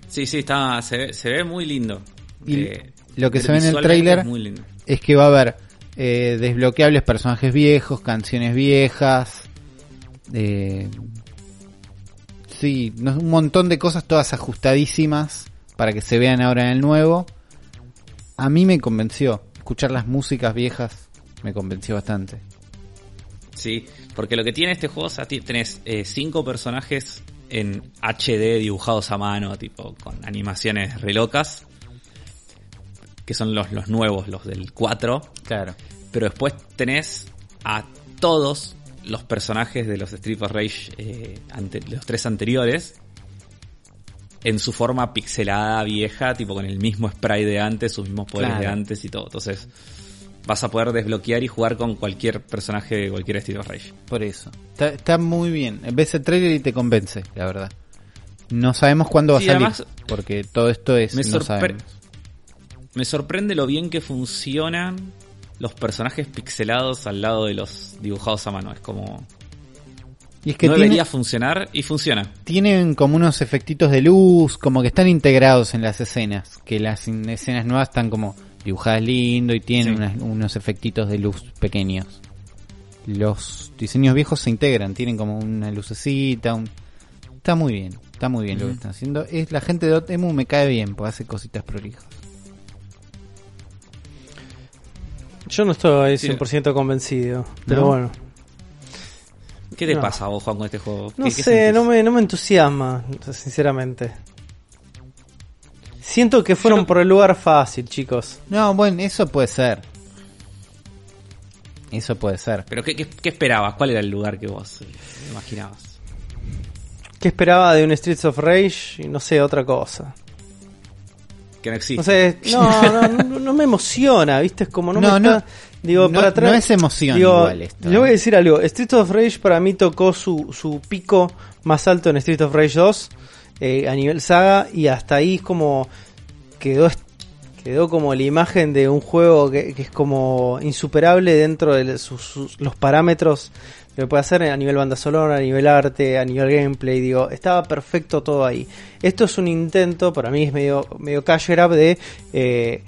Sí, sí, está, se, ve, se ve muy lindo. Y Eh, lo que se ve en el tráiler es que va a haber eh, desbloqueables personajes viejos, canciones viejas. Eh, sí, no- un montón de cosas todas ajustadísimas para que se vean ahora en el nuevo. A mí me convenció. Escuchar las músicas viejas me convenció bastante. Sí, porque lo que tiene este juego, o sea, ti- tenés eh, cinco personajes en HD dibujados a mano, tipo con animaciones re locas, que son los, los nuevos, los del 4, Claro. pero después tenés a todos los personajes de los Street of Rage, eh, ante- los tres anteriores, en su forma pixelada vieja, tipo con el mismo spray de antes, sus mismos poderes Claro. de antes y todo. Entonces, vas a poder desbloquear y jugar con cualquier personaje de cualquier Street of Rage. Por eso. Está, está muy bien. Ves el trailer y te convence, la verdad. No sabemos cuándo va Sí, a salir. además, porque todo esto es. me, no sorpre- sabemos. me sorprende lo bien que funcionan los personajes pixelados al lado de los dibujados a mano. Es como... Y es que no tiene- debería funcionar y funciona. tienen como unos efectitos de luz, como que están integrados en las escenas. Que las escenas nuevas están como dibujadas lindo y tienen Sí. unas- unos efectitos de luz pequeños. Los diseños viejos se integran, tienen como una lucecita. un- Está muy bien, está muy bien lo que están haciendo. Es La gente de Dotemu me cae bien, porque hace cositas prolijas. Yo no estoy Sí. 100% convencido, pero ¿No? bueno. ¿Qué te No. pasa a vos, Juan, con este juego? No ¿Qué- qué sé, no me, no me entusiasma, sinceramente. Siento que fueron Yo- por el lugar fácil, chicos. No, bueno, eso puede ser. Eso puede ser. ¿Pero qué, qué- qué esperabas? ¿Cuál era el lugar que vos imaginabas? ¿Qué esperaba de un Streets of Rage? Y no sé, otra cosa. Que no existe. No sé, no, no, no, no me emociona, ¿viste? Es como no, No, me no, está- digo, no- para atrás- no es emoción digo, igual esto, Yo voy a ¿eh? decir algo, Street of Rage para mí tocó su, su pico más alto en Street of Rage 2 eh, a nivel saga y hasta ahí es como quedó quedó como la imagen de un juego que, que es como insuperable dentro de sus, sus- los parámetros que puede hacer a nivel banda sonora, a nivel arte, a nivel gameplay, digo, estaba perfecto todo ahí. Esto es un intento, para mí es medio, medio cash grab de, eh,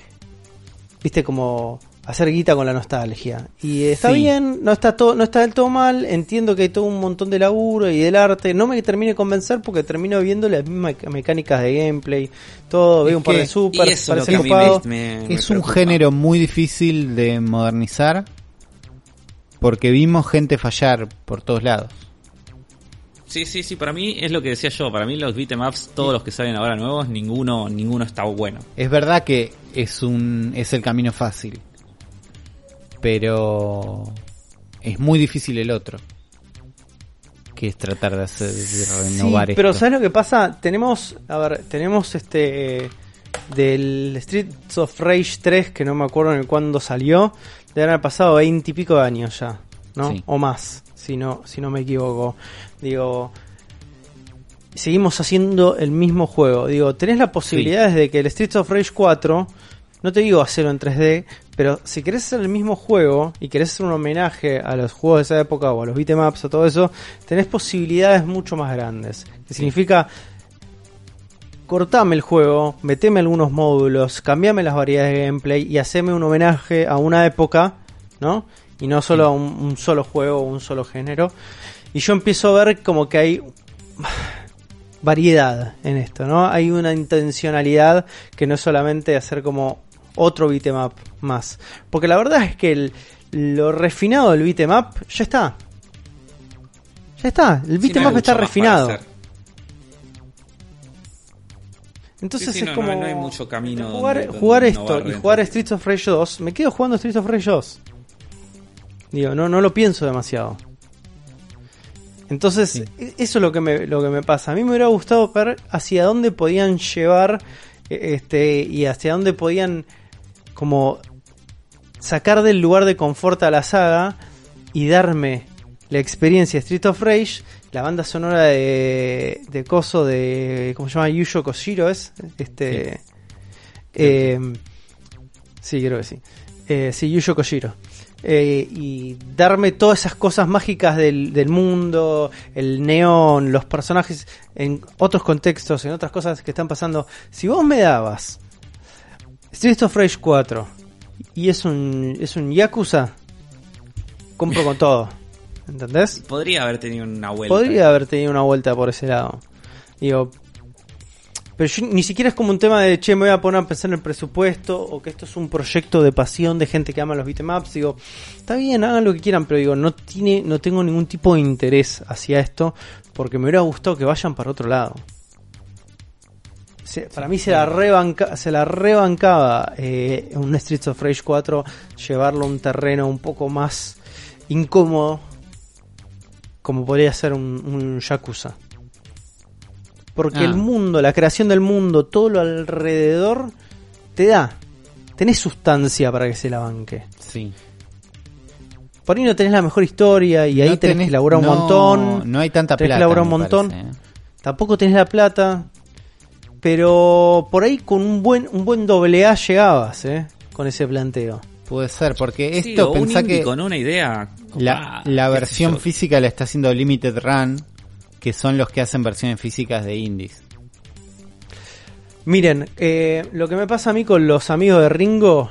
viste, como hacer guita con la nostalgia. Y está Sí. bien, no está todo, no está del todo mal, entiendo que hay todo un montón de laburo y del arte, no me termine de convencer porque termino viendo las mismas mecánicas de gameplay, todo, veo un par de super, lo parece copado. me, me Es un género muy difícil de modernizar porque vimos gente fallar por todos lados. Sí, sí, sí, para mí es lo que decía yo. Para mí los beatemaps, todos los que salen ahora nuevos, ninguno ninguno está bueno. Es verdad que es un es el camino fácil, pero es muy difícil el otro, que es tratar de hacer de renovar sí, pero esto. ¿sabes lo que pasa? Tenemos, a ver, tenemos este del Streets of Rage 3, que no me acuerdo en cuándo salió, de haber pasado 20 y pico de años ya, ¿no? Sí. O más, si no, si no me equivoco. Digo, seguimos haciendo el mismo juego. Digo, tenés la posibilidad de que el Streets of Rage 4, no te digo hacerlo en 3D, pero si querés hacer el mismo juego y querés hacer un homenaje a los juegos de esa época o a los beatemaps o todo eso, tenés posibilidades mucho más grandes. Que significa cortame el juego, meteme algunos módulos, cambiame las variedades de gameplay y haceme un homenaje a una época, ¿no? Y no solo a un, un solo juego o un solo género. Y yo empiezo a ver como que hay variedad en esto, ¿no? Hay una intencionalidad que no es solamente hacer como otro beatmap más. Porque la verdad es que el- lo refinado del beatmap ya está. Ya está, el Sí, no hay beatmap está refinado. Entonces Sí, sí, es no, como no hay- no hay mucho camino jugar, donde- donde jugar innovar esto y dentro. jugar Streets of Rage 2, me quedo jugando Streets of Rage 2. Digo, no, no lo pienso demasiado. Entonces, Sí. e- eso es lo que me, lo que me pasa. A mí me hubiera gustado ver hacia dónde podían llevar eh, este y hacia dónde podían como sacar del lugar de confort a la saga y darme la experiencia Street of Rage, la banda sonora de, de Coso de ¿cómo se llama? Yuyo Koshiro es este eh, sí, creo que sí. Eh, sí, Yuyo Koshiro. Eh, y darme todas esas cosas mágicas del, del mundo, el neón, los personajes en otros contextos, en otras cosas que están pasando. Si vos me dabas Street of Rage 4 y es un, es un Yakuza, compro con todo. ¿Entendés? Podría haber tenido una vuelta. Podría haber tenido una vuelta por ese lado. Digo, pero yo- ni siquiera es como un tema de, che, me voy a poner a pensar en el presupuesto o que esto es un proyecto de pasión de gente que ama los beatemaps. Digo, está bien, hagan lo que quieran, pero digo, no tiene no tengo ningún tipo de interés hacia esto porque me hubiera gustado que vayan para otro lado. Se- para mí se la, rebanca, se la rebancaba eh, un Streets of Rage 4 llevarlo a un terreno un poco más incómodo como podría ser un, un Yakuza. Porque Ah. el mundo, la creación del mundo, todo lo alrededor, te da. Tenés sustancia para que se la banque. Sí. Por ahí no tenés la mejor historia y ahí No tenés, tenés- que elaborar un montón. No hay tanta tenés que plata. elaborar un me montón. parece, ¿eh? Tampoco tenés la plata. Pero por ahí con un buen, un buen doble A llegabas, ¿eh? Con ese planteo. Puede ser, porque Sí, esto un pensá indie que con una idea. la, la versión yo. física la está haciendo Limited Run, que son los que hacen versiones físicas de indies. Miren, eh, lo que me pasa a mí con los amigos de Ringo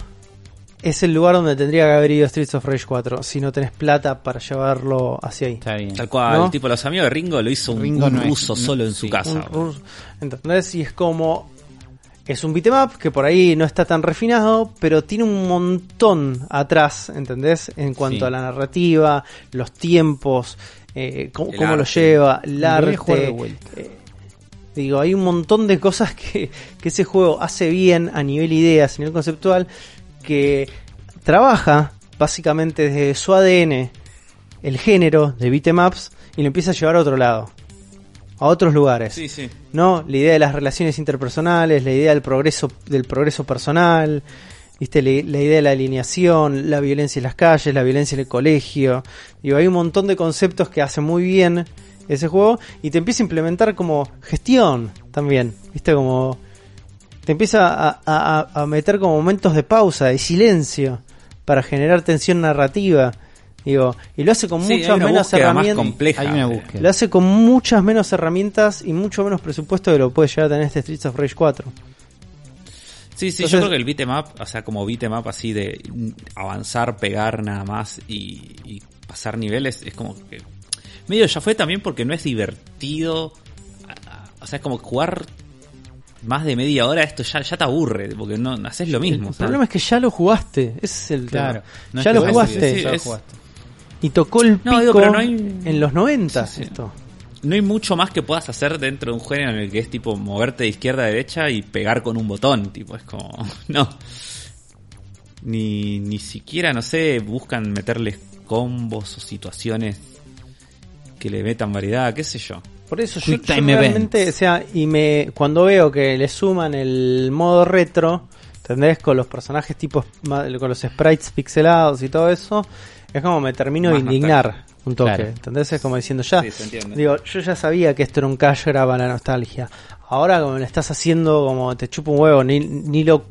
es el lugar donde tendría que haber ido Streets of Rage 4. Si no tenés plata para llevarlo hacia ahí. Está bien. Tal cual, ¿No? tipo los amigos de Ringo lo hizo un, Ringo un no es- ruso no- solo en su sí, casa. Un rus- ¿Entendés? Y es como. Es un beatmap que por ahí no está tan refinado, pero tiene un montón atrás, ¿entendés? En cuanto Sí. a la narrativa, los tiempos, eh, cómo, lo lleva, el arte. vuelta. Eh, digo, hay un montón de cosas que, que ese juego hace bien a nivel ideas, a nivel conceptual, que trabaja básicamente desde su ADN el género de beatemaps y lo empieza a llevar a otro lado. A otros lugares. Sí, sí. ¿no? La idea de las relaciones interpersonales, la idea del progreso, del progreso personal, ¿viste? La, la idea de la alineación, la violencia en las calles, la violencia en el colegio. Digo, hay un montón de conceptos que hacen muy bien ese juego y te empieza a implementar como gestión también, ¿viste? Como te empieza a, a- a meter como momentos de pausa, de silencio, para generar tensión narrativa. Digo, y lo hace con Sí, muchas menos herramientas. compleja. Hay una búsqueda. Lo hace con muchas menos herramientas y mucho menos presupuesto de lo que puede llegar a tener este Streets of Rage 4. Sí, sí, Entonces- yo creo que el beat'em up, o sea, como beat'em up así de avanzar, pegar nada más y, y pasar niveles, es como que medio ya fue también porque no es divertido. O sea, es como jugar más de media hora esto ya, ya te aburre, porque no haces lo mismo. El ¿sabes? problema es que ya lo jugaste, ese es el Claro. tema. No es ya que lo jugaste sí, ya lo jugaste. Y tocó el pico No, digo, pero no hay- en los 90 Sí, sí. esto. No hay mucho más que puedas hacer dentro de un género en el que es tipo moverte de izquierda a derecha y pegar con un botón, tipo, es como, no. Ni, ni siquiera, no sé, buscan meterles combos o situaciones que le metan variedad, qué sé yo. Por eso yo, yo realmente, events. o sea, y me cuando veo que le suman el modo retro, ¿entendés? Con los personajes tipo con los sprites pixelados y todo eso, es como me termino de indignar un toque, Claro. ¿entendés? Es como diciendo ya, Sí, se entiende. digo, yo ya sabía que esto era un cash grab a la nostalgia. Ahora como lo estás haciendo como te chupa un huevo, ni, ni lo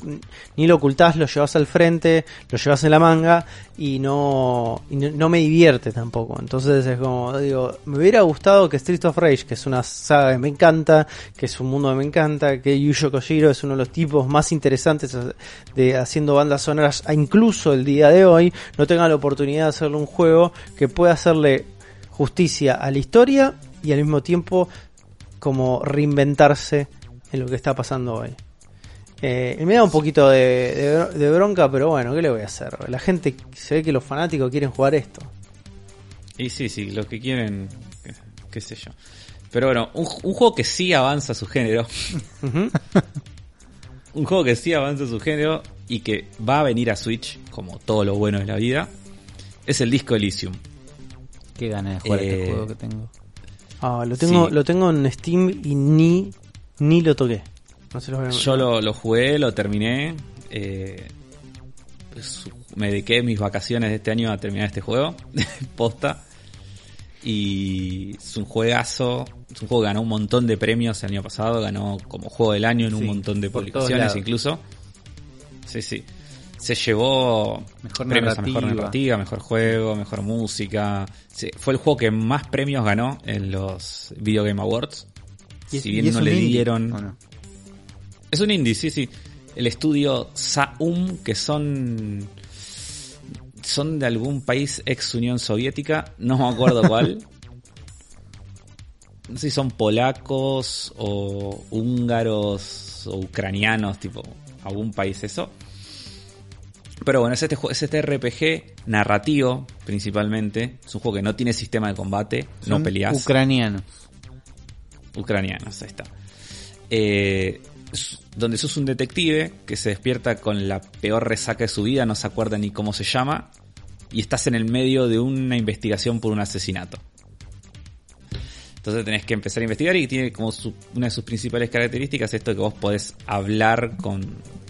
ni lo ocultás, lo llevas al frente, lo llevas en la manga y no y no, me divierte tampoco. Entonces es como digo, me hubiera gustado que Street of Rage, que es una saga que me encanta, que es un mundo que me encanta, que Yuyo Kojiro es uno de los tipos más interesantes de haciendo bandas sonoras, incluso el día de hoy, no tenga la oportunidad de hacerle un juego que pueda hacerle justicia a la historia y al mismo tiempo como reinventarse en lo que está pasando hoy. Eh, me da un poquito de, de- de bronca, pero bueno, ¿qué le voy a hacer? La gente, se ve que los fanáticos quieren jugar esto. Y sí, sí, los que quieren, qué, qué sé yo. Pero bueno, un, un juego que sí avanza su género, un juego que sí avanza su género y que va a venir a Switch, como todo lo bueno de la vida, es el Disco Elysium. Qué ganas de jugar Eh, este juego que tengo. Ah, lo tengo, Sí. lo tengo en Steam y ni, ni lo toqué. No se los voy a- Yo lo, lo jugué, lo terminé. eh, me dediqué mis vacaciones de este año a terminar este juego. Posta. Y es un juegazo. Es un juego que ganó un montón de premios el año pasado. Ganó como juego del año en un montón de publicaciones incluso. Sí, sí. Se llevó Mejor premios a mejor narrativa. narrativa, mejor juego, mejor música. Sí, fue el juego que más premios ganó en los Video Game Awards. Y es- si bien no le indie, dieron. Es un indie, sí, sí. El estudio Saum, que son. Son de algún país ex Unión Soviética, no me acuerdo cuál. No sé si son polacos o húngaros o ucranianos, tipo, algún país eso. Pero bueno, es este, es este RPG narrativo, principalmente. Es un juego que no tiene sistema de combate, no peleas Ucranianos. ucranianos, ahí está. Eh, donde sos un detective que se despierta con la peor resaca de su vida, no se acuerda ni cómo se llama, y estás en el medio de una investigación por un asesinato. Entonces tenés que empezar a investigar y tiene como su- una de sus principales características esto de que vos podés hablar con,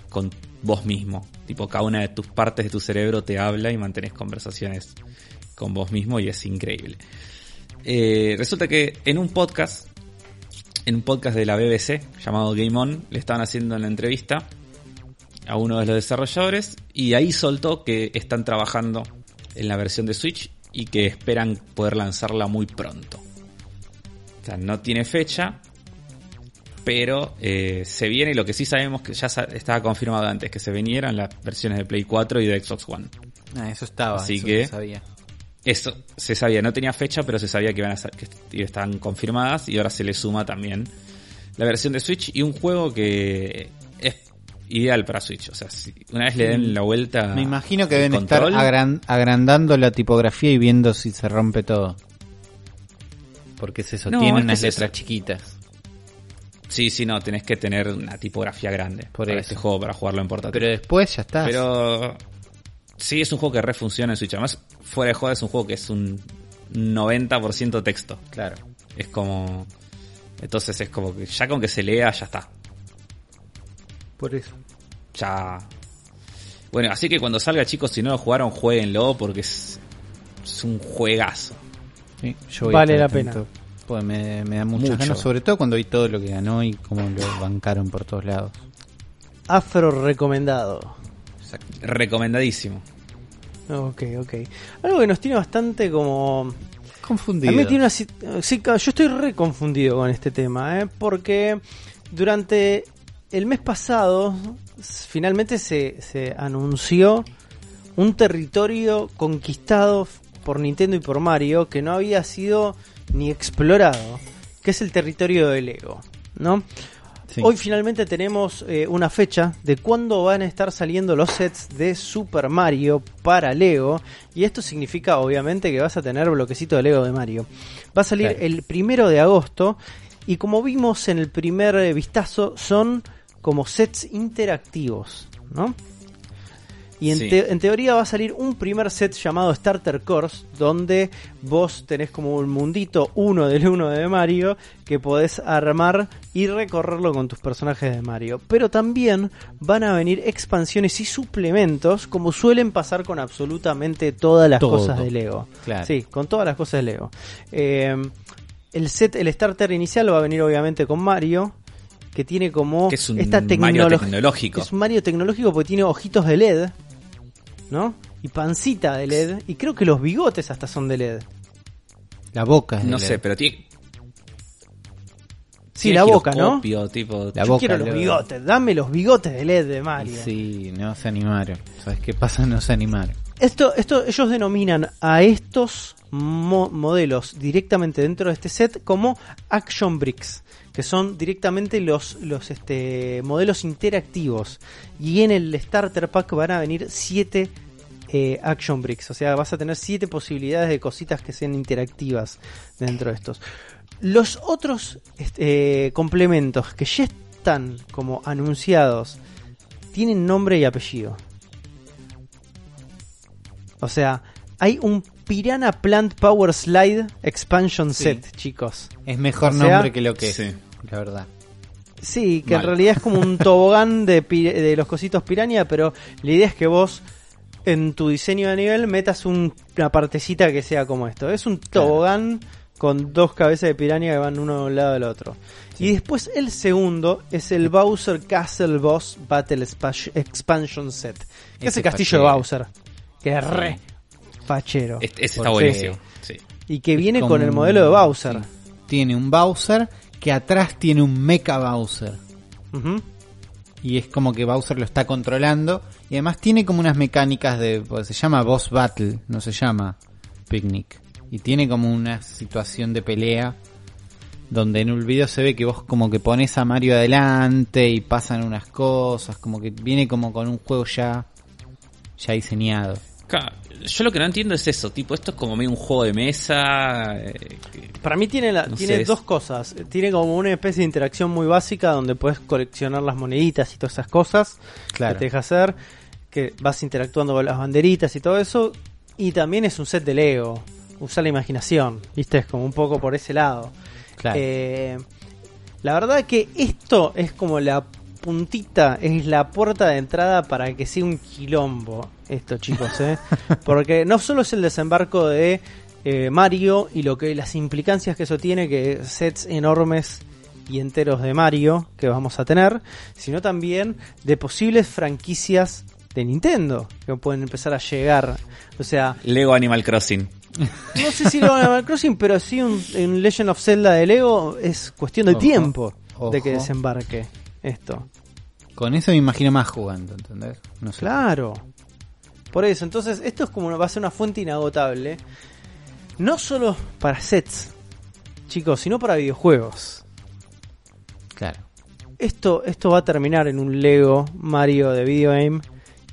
con vos mismo. Tipo, cada una de tus partes de tu cerebro te habla y mantenés conversaciones con vos mismo y es increíble. Eh, resulta que en un podcast, en un podcast de la BBC llamado Game On, le estaban haciendo una entrevista a uno de los desarrolladores y ahí soltó que están trabajando en la versión de Switch y que esperan poder lanzarla muy pronto. O sea, no tiene fecha, pero eh, se viene y lo que sí sabemos que ya estaba confirmado antes, que se vinieran las versiones de Play 4 y de Xbox One. Ah, eso estaba, Así eso que- lo sabía. Eso se sabía, no tenía fecha, pero se sabía que iban a ser- que estaban confirmadas y ahora se le suma también la versión de Switch y un juego que es ideal para Switch. O sea, si una vez le den la vuelta. Me imagino que deben control, estar agran- agrandando la tipografía y viendo si se rompe todo. Porque es eso, No, tiene es que unas es letras eso. chiquitas. Sí, sí, no, tenés que tener una tipografía grande Por para eso. este juego, para jugarlo en portátil. Pero después ya está. Pero sí es un juego que refunciona en Switch. Además, fuera de juego es un juego que es un 90% texto. Claro. Es como. Entonces es como que ya con que se lea ya está. Por eso. Ya. Bueno, así que cuando salga chicos, si no lo jugaron, jueguenlo porque es, es un juegazo. Sí, yo voy Vale la pena. Pues me, me da muchas Mucho. ganas, sobre todo cuando vi todo lo que ganó y cómo lo bancaron por todos lados. Afro recomendado. Recomendadísimo. Ok, ok. Algo que nos tiene bastante como... Confundido. A mí me tiene una... sí, yo estoy re confundido con este tema, ¿eh? Porque durante el mes pasado finalmente se, se anunció un territorio conquistado por Nintendo y por Mario que no había sido ni explorado, que es el territorio de Lego, ¿no? Sí. Hoy finalmente tenemos eh, una fecha de cuándo van a estar saliendo los sets de Super Mario para Lego. Y esto significa obviamente que vas a tener bloquecito de Lego de Mario. Va a salir Claro. el primero de agosto. Y como vimos en el primer eh, vistazo, son como sets interactivos, ¿no? Y en, Sí. te- en teoría va a salir un primer set llamado Starter Course, donde vos tenés como un mundito uno del uno de Mario que podés armar y recorrerlo con tus personajes de Mario. Pero también van a venir expansiones y suplementos, como suelen pasar con absolutamente todas las Todo. cosas de Lego. Claro. Sí, con todas las cosas de Lego. Eh, el set, el starter inicial va a venir obviamente con Mario, que tiene como Que es un esta Mario tecnológico. Es un Mario tecnológico porque tiene ojitos de LED, ¿no? Y pancita de LED. Y creo que los bigotes hasta son de LED. La boca es de No LED. sé, pero tiene. Sí, la boca, ¿no? Tipo, La Yo boca quiero de los LED. bigotes. Dame los bigotes de LED de Mario. Sí, no se animaron. ¿Sabes qué pasa? No se animaron. Esto, esto, ellos denominan a estos mo- modelos directamente dentro de este set como Action Bricks, que son directamente los, los este, modelos interactivos. Y en el Starter Pack van a venir 7 Action Bricks, o sea, vas a tener 7 posibilidades de cositas que sean interactivas dentro de estos. Los otros este, complementos que ya están como anunciados tienen nombre y apellido. O sea, hay un Piranha Plant Power Slide Expansion Sí. Set, chicos. Es mejor O sea- nombre que lo que es, Sí. La verdad. Sí, que Mal. en realidad es como un tobogán de, de los cositos piranha, pero la idea es que vos en tu diseño de nivel metas un- una partecita que sea como esto. Es un Claro. tobogán con dos cabezas de piranha que van uno a un lado del otro. Y después el segundo es el Bowser Castle Boss Battle Expansion Set. Que es el castillo de. Bowser. Que es re fachero. Este, ese está buenísimo. Sí. Y que viene con el modelo de Bowser. Tiene un Bowser que atrás tiene un Mecha Bowser. Y es como que Bowser lo está controlando. Y además tiene como unas mecánicas de. Pues se llama Boss Battle, no se llama Picnic. Y tiene como una situación de pelea. Donde en el video se ve que vos como que pones a Mario adelante y pasan unas cosas. Como que viene como con un juego ya. Ya diseñado. Claro, Yo lo que no entiendo es eso, tipo, esto es como medio un juego de mesa. eh, que- Para mí tiene, la, No tiene sé, es- dos cosas. Tiene como una especie de interacción muy básica donde puedes coleccionar las moneditas y todas esas cosas Claro. que te deja hacer. Que vas interactuando con las banderitas y todo eso. Y también es un set de Lego. Usar la imaginación. ¿Viste? Es como un poco por ese lado. Claro. Eh, la verdad que esto es como la puntita, es la puerta de entrada para que sea un quilombo esto, chicos, ¿eh? Porque no solo es el desembarco de eh, Mario y lo que las implicancias que eso tiene, que sets enormes y enteros de Mario que vamos a tener, sino también de posibles franquicias de Nintendo que pueden empezar a llegar. O sea, Lego Animal Crossing. no sé si a Animal Crossing, pero sí un, un Legend of Zelda de Lego es cuestión de Ojo, tiempo de que ojo. desembarque esto. Con eso me imagino más jugando, ¿entendés? No sé. Claro. Por eso, entonces esto es como una- va a ser una fuente inagotable. No solo para sets, chicos, sino para videojuegos. Claro. Esto, esto va a terminar en un Lego Mario de Video Game.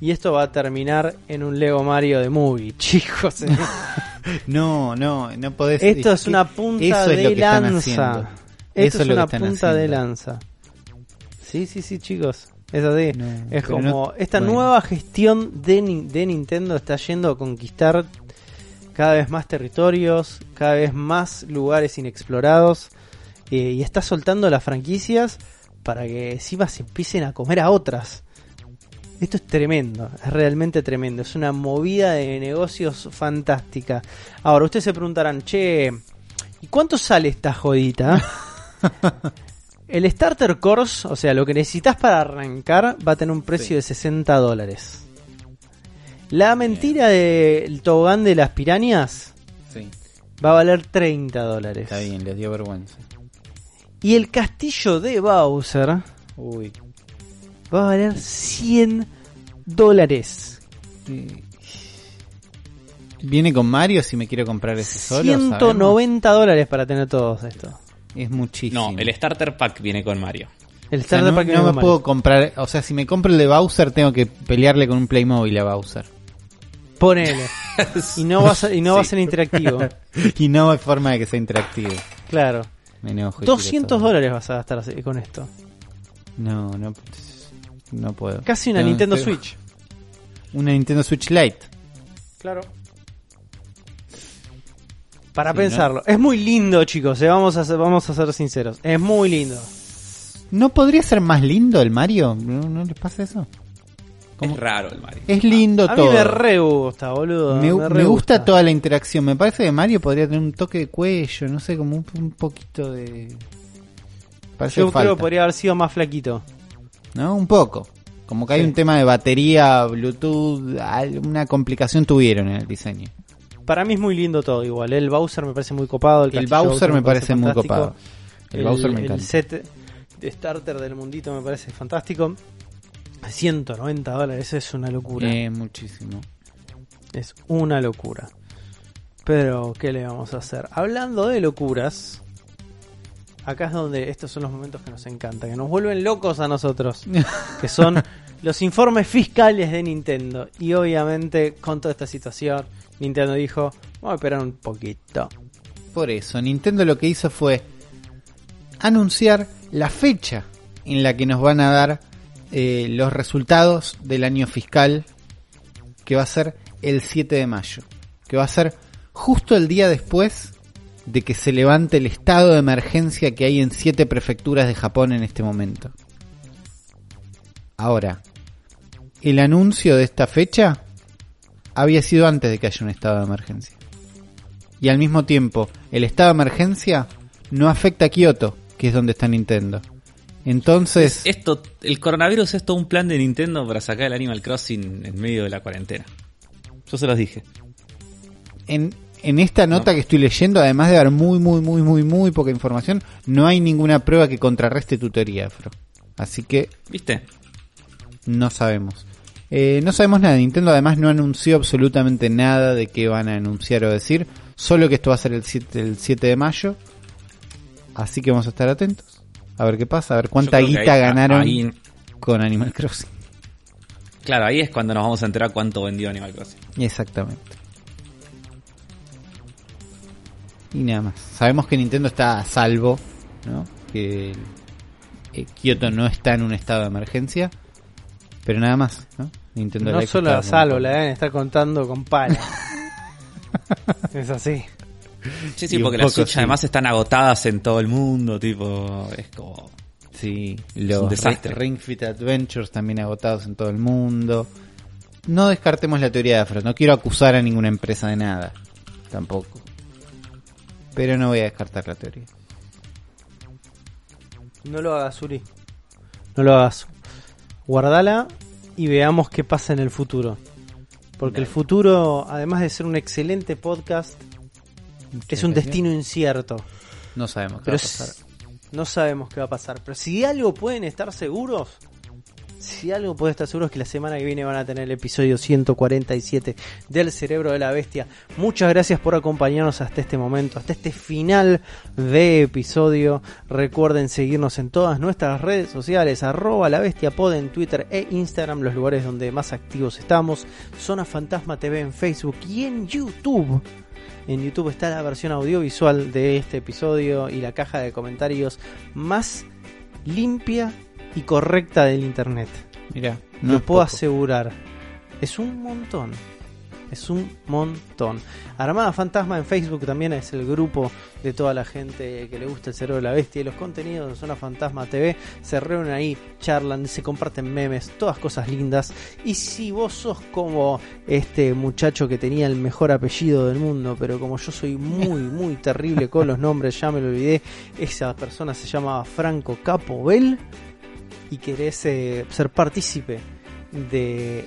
Y esto va a terminar en un Lego Mario de Movie, chicos. No, no, no podés. Esto es una punta de lanza. Esto es una punta de lanza. Sí, sí, sí, chicos. Es así. No, es como no- esta bueno. nueva gestión de, de Nintendo está yendo a conquistar cada vez más territorios, cada vez más lugares inexplorados. eh, y está soltando las franquicias para que encima se empiecen a comer a otras. Esto es tremendo, es realmente tremendo, es una movida de negocios fantástica. Ahora, ustedes se preguntarán, che, ¿y cuánto sale esta jodita? El Starter Course, o sea, lo que necesitas para arrancar, va a tener un precio de 60 dólares. La mentira del tobogán de las pirañas Sí, va a valer 30 dólares. está bien, les dio vergüenza. Y el castillo de Bowser Uy. va a valer 100 dólares. ¿Viene con Mario si me quiero comprar ese solo? ¿sabemos? 190 dólares para tener todos esto. Es muchísimo. No, el Starter Pack viene con Mario. El O sea, Starter no, Pack no me puedo comprar, o sea, si me compro el de Bowser tengo que pelearle con un Playmobil a Bowser. Ponele. Y no va a ser, y no va a ser interactivo. y no hay forma de que sea interactivo. Claro. Me enojo. y tiro 200 todo. dólares vas a gastar con esto. No, no, no puedo. Casi una No, Nintendo pero- Switch. Una Nintendo Switch Lite. Claro. Para Sí, pensarlo. Es muy lindo, chicos. eh, Vamos, a ser, vamos a ser sinceros. Es muy lindo. ¿No podría ser más lindo el Mario? ¿No, no les pasa eso? ¿Cómo? Es raro el Mario. Es lindo A todo. mí me re gusta, boludo. Me, Me, re me gusta gusta toda la interacción. Me parece que Mario podría tener un toque de cuello, no sé, como un, un poquito de. Parece Yo que creo que podría haber sido más flaquito. ¿no? Un poco. Como que hay Sí. un tema de batería, Bluetooth, una complicación tuvieron en el diseño. Para mí es muy lindo todo igual. El Bowser me parece muy copado. El, El Bowser me parece muy copado. El, Bowser me el encanta. set de starter del mundito me parece fantástico. 190 dólares es una locura. Eh, muchísimo. Es una locura. Pero, ¿qué le vamos a hacer? Hablando de locuras, acá es donde estos son los momentos que nos encantan, que nos vuelven locos a nosotros, que son los informes fiscales de Nintendo. Y obviamente, con toda esta situación, Nintendo dijo, vamos a esperar un poquito. Por eso, Nintendo lo que hizo fue anunciar la fecha en la que nos van a dar eh, los resultados del año fiscal, que va a ser el 7 de mayo, que va a ser justo el día después de que se levante el estado de emergencia que hay en siete prefecturas de Japón en este momento. Ahora, el anuncio de esta fecha había sido antes de que haya un estado de emergencia. Y al mismo tiempo, el estado de emergencia no afecta a Kioto, que es donde está Nintendo. Entonces, Esto, el coronavirus es todo un plan de Nintendo para sacar el Animal Crossing en medio de la cuarentena. Yo se los dije. en, en esta nota que estoy leyendo, además de dar muy, muy, muy, muy, muy poca información, no hay ninguna prueba que contrarreste tu teoría, Afro. Así que ¿Viste? no sabemos. Eh, no sabemos nada. Nintendo además no anunció absolutamente nada de qué van a anunciar o decir. Solo que esto va a ser el 7, el 7 de mayo. Así que vamos a estar atentos. A ver qué pasa. A ver cuánta guita ahí- ganaron ahí- con Animal Crossing. claro, ahí es cuando nos vamos a enterar cuánto vendió Animal Crossing. Exactamente. Y nada más. Sabemos que Nintendo está a salvo, ¿no? Que eh, Kyoto no está en un estado de emergencia. Pero nada más, ¿no? Nintendo No solo a salvo, la deben estar contando con pala. es así. Sí, sí, porque las Switch sí. además están agotadas en todo el mundo, tipo, es como... Sí, un los desastre. Ri- Ring Fit Adventures también agotados en todo el mundo. No descartemos la teoría de Afro. No quiero acusar a ninguna empresa de nada. Tampoco. Pero no voy a descartar la teoría. No lo hagas, Uri. No lo hagas. Guardala y veamos qué pasa en el futuro. Porque el futuro, además de ser un excelente podcast, es un destino incierto. No sabemos qué Pero va a pasar. no sabemos qué va a pasar. Pero si de algo pueden estar seguros, si algo puede estar seguro es que la semana que viene van a tener el episodio 147 del Cerebro de la Bestia. Muchas gracias por acompañarnos hasta este momento, hasta este final de episodio. Recuerden seguirnos en todas nuestras redes sociales, arroba la bestia pod en Twitter e Instagram, los lugares donde más activos estamos. Zona Fantasma TV en Facebook y en YouTube. En YouTube está la versión audiovisual de este episodio y la caja de comentarios más limpia y correcta del internet. Mira, Lo es puedo poco. asegurar. Es un montón. Es un montón. Armada Fantasma en Facebook también es el grupo de toda la gente que le gusta el cerebro de la bestia y los contenidos de Zona Fantasma TV. Se reúnen ahí, charlan, se comparten memes, todas cosas lindas. Y si vos sos como este muchacho que tenía el mejor apellido del mundo, pero como yo soy muy, muy terrible con los nombres, ya me lo olvidé, esa persona se llamaba Franco Capobel y querés eh, ser partícipe de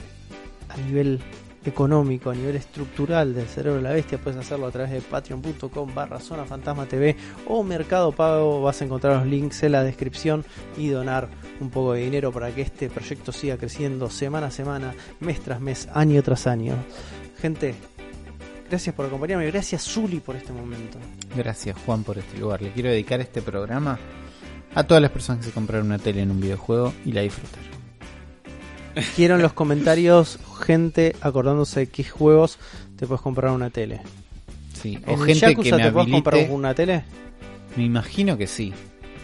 a nivel económico, a nivel estructural del cerebro de la bestia, puedes hacerlo a través de patreon.com barra zona fantasma TV o Mercado Pago, vas a encontrar los links en la descripción y donar un poco de dinero para que este proyecto siga creciendo semana a semana, mes tras mes, año tras año. Gente, gracias por acompañarme, gracias Zuli por este momento. Gracias Juan por este lugar. Le quiero dedicar este programa a todas las personas que se compraron una tele en un videojuego y la disfrutaron. Quiero en los comentarios gente acordándose de qué juegos te puedes comprar una tele. Sí. O ¿En el gente que me te puedes comprar una tele? Me imagino que sí.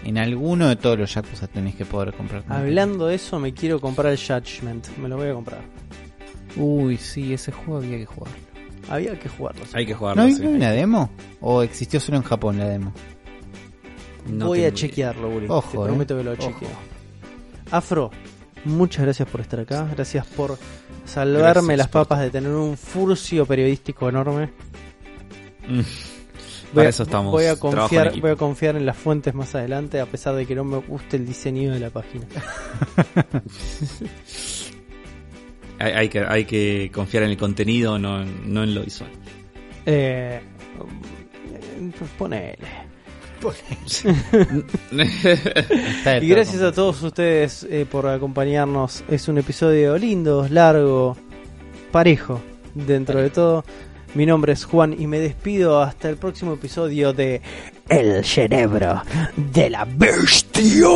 En alguno de todos los Yakuza tenés que poder comprar. Hablando de eso, me quiero comprar el Judgment. Me lo voy a comprar. Uy, sí, ese juego había que jugar. Había que jugarlo. Hay que ¿No jugarlo. había sí. una demo? ¿O existió solo en Japón la demo? No voy a chequearlo, Uri. Ojo, Te eh. prometo que lo Ojo. chequeo. Afro, muchas gracias por estar acá. Gracias por salvarme Gracias las por papas de tener un furcio periodístico enorme. Mm. Voy Para eso estamos. Voy a, confiar, voy a confiar en las fuentes más adelante, a pesar de que no me guste el diseño de la página. Hay, hay que, hay que confiar en el contenido, no, no en lo visual. Eh, pues ponele. Y gracias a todos ustedes eh, por acompañarnos. Es un episodio lindo, largo, parejo, dentro de todo. Mi nombre es Juan y me despido hasta el próximo episodio de El cerebro de la bestia.